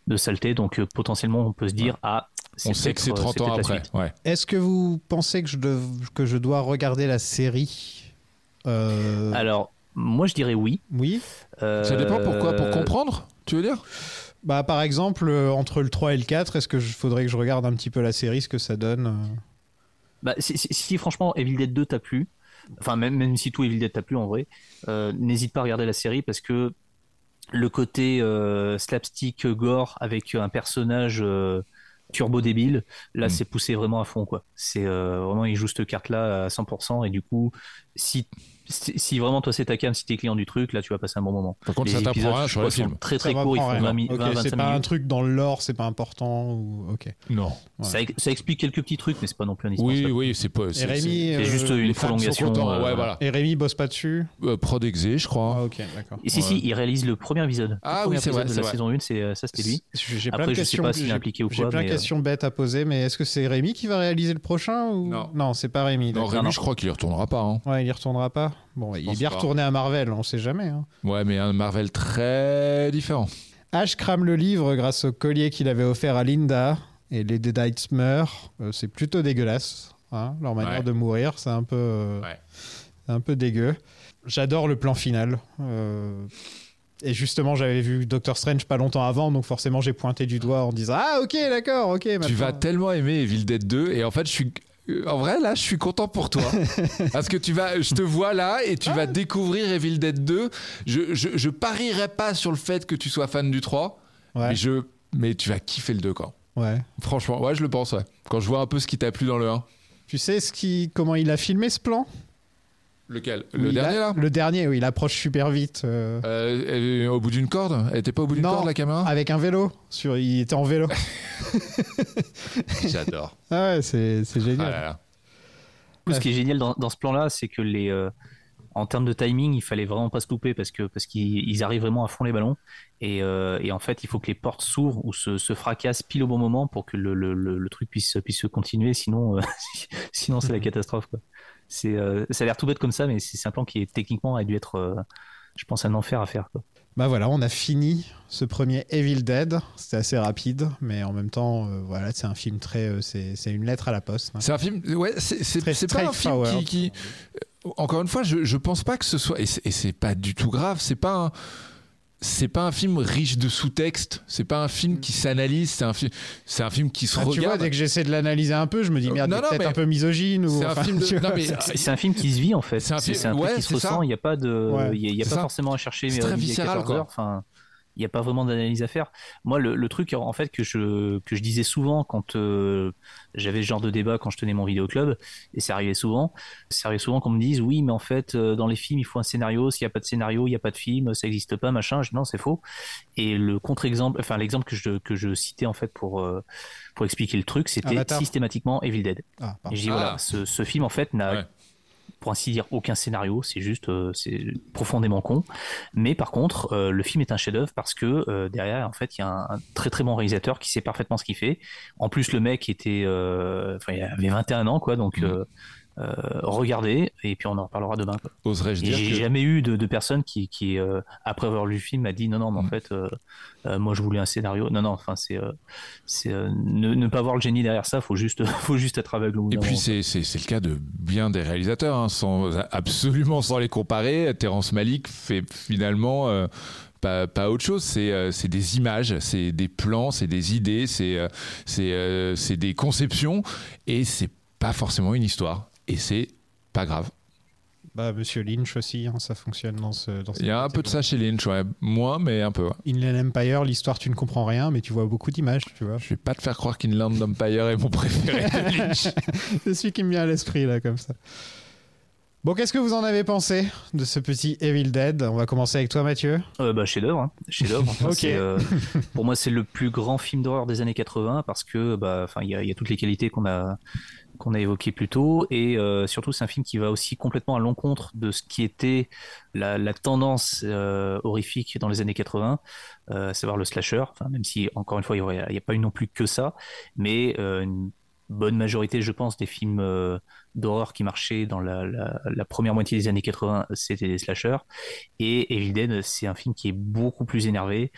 de saleté. Donc euh, potentiellement, on peut se dire ah, On sait que c'est peut-être, euh, 30 ans après. Ouais. Est-ce que vous pensez que je, dev- que je dois regarder la série Euh, Alors, moi je dirais oui. Oui. Ça dépend pourquoi Pour comprendre, tu veux dire? Bah, par exemple, euh, entre le 3 et le 4, est-ce que je faudrait que je regarde un petit peu la série, ce que ça donne euh? Bah, si, si- si, franchement Evil Dead 2 t'a plu, enfin même, même si tout Evil Dead t'a plu en vrai, euh, n'hésite pas à regarder la série parce que le côté euh, slapstick gore avec un personnage euh, turbo débile, là Mm. c'est poussé vraiment à fond quoi. C'est euh, vraiment il joue cette carte là à 100% et du coup si si vraiment toi c'est ta cam, si t'es client du truc, là tu vas passer un bon moment. Par contre, Les ça t'apprend sur le sont film. Très très courts, ils font rien. 20, mi- Ok, 20 25 c'est pas un truc dans le lore, c'est pas important ou... Ok. Non. Ça, ça explique quelques petits trucs, mais c'est pas non plus Oui, indispensable. oui, c'est pas. Et c'est- Rémi, C'est euh, juste les une prolongation. euh, ouais, voilà. Et Rémi bosse pas dessus Euh, Prod Exé, je crois. Ah, ok, d'accord. Et si, Ouais. si, il réalise le premier épisode. Ah oui, c'est vrai, de la vrai. saison 1, c'est, euh, ça c'était lui. J'ai Après, plein de je sais questions. pas s'il est j'ai- impliqué ou J'ai quoi, plein de questions bêtes à poser, mais est-ce que c'est Rémi qui va réaliser le prochain ou Non. c'est pas Rémi. Non. Rémi, je crois qu'il y retournera pas. hein. Ouais, il y retournera pas. Bon, il est bien pas. retourné à Marvel, on sait jamais. hein. Ouais, mais un Marvel très différent. Ash crame le livre grâce au collier qu'il avait offert à Linda et les Deadites meurent. Euh, c'est plutôt dégueulasse. hein, leur manière Ouais. de mourir, c'est un peu, euh, Ouais. un peu dégueu. J'adore le plan final. euh, et justement, j'avais vu Doctor Strange pas longtemps avant, donc forcément, j'ai pointé du doigt en disant Ah, ok, d'accord, ok. Tu maintenant. vas tellement aimer Evil Dead 2 et en fait je suis en vrai là je suis content pour toi. Parce que tu vas je te vois là et tu vas découvrir Evil Dead 2 je, je, pas sur le fait que tu sois fan du 3 Ouais, mais je mais tu vas kiffer le 2 quoi. Ouais. franchement ouais je le pense ouais. Quand je vois un peu ce qui t'a plu dans le 1 Tu sais ce qui, comment il a filmé ce plan? Lequel le dernier là Le dernier, où il approche super vite. euh, Euh, au bout d'une corde elle était pas au bout d'une corde la caméra avec un vélo. Sur, il était en vélo. j'adore Ah ouais, c'est c'est ah génial. là là. Ce qui est génial dans, dans ce plan-là, c'est que les, euh, en termes de timing, il fallait vraiment pas se louper parce que parce qu'ils ils arrivent vraiment à fond les ballons et, euh, et en fait, il faut que les portes s'ouvrent ou se, se fracassent pile au bon moment pour que le, le, le, le truc puisse puisse se continuer. Sinon, euh, sinon c'est la catastrophe. Quoi. C'est euh, ça a l'air tout bête comme ça, mais c'est un plan qui est techniquement a dû être, euh, je pense, un enfer à faire. Quoi. Bah voilà, on a fini ce premier Evil Dead. C'était assez rapide, mais en même temps, euh, voilà, c'est un film très. euh, c'est c'est une lettre à la poste. hein. C'est un film, ouais, c'est pas un film qui, qui- encore une fois, je, je pense pas que ce soit, et c'est et c'est pas du tout grave, c'est pas un, c'est pas un film riche de sous-texte, c'est pas un film qui s'analyse, c'est un film, c'est un film qui se Ah, tu vois, regarde. dès que j'essaie de l'analyser un peu, je me dis Euh, merde, peut-être mais un peu misogyne ou. c'est un enfin, un film qui se vit en fait. C'est un film- un truc qui se ça. ressent. Il n'y a pas de, Ouais. y a, y pas ça. forcément à chercher. C'est euh, très à viscéral, 14 quoi. heures. Enfin, il n'y a pas vraiment d'analyse à faire. Moi, le, le truc en fait que je que je disais souvent quand euh, j'avais ce genre de débat quand je tenais mon vidéo club et ça arrivait souvent, ça arrivait souvent qu'on me dise oui, mais en fait euh, dans les films il faut un scénario. S'il n'y a pas de scénario, il n'y a pas de film, ça n'existe pas, machin. Je dis non, c'est faux. Et le contre-exemple, enfin l'exemple que je que je citais en fait pour euh, pour expliquer le truc, c'était systématiquement Evil Dead. Ah. Et je dis Ah. voilà, ce, ce film en fait n'a Ouais. Pour ainsi dire aucun scénario, c'est juste euh, c'est profondément con. Mais par contre, euh, le film est un chef-d'œuvre parce que euh, derrière en fait il y a un, un très très bon réalisateur qui sait parfaitement ce qu'il fait. En plus le mec était, enfin il avait 21 ans quoi, donc Mhm. Euh, regardez et puis on en reparlera demain. Oserais-je dire J'ai que jamais eu de, de personne qui, qui euh, après avoir lu le film, m'a dit non non mais en Mhm. fait euh, euh, moi je voulais un scénario. Non non, enfin c'est c'est ne, ne pas voir le génie derrière ça, faut juste faut juste être aveugle. Et puis c'est c'est c'est le cas de bien des réalisateurs, hein, sans absolument sans les comparer. Terrence Malick fait finalement pas, pas autre chose. C'est euh, c'est des images, c'est des plans, c'est des idées, c'est euh, c'est euh, c'est des conceptions et c'est pas forcément une histoire. Et c'est pas grave. Bah, Monsieur Lynch aussi, hein, ça fonctionne dans ce. Dans Il y a un peu de ça chez Lynch, ouais. Moins, mais un peu. ouais. Inland Empire, l'histoire, tu ne comprends rien, mais tu vois beaucoup d'images, tu vois. Je vais pas te faire croire qu'Inland Empire est mon préféré de Lynch. C'est celui qui me vient à l'esprit, là, comme ça. Bon, qu'est-ce que vous en avez pensé de ce petit Evil Dead? On va commencer avec toi, Mathieu. Euh, bah, chef-d'œuvre, hein. chef-d'œuvre. Enfin, Ok. c'est, euh, pour moi, c'est le plus grand film d'horreur des années 80 parce que, bah, enfin, il y a, il y a toutes les qualités qu'on a qu'on a évoquées plus tôt et euh, surtout c'est un film qui va aussi complètement à l'encontre de ce qui était la, tendance euh, horrifique dans les années 80, euh, à savoir le slasher. Même si encore une fois il n'y a, pas eu non plus que ça, mais une bonne majorité, je pense, des films d'horreur qui marchaient dans la, première moitié des années 80, c'était des slashers. Et Evil Dead, c'est un film qui est beaucoup plus énervé,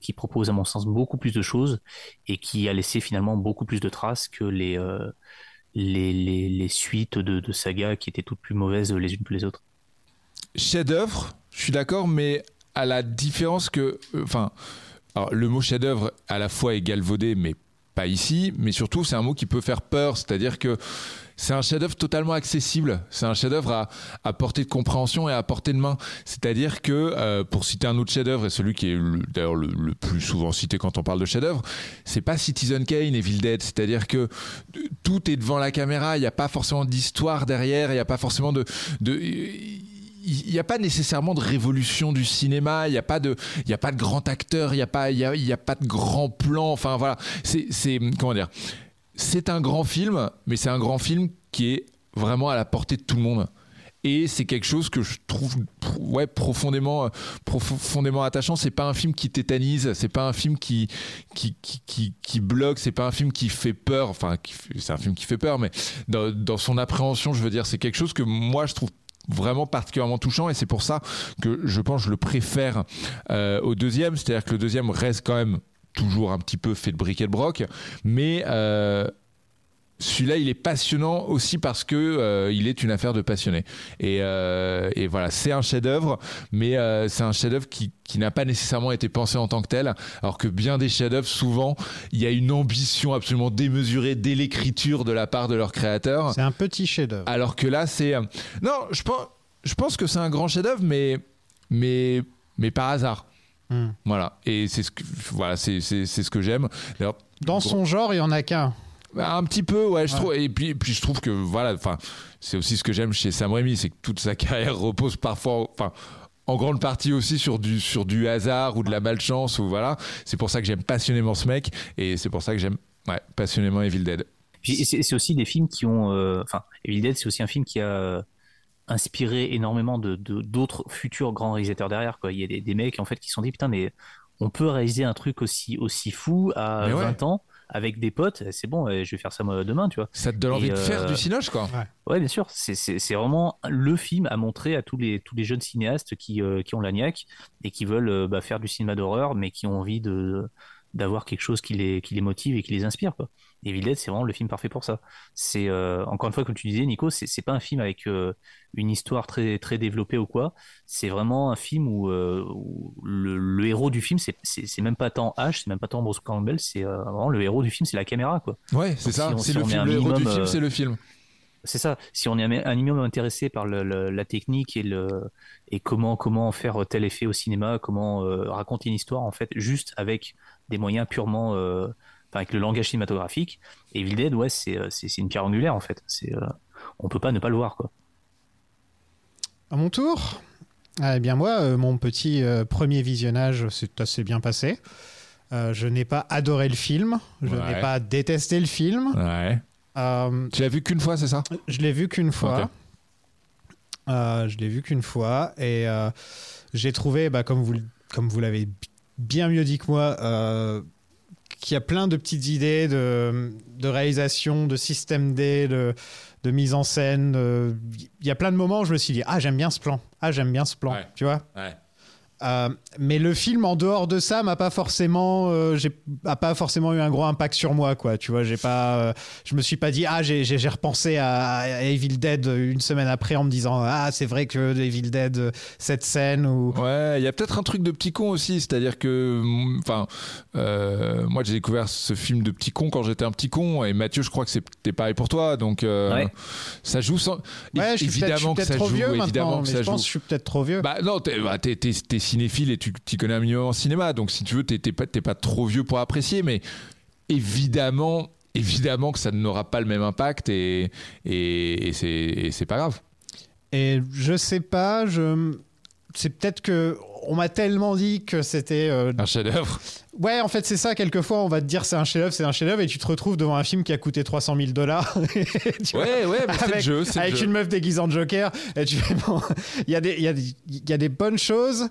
qui propose à mon sens beaucoup plus de choses et qui a laissé finalement beaucoup plus de traces que les, les, suites de, de sagas qui étaient toutes plus mauvaises les unes que les autres. chef-d'œuvre, je suis d'accord, mais à la différence que. euh, Enfin, le mot chef-d'œuvre à la fois est galvaudé, mais pas ici, mais surtout c'est un mot qui peut faire peur, c'est-à-dire que c'est un chef-d'œuvre totalement accessible, c'est un chef-d'œuvre à, à portée de compréhension et à portée de main. C'est-à-dire que, euh, pour citer un autre chef-d'œuvre, et celui qui est le- d'ailleurs le, plus souvent cité quand on parle de chef-d'œuvre, c'est pas Citizen Kane et Evil Dead, c'est-à-dire que tout est devant la caméra, il n'y a pas forcément d'histoire derrière, il n'y a pas forcément de, il n'y a pas nécessairement de révolution du cinéma, il n'y a pas de, il y a pas de grand acteur, il n'y a pas, il y a, a pas de grand plan. Enfin voilà, c'est comment dire, c'est un grand film, mais c'est un grand film qui est vraiment à la portée de tout le monde. Et c'est quelque chose que je trouve ouais, profondément, profondément attachant. C'est pas un film qui tétanise, c'est pas un film qui, qui, qui, qui, qui bloque, c'est pas un film qui fait peur. Enfin, c'est un film qui fait peur, mais dans, son appréhension, je veux dire, c'est quelque chose que moi je trouve vraiment particulièrement touchant et c'est pour ça que je pense que je le préfère euh, au deuxième. C'est-à-dire que le deuxième reste quand même toujours un petit peu fait de briquet de broc, mais euh, celui-là, il est passionnant aussi parce que euh, il est une affaire de passionnés. Et, euh, et voilà, c'est un chef-d'œuvre, mais euh, c'est un chef-d'œuvre qui, qui n'a pas nécessairement été pensé en tant que tel. Alors que bien des chefs-d'œuvre, souvent, il y a une ambition absolument démesurée dès l'écriture de la part de leur créateur. C'est un petit chef-d'œuvre. Alors que là, c'est. Non, je pense, je pense que c'est un grand chef-d'œuvre, mais, mais, mais par hasard. Hmm. Voilà. Et c'est ce que, voilà, c'est, c'est, c'est ce que j'aime. D'ailleurs, Dans son genre, il y en a qu'un. un petit peu, ouais, je Ouais. trouve. Et puis, puis je trouve que, voilà, enfin, c'est aussi ce que j'aime chez Sam Raimi, c'est que toute sa carrière repose parfois, enfin, en grande partie aussi sur du, sur du hasard ou de la malchance, ou voilà. C'est pour ça que j'aime passionnément ce mec, et c'est pour ça que j'aime, ouais, passionnément Evil Dead. C'est c'est aussi des films qui ont, euh, enfin, Evil Dead, c'est aussi un film qui a euh, inspiré énormément de d'autres futurs grands réalisateurs derrière. Quoi. Il y a des, des mecs en fait qui se sont dit putain mais on peut réaliser un truc aussi aussi fou à Mais ouais. 20 ans avec des potes. C'est bon, euh, je vais faire ça moi demain, tu vois. Ça te donne envie Et, de faire euh, du cinoche, quoi. Ouais, bien sûr. C'est- C'est c'est vraiment le film à montrer à tous les, tous les jeunes cinéastes qui, euh, qui ont la niaque et qui veulent euh, bah, faire du cinéma d'horreur, mais qui ont envie de d'avoir quelque chose qui les, qui les motive et qui les inspire. Quoi. Et Evil Dead, c'est vraiment le film parfait pour ça. C'est euh, encore une fois, comme tu disais, Nico, c'est pas un film avec euh, une histoire très, très développée ou quoi. C'est vraiment un film où, euh, où le, le héros du film, c'est- même pas tant H, c'est même pas tant Bruce Campbell, c'est vraiment le héros du film, c'est la caméra. Quoi. Ouais, c'est ça. si c'est si le film. héros du film, c'est le film. c'est ça. Si on est un minimum intéressé par le- le- la technique et le et comment comment faire tel effet au cinéma, comment raconter une histoire en fait juste avec des moyens purement, enfin avec le langage cinématographique. Et Evil Dead, ouais, c'est euh, une pierre angulaire en fait. C'est euh, on peut pas ne pas le voir quoi. À mon tour Eh bien moi, euh, mon petit euh, premier visionnage s'est assez bien passé. Euh, je n'ai pas adoré le film, je Ouais. n'ai pas détesté le film. Ouais. Euh, Tu l'as vu qu'une fois, c'est ça? je l'ai vu qu'une fois. Euh, je l'ai vu qu'une fois et euh, j'ai trouvé, bah, comme vous, comme vous l'avez bien mieux dit que moi, qu'il y a plein de petites idées de, de réalisation, de système D, de, de mise en scène. Il y a plein de moments où je me suis dit, ah j'aime bien ce plan, ah j'aime bien ce plan, Ouais. tu vois. Ouais. Euh, mais le film en dehors de ça m'a pas forcément euh, j'ai a pas forcément eu un gros impact sur moi quoi tu vois j'ai pas euh, je me suis pas dit ah j'ai repensé à, à Evil Dead une semaine après en me disant ah c'est vrai que Evil Dead cette scène ou Ouais, il y a peut-être un truc de petit con aussi, c'est-à-dire que, mm, enfin, euh, moi j'ai découvert ce film de petit con quand j'étais un petit con, et Mathieu, je crois que c'était pareil pour toi, donc euh, Ouais. ça joue sans. ouais je suis peut-être je suis évidemment que ça trop joue, vieux évidemment maintenant que ça je joue. pense que je suis peut-être trop vieux Bah non, t'es bah, t'es- t'es- t'es cinéphile et tu t'y connais un minimum en cinéma, donc si tu veux, t'es pas, pas trop vieux pour apprécier, mais évidemment, évidemment que ça n'aura pas le même impact et, et, et c'est pas grave. Et je sais pas, je c'est peut-être que on m'a tellement dit que c'était euh, Un chef-d'œuvre. Ouais en fait c'est ça quelquefois on va te dire c'est un chef-d'œuvre c'est un chef-d'œuvre et tu te retrouves devant un film qui a coûté 300 000 dollars Ouais, ouais, c'est le avec, jeu, c'est le avec jeu. une meuf déguisée en Joker et tu fais bon il y a des y a des il y a des bonnes choses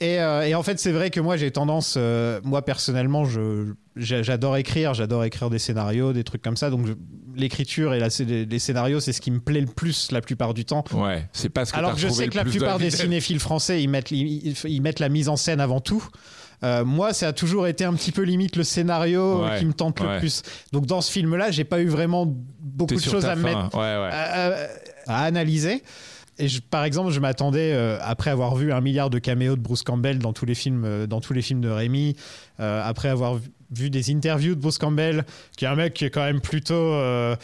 et, euh, et en fait c'est vrai que moi j'ai tendance euh, moi personnellement je j'adore écrire j'adore écrire des scénarios des trucs comme ça donc l'écriture et la, les, scénarios c'est ce qui me plaît le plus la plupart du temps Ouais, c'est pas ce que alors que je sais que la plupart des cinéphiles français, ils mettent, ils, ils mettent la mise en scène avant tout. Euh, moi, ça a toujours été un petit peu limite le scénario euh, Ouais, qui me tente le plus. Donc dans ce film-là, j'ai pas eu vraiment beaucoup de choses à fin. mettre, Ouais, à, à- à analyser. Et je- par exemple, je m'attendais, euh, après avoir vu un milliard de caméos de Bruce Campbell dans tous les films, euh, dans tous les films de Rémi, euh, après avoir vu, vu des interviews de Bruce Campbell, qui est un mec qui est quand même plutôt euh,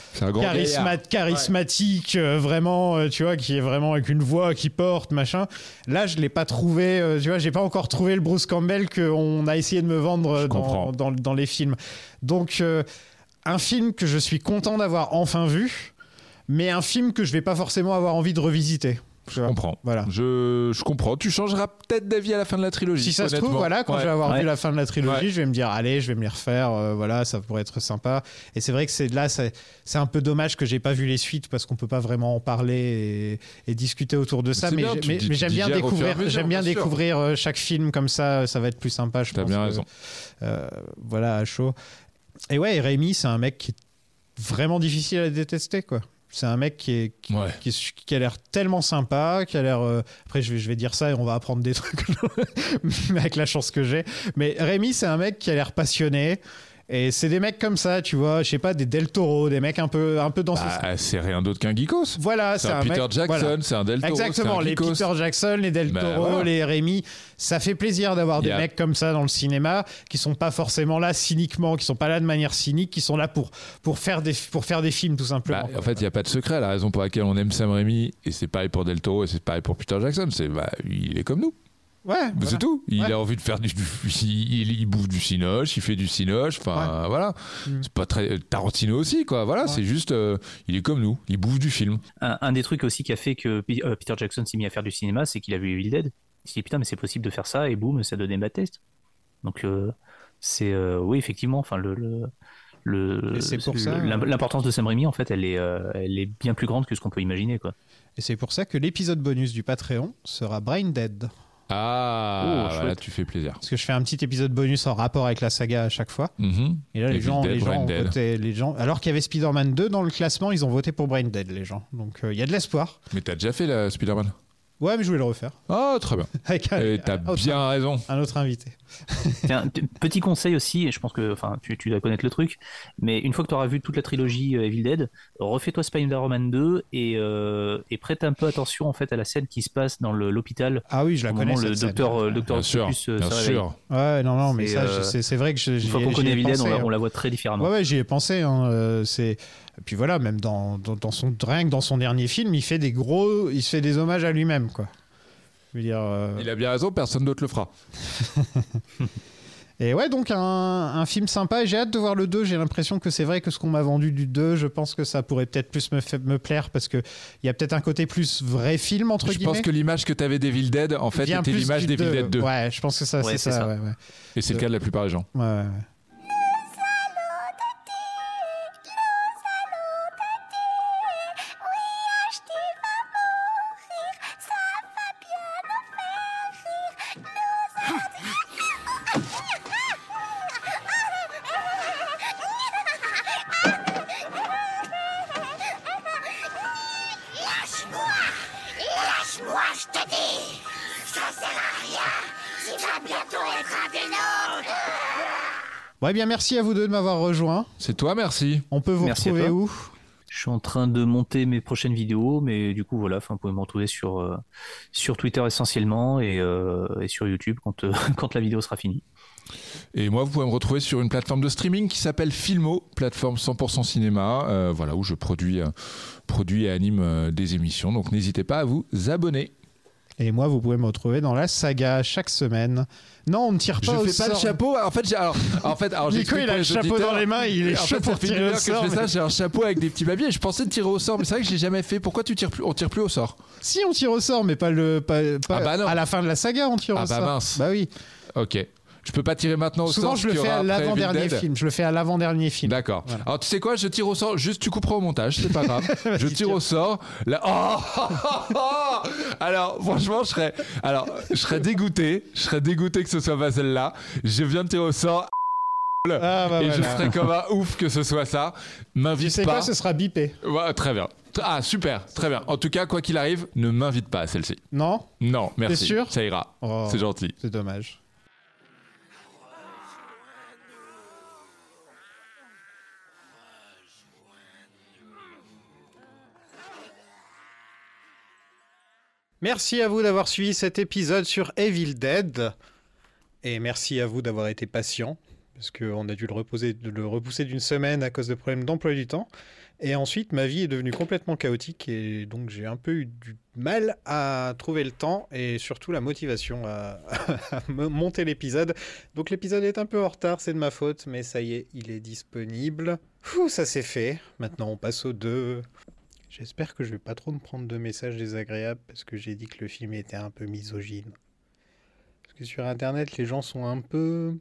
charisma- charismatique, euh, vraiment, euh, tu vois, qui est vraiment avec une voix qui porte, machin. Là, je l'ai pas trouvé, tu vois, j'ai pas encore trouvé le Bruce Campbell qu'on a essayé de me vendre dans, dans, dans les films. Donc, un film que je suis content d'avoir enfin vu, mais un film que je vais pas forcément avoir envie de revisiter. Je comprends. Voilà. Je, je comprends. Tu changeras peut-être d'avis à la fin de la trilogie. Si ça se trouve, voilà, quand Ouais. je vais avoir Ouais. vu la fin de la trilogie, Ouais. je vais me dire, allez, je vais me les refaire, euh, voilà, ça pourrait être sympa. Et c'est vrai que c'est là, c'est un peu dommage que j'ai pas vu les suites parce qu'on peut pas vraiment en parler et, et discuter autour de ça. Mais, bien, j'aime bien découvrir, mesure, j'aime bien bien sûr. découvrir euh, chaque film comme ça, ça va être plus sympa, je pense. bien que- raison. euh, voilà, à chaud. Et ouais, Rémi, c'est un mec qui est vraiment difficile à détester, quoi. C'est un mec qui, est, qui, Ouais. qui, est- qui a l'air tellement sympa, qui a l'air. euh, Après, je vais, je vais dire ça et on va apprendre des trucs avec la chance que j'ai. Mais Rémi, c'est un mec qui a l'air passionné. Et c'est des mecs comme ça, tu vois, je sais pas, des Del Toro, des mecs un peu, un peu dans ce. Bah, c'est rien d'autre qu'un geekos. Voilà, C'est un un Peter mec- Jackson, voilà. c'est un Del Toro. Exactement, un les geekos. Peter Jackson, les Del Bah, Toro, voilà. les Rémi, ça fait plaisir d'avoir des a- mecs comme ça dans le cinéma qui sont pas forcément là cyniquement, qui sont pas là de manière cynique, qui sont là pour pour faire des pour faire des films tout simplement. Bah, en fait, il n'y a pas de secret. La raison pour laquelle on aime Sam Raimi, et c'est pareil pour Del Toro, et c'est pareil pour Peter Jackson, c'est bah, il est comme nous. Ouais, voilà. C'est tout. Il Ouais. a envie de faire du. Il, il bouffe du cinoche, il fait du cinoche. Enfin, voilà. Mm. C'est pas très. Tarantino aussi, quoi. Voilà, c'est juste. euh, il est comme nous. Il bouffe du film. Un, un des trucs aussi qui a fait que euh, Peter Jackson s'est mis à faire du cinéma, c'est qu'il a vu Evil Dead. Il s'est dit putain, mais c'est possible de faire ça, et boum, ça donnait ma test. Donc, euh, c'est. euh, oui, effectivement, enfin, le. le L'importance de Sam Raimi, en fait, elle est, euh, elle est bien plus grande que ce qu'on peut imaginer, quoi. Et c'est pour ça que l'épisode bonus du Patreon sera Brain Dead. Ah, Oh, voilà, chouette. tu fais plaisir. Parce que je fais un petit épisode bonus en rapport avec la saga à chaque fois. Mhm. Et là, les gens, Dead, les gens ont voté. Les gens, alors qu'il y avait Spider-Man 2 dans le classement, ils ont voté pour Brain Dead, les gens. Donc euh, il y a de l'espoir. Mais t'as déjà fait la Spider-Man? Ouais, mais je voulais le refaire. Ah, très bien. Avec un, Et t'as un autre- bien raison. un autre invité. Tiens, petit conseil aussi, et je pense que enfin, tu, tu dois connaître le truc, mais une fois que tu auras vu toute la trilogie euh, Evil Dead, refais-toi Spider-Man 2 et, euh, et prête un peu attention en fait à la scène qui se passe dans le- l'hôpital. Ah oui, je la connais. le cette scène. docteur, euh, docteur Bien sûr. Octopus, euh, Bien sûr. Ouais, non, non, mais ça, euh, c'est vrai que je, Une fois qu'on j'y connaît ai Evil Dead, on, pensé, la- hein. on la voit très différemment. Ouais, ouais, j'y ai pensé. hein, c'est et puis voilà, même dans, dans, dans son rien que dans son dernier film, il fait des gros, il se fait des hommages à lui-même, quoi. Je veux dire. euh, Il a bien raison, personne d'autre le fera. Et ouais, donc un, un film sympa. Et j'ai hâte de voir le 2. J'ai l'impression que c'est vrai que ce qu'on m'a vendu du 2, je pense que ça pourrait peut-être plus me, me plaire parce que il y a peut-être un côté plus vrai film entre Je guillemets. pense que l'image que t'avais d'Evil Dead, en fait, était l'image d'Evil Dead 2. Ouais, je pense que ça, Ouais, c'est c'est ça. ça. Ouais, ouais. Et c'est le cas de la plupart des gens. Ouais, ouais, Bon, eh bien, merci à vous deux de m'avoir rejoint. C'est toi, merci. On peut vous Merci retrouver où? Je suis en train de monter mes prochaines vidéos, mais du coup voilà, enfin, vous pouvez me retrouver sur euh, sur Twitter essentiellement et, euh, et sur YouTube quand euh, quand la vidéo sera finie. Et moi, vous pouvez me retrouver sur une plateforme de streaming qui s'appelle Filmo, plateforme 100% cinéma, euh, voilà, où je produis, euh, produis et anime euh, des émissions. Donc n'hésitez pas à vous abonner. Et moi, vous pouvez me retrouver dans la saga chaque semaine. Non, on ne tire Je pas au fais pas le chapeau. En fait, j'ai, alors, en fait, alors, Nico, il a le chapeau auditeurs. dans les mains, il est en chaud fait, pour tirer au je sort, mais- J'ai un chapeau avec des petits papiers. Et je pensais tirer au sort, mais c'est vrai que je l'ai jamais fait. Pourquoi tu tires plus On tire plus au sort? Si, on tire au sort, mais pas le. Pas, pas- Ah bah non. À la fin de la saga, on tire Ah au bah sort. mince. Bah oui. Ok. Je peux pas tirer maintenant au Souvent, sort. je ce le fais à l'avant-dernier film. Je le fais à l'avant-dernier film. D'accord. Voilà. Alors tu sais quoi, je tire au sort. Juste tu couperas au montage, c'est pas grave. je tire au sort. Là. Oh alors franchement, je serais, alors je serais dégoûté. Je serais dégoûté que ce soit pas celle-là. Je viens de tirer au sort. Ah bah et je serais comme un ouf que ce soit ça. Tu M'invite sais pas. quoi, ce sera bipé. Ouais, très bien. Ah super, très bien. En tout cas, quoi qu'il arrive, ne m'invite pas à celle-ci. Non? Non, merci. sûr? Ça ira. Oh. C'est gentil. C'est dommage. Merci à vous d'avoir suivi cet épisode sur Evil Dead. Et merci à vous d'avoir été patient, parce qu'on a dû le, reposer, le repousser d'une semaine à cause de problèmes d'emploi du temps. Et ensuite, ma vie est devenue complètement chaotique, et donc j'ai un peu eu du mal à trouver le temps, et surtout la motivation à, monter l'épisode. Donc l'épisode est un peu en retard, c'est de ma faute, mais ça y est, il est disponible. Ça c'est fait. Maintenant, on passe au 2. J'espère que je vais pas trop me prendre de messages désagréables parce que j'ai dit que le film était un peu misogyne. Parce que sur internet, les gens sont un peu.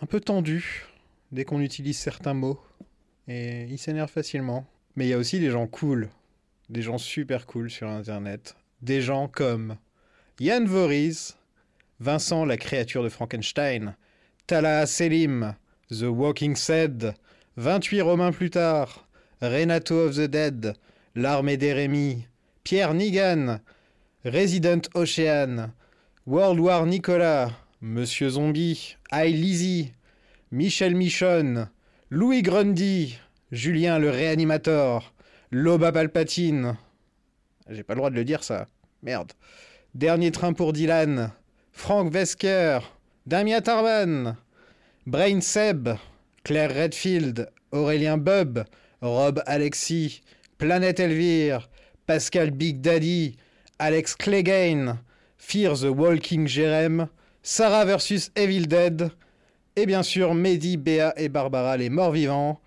un peu tendus dès qu'on utilise certains mots. Et ils s'énervent facilement. Mais il y a aussi des gens cool. Des gens super cool sur internet. Des gens comme Yann Voriz, Vincent la créature de Frankenstein, Talha Selim, The Walking Dead, 28 Romains plus tard, Renato of the Dead, L'armée d'Erémie, Pierre Nigan, Resident Ocean, World War Nicolas, Monsieur Zombie, I Lizzy, Michel Michon, Louis Grundy, Julien le réanimator, Loba Palpatine. J'ai pas le droit de le dire ça. Merde. Dernier train pour Dylan, Frank Wesker, Damien Tarban, Brain Seb, Claire Redfield, Aurélien Bubb, Rob Alexis, Planète Elvire, Pascal Big Daddy, Alex Clegane, Fear the Walking Jerem, Sarah vs Evil Dead, et bien sûr Mehdi, Béa et Barbara les morts vivants,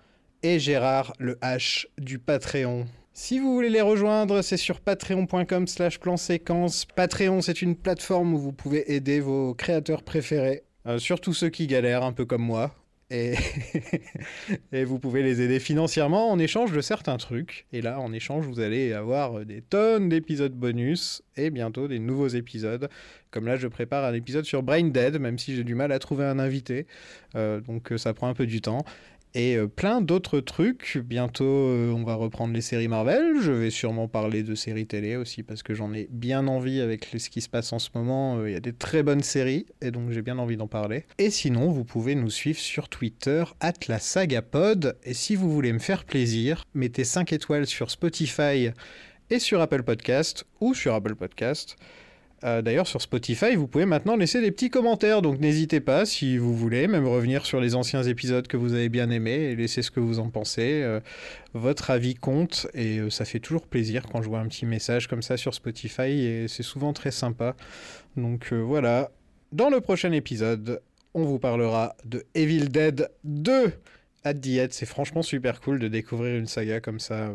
et Gérard le H du Patreon. Si vous voulez les rejoindre, c'est sur patreon.com slash plan séquence. Patreon, c'est une plateforme où vous pouvez aider vos créateurs préférés, euh, surtout ceux qui galèrent, un peu comme moi. Et, vous pouvez les aider financièrement en échange de certains trucs. Et là, en échange, vous allez avoir des tonnes d'épisodes bonus et bientôt des nouveaux épisodes. Comme là, je prépare un épisode sur Brain Dead, même si j'ai du mal à trouver un invité. Euh, donc euh, ça prend un peu du temps. Et euh, plein d'autres trucs. Bientôt, euh, on va reprendre les séries Marvel. Je vais sûrement parler de séries télé aussi parce que j'en ai bien envie avec ce qui se passe en ce moment. Euh, Il y a des très bonnes séries et donc j'ai bien envie d'en parler. Et sinon, vous pouvez nous suivre sur Twitter, @la_saga_pod. Et si vous voulez me faire plaisir, mettez 5 étoiles sur Spotify et sur Apple Podcast ou sur Apple Podcast. Euh, D'ailleurs, sur Spotify, vous pouvez maintenant laisser des petits commentaires, donc n'hésitez pas si vous voulez, même revenir sur les anciens épisodes que vous avez bien aimés et laisser ce que vous en pensez. Euh, votre avis compte et euh, ça fait toujours plaisir quand je vois un petit message comme ça sur Spotify et c'est souvent très sympa. Donc voilà, dans le prochain épisode, on vous parlera de Evil Dead 2 à Diet. C'est franchement super cool de découvrir une saga comme ça.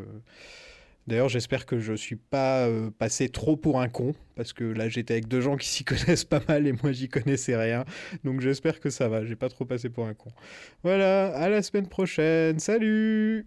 D'ailleurs, j'espère que je suis pas euh, passé trop pour un con, parce que là j'étais avec deux gens qui s'y connaissent pas mal et moi j'y connaissais rien. Donc j'espère que ça va, j'ai pas trop passé pour un con. Voilà, à la semaine prochaine, salut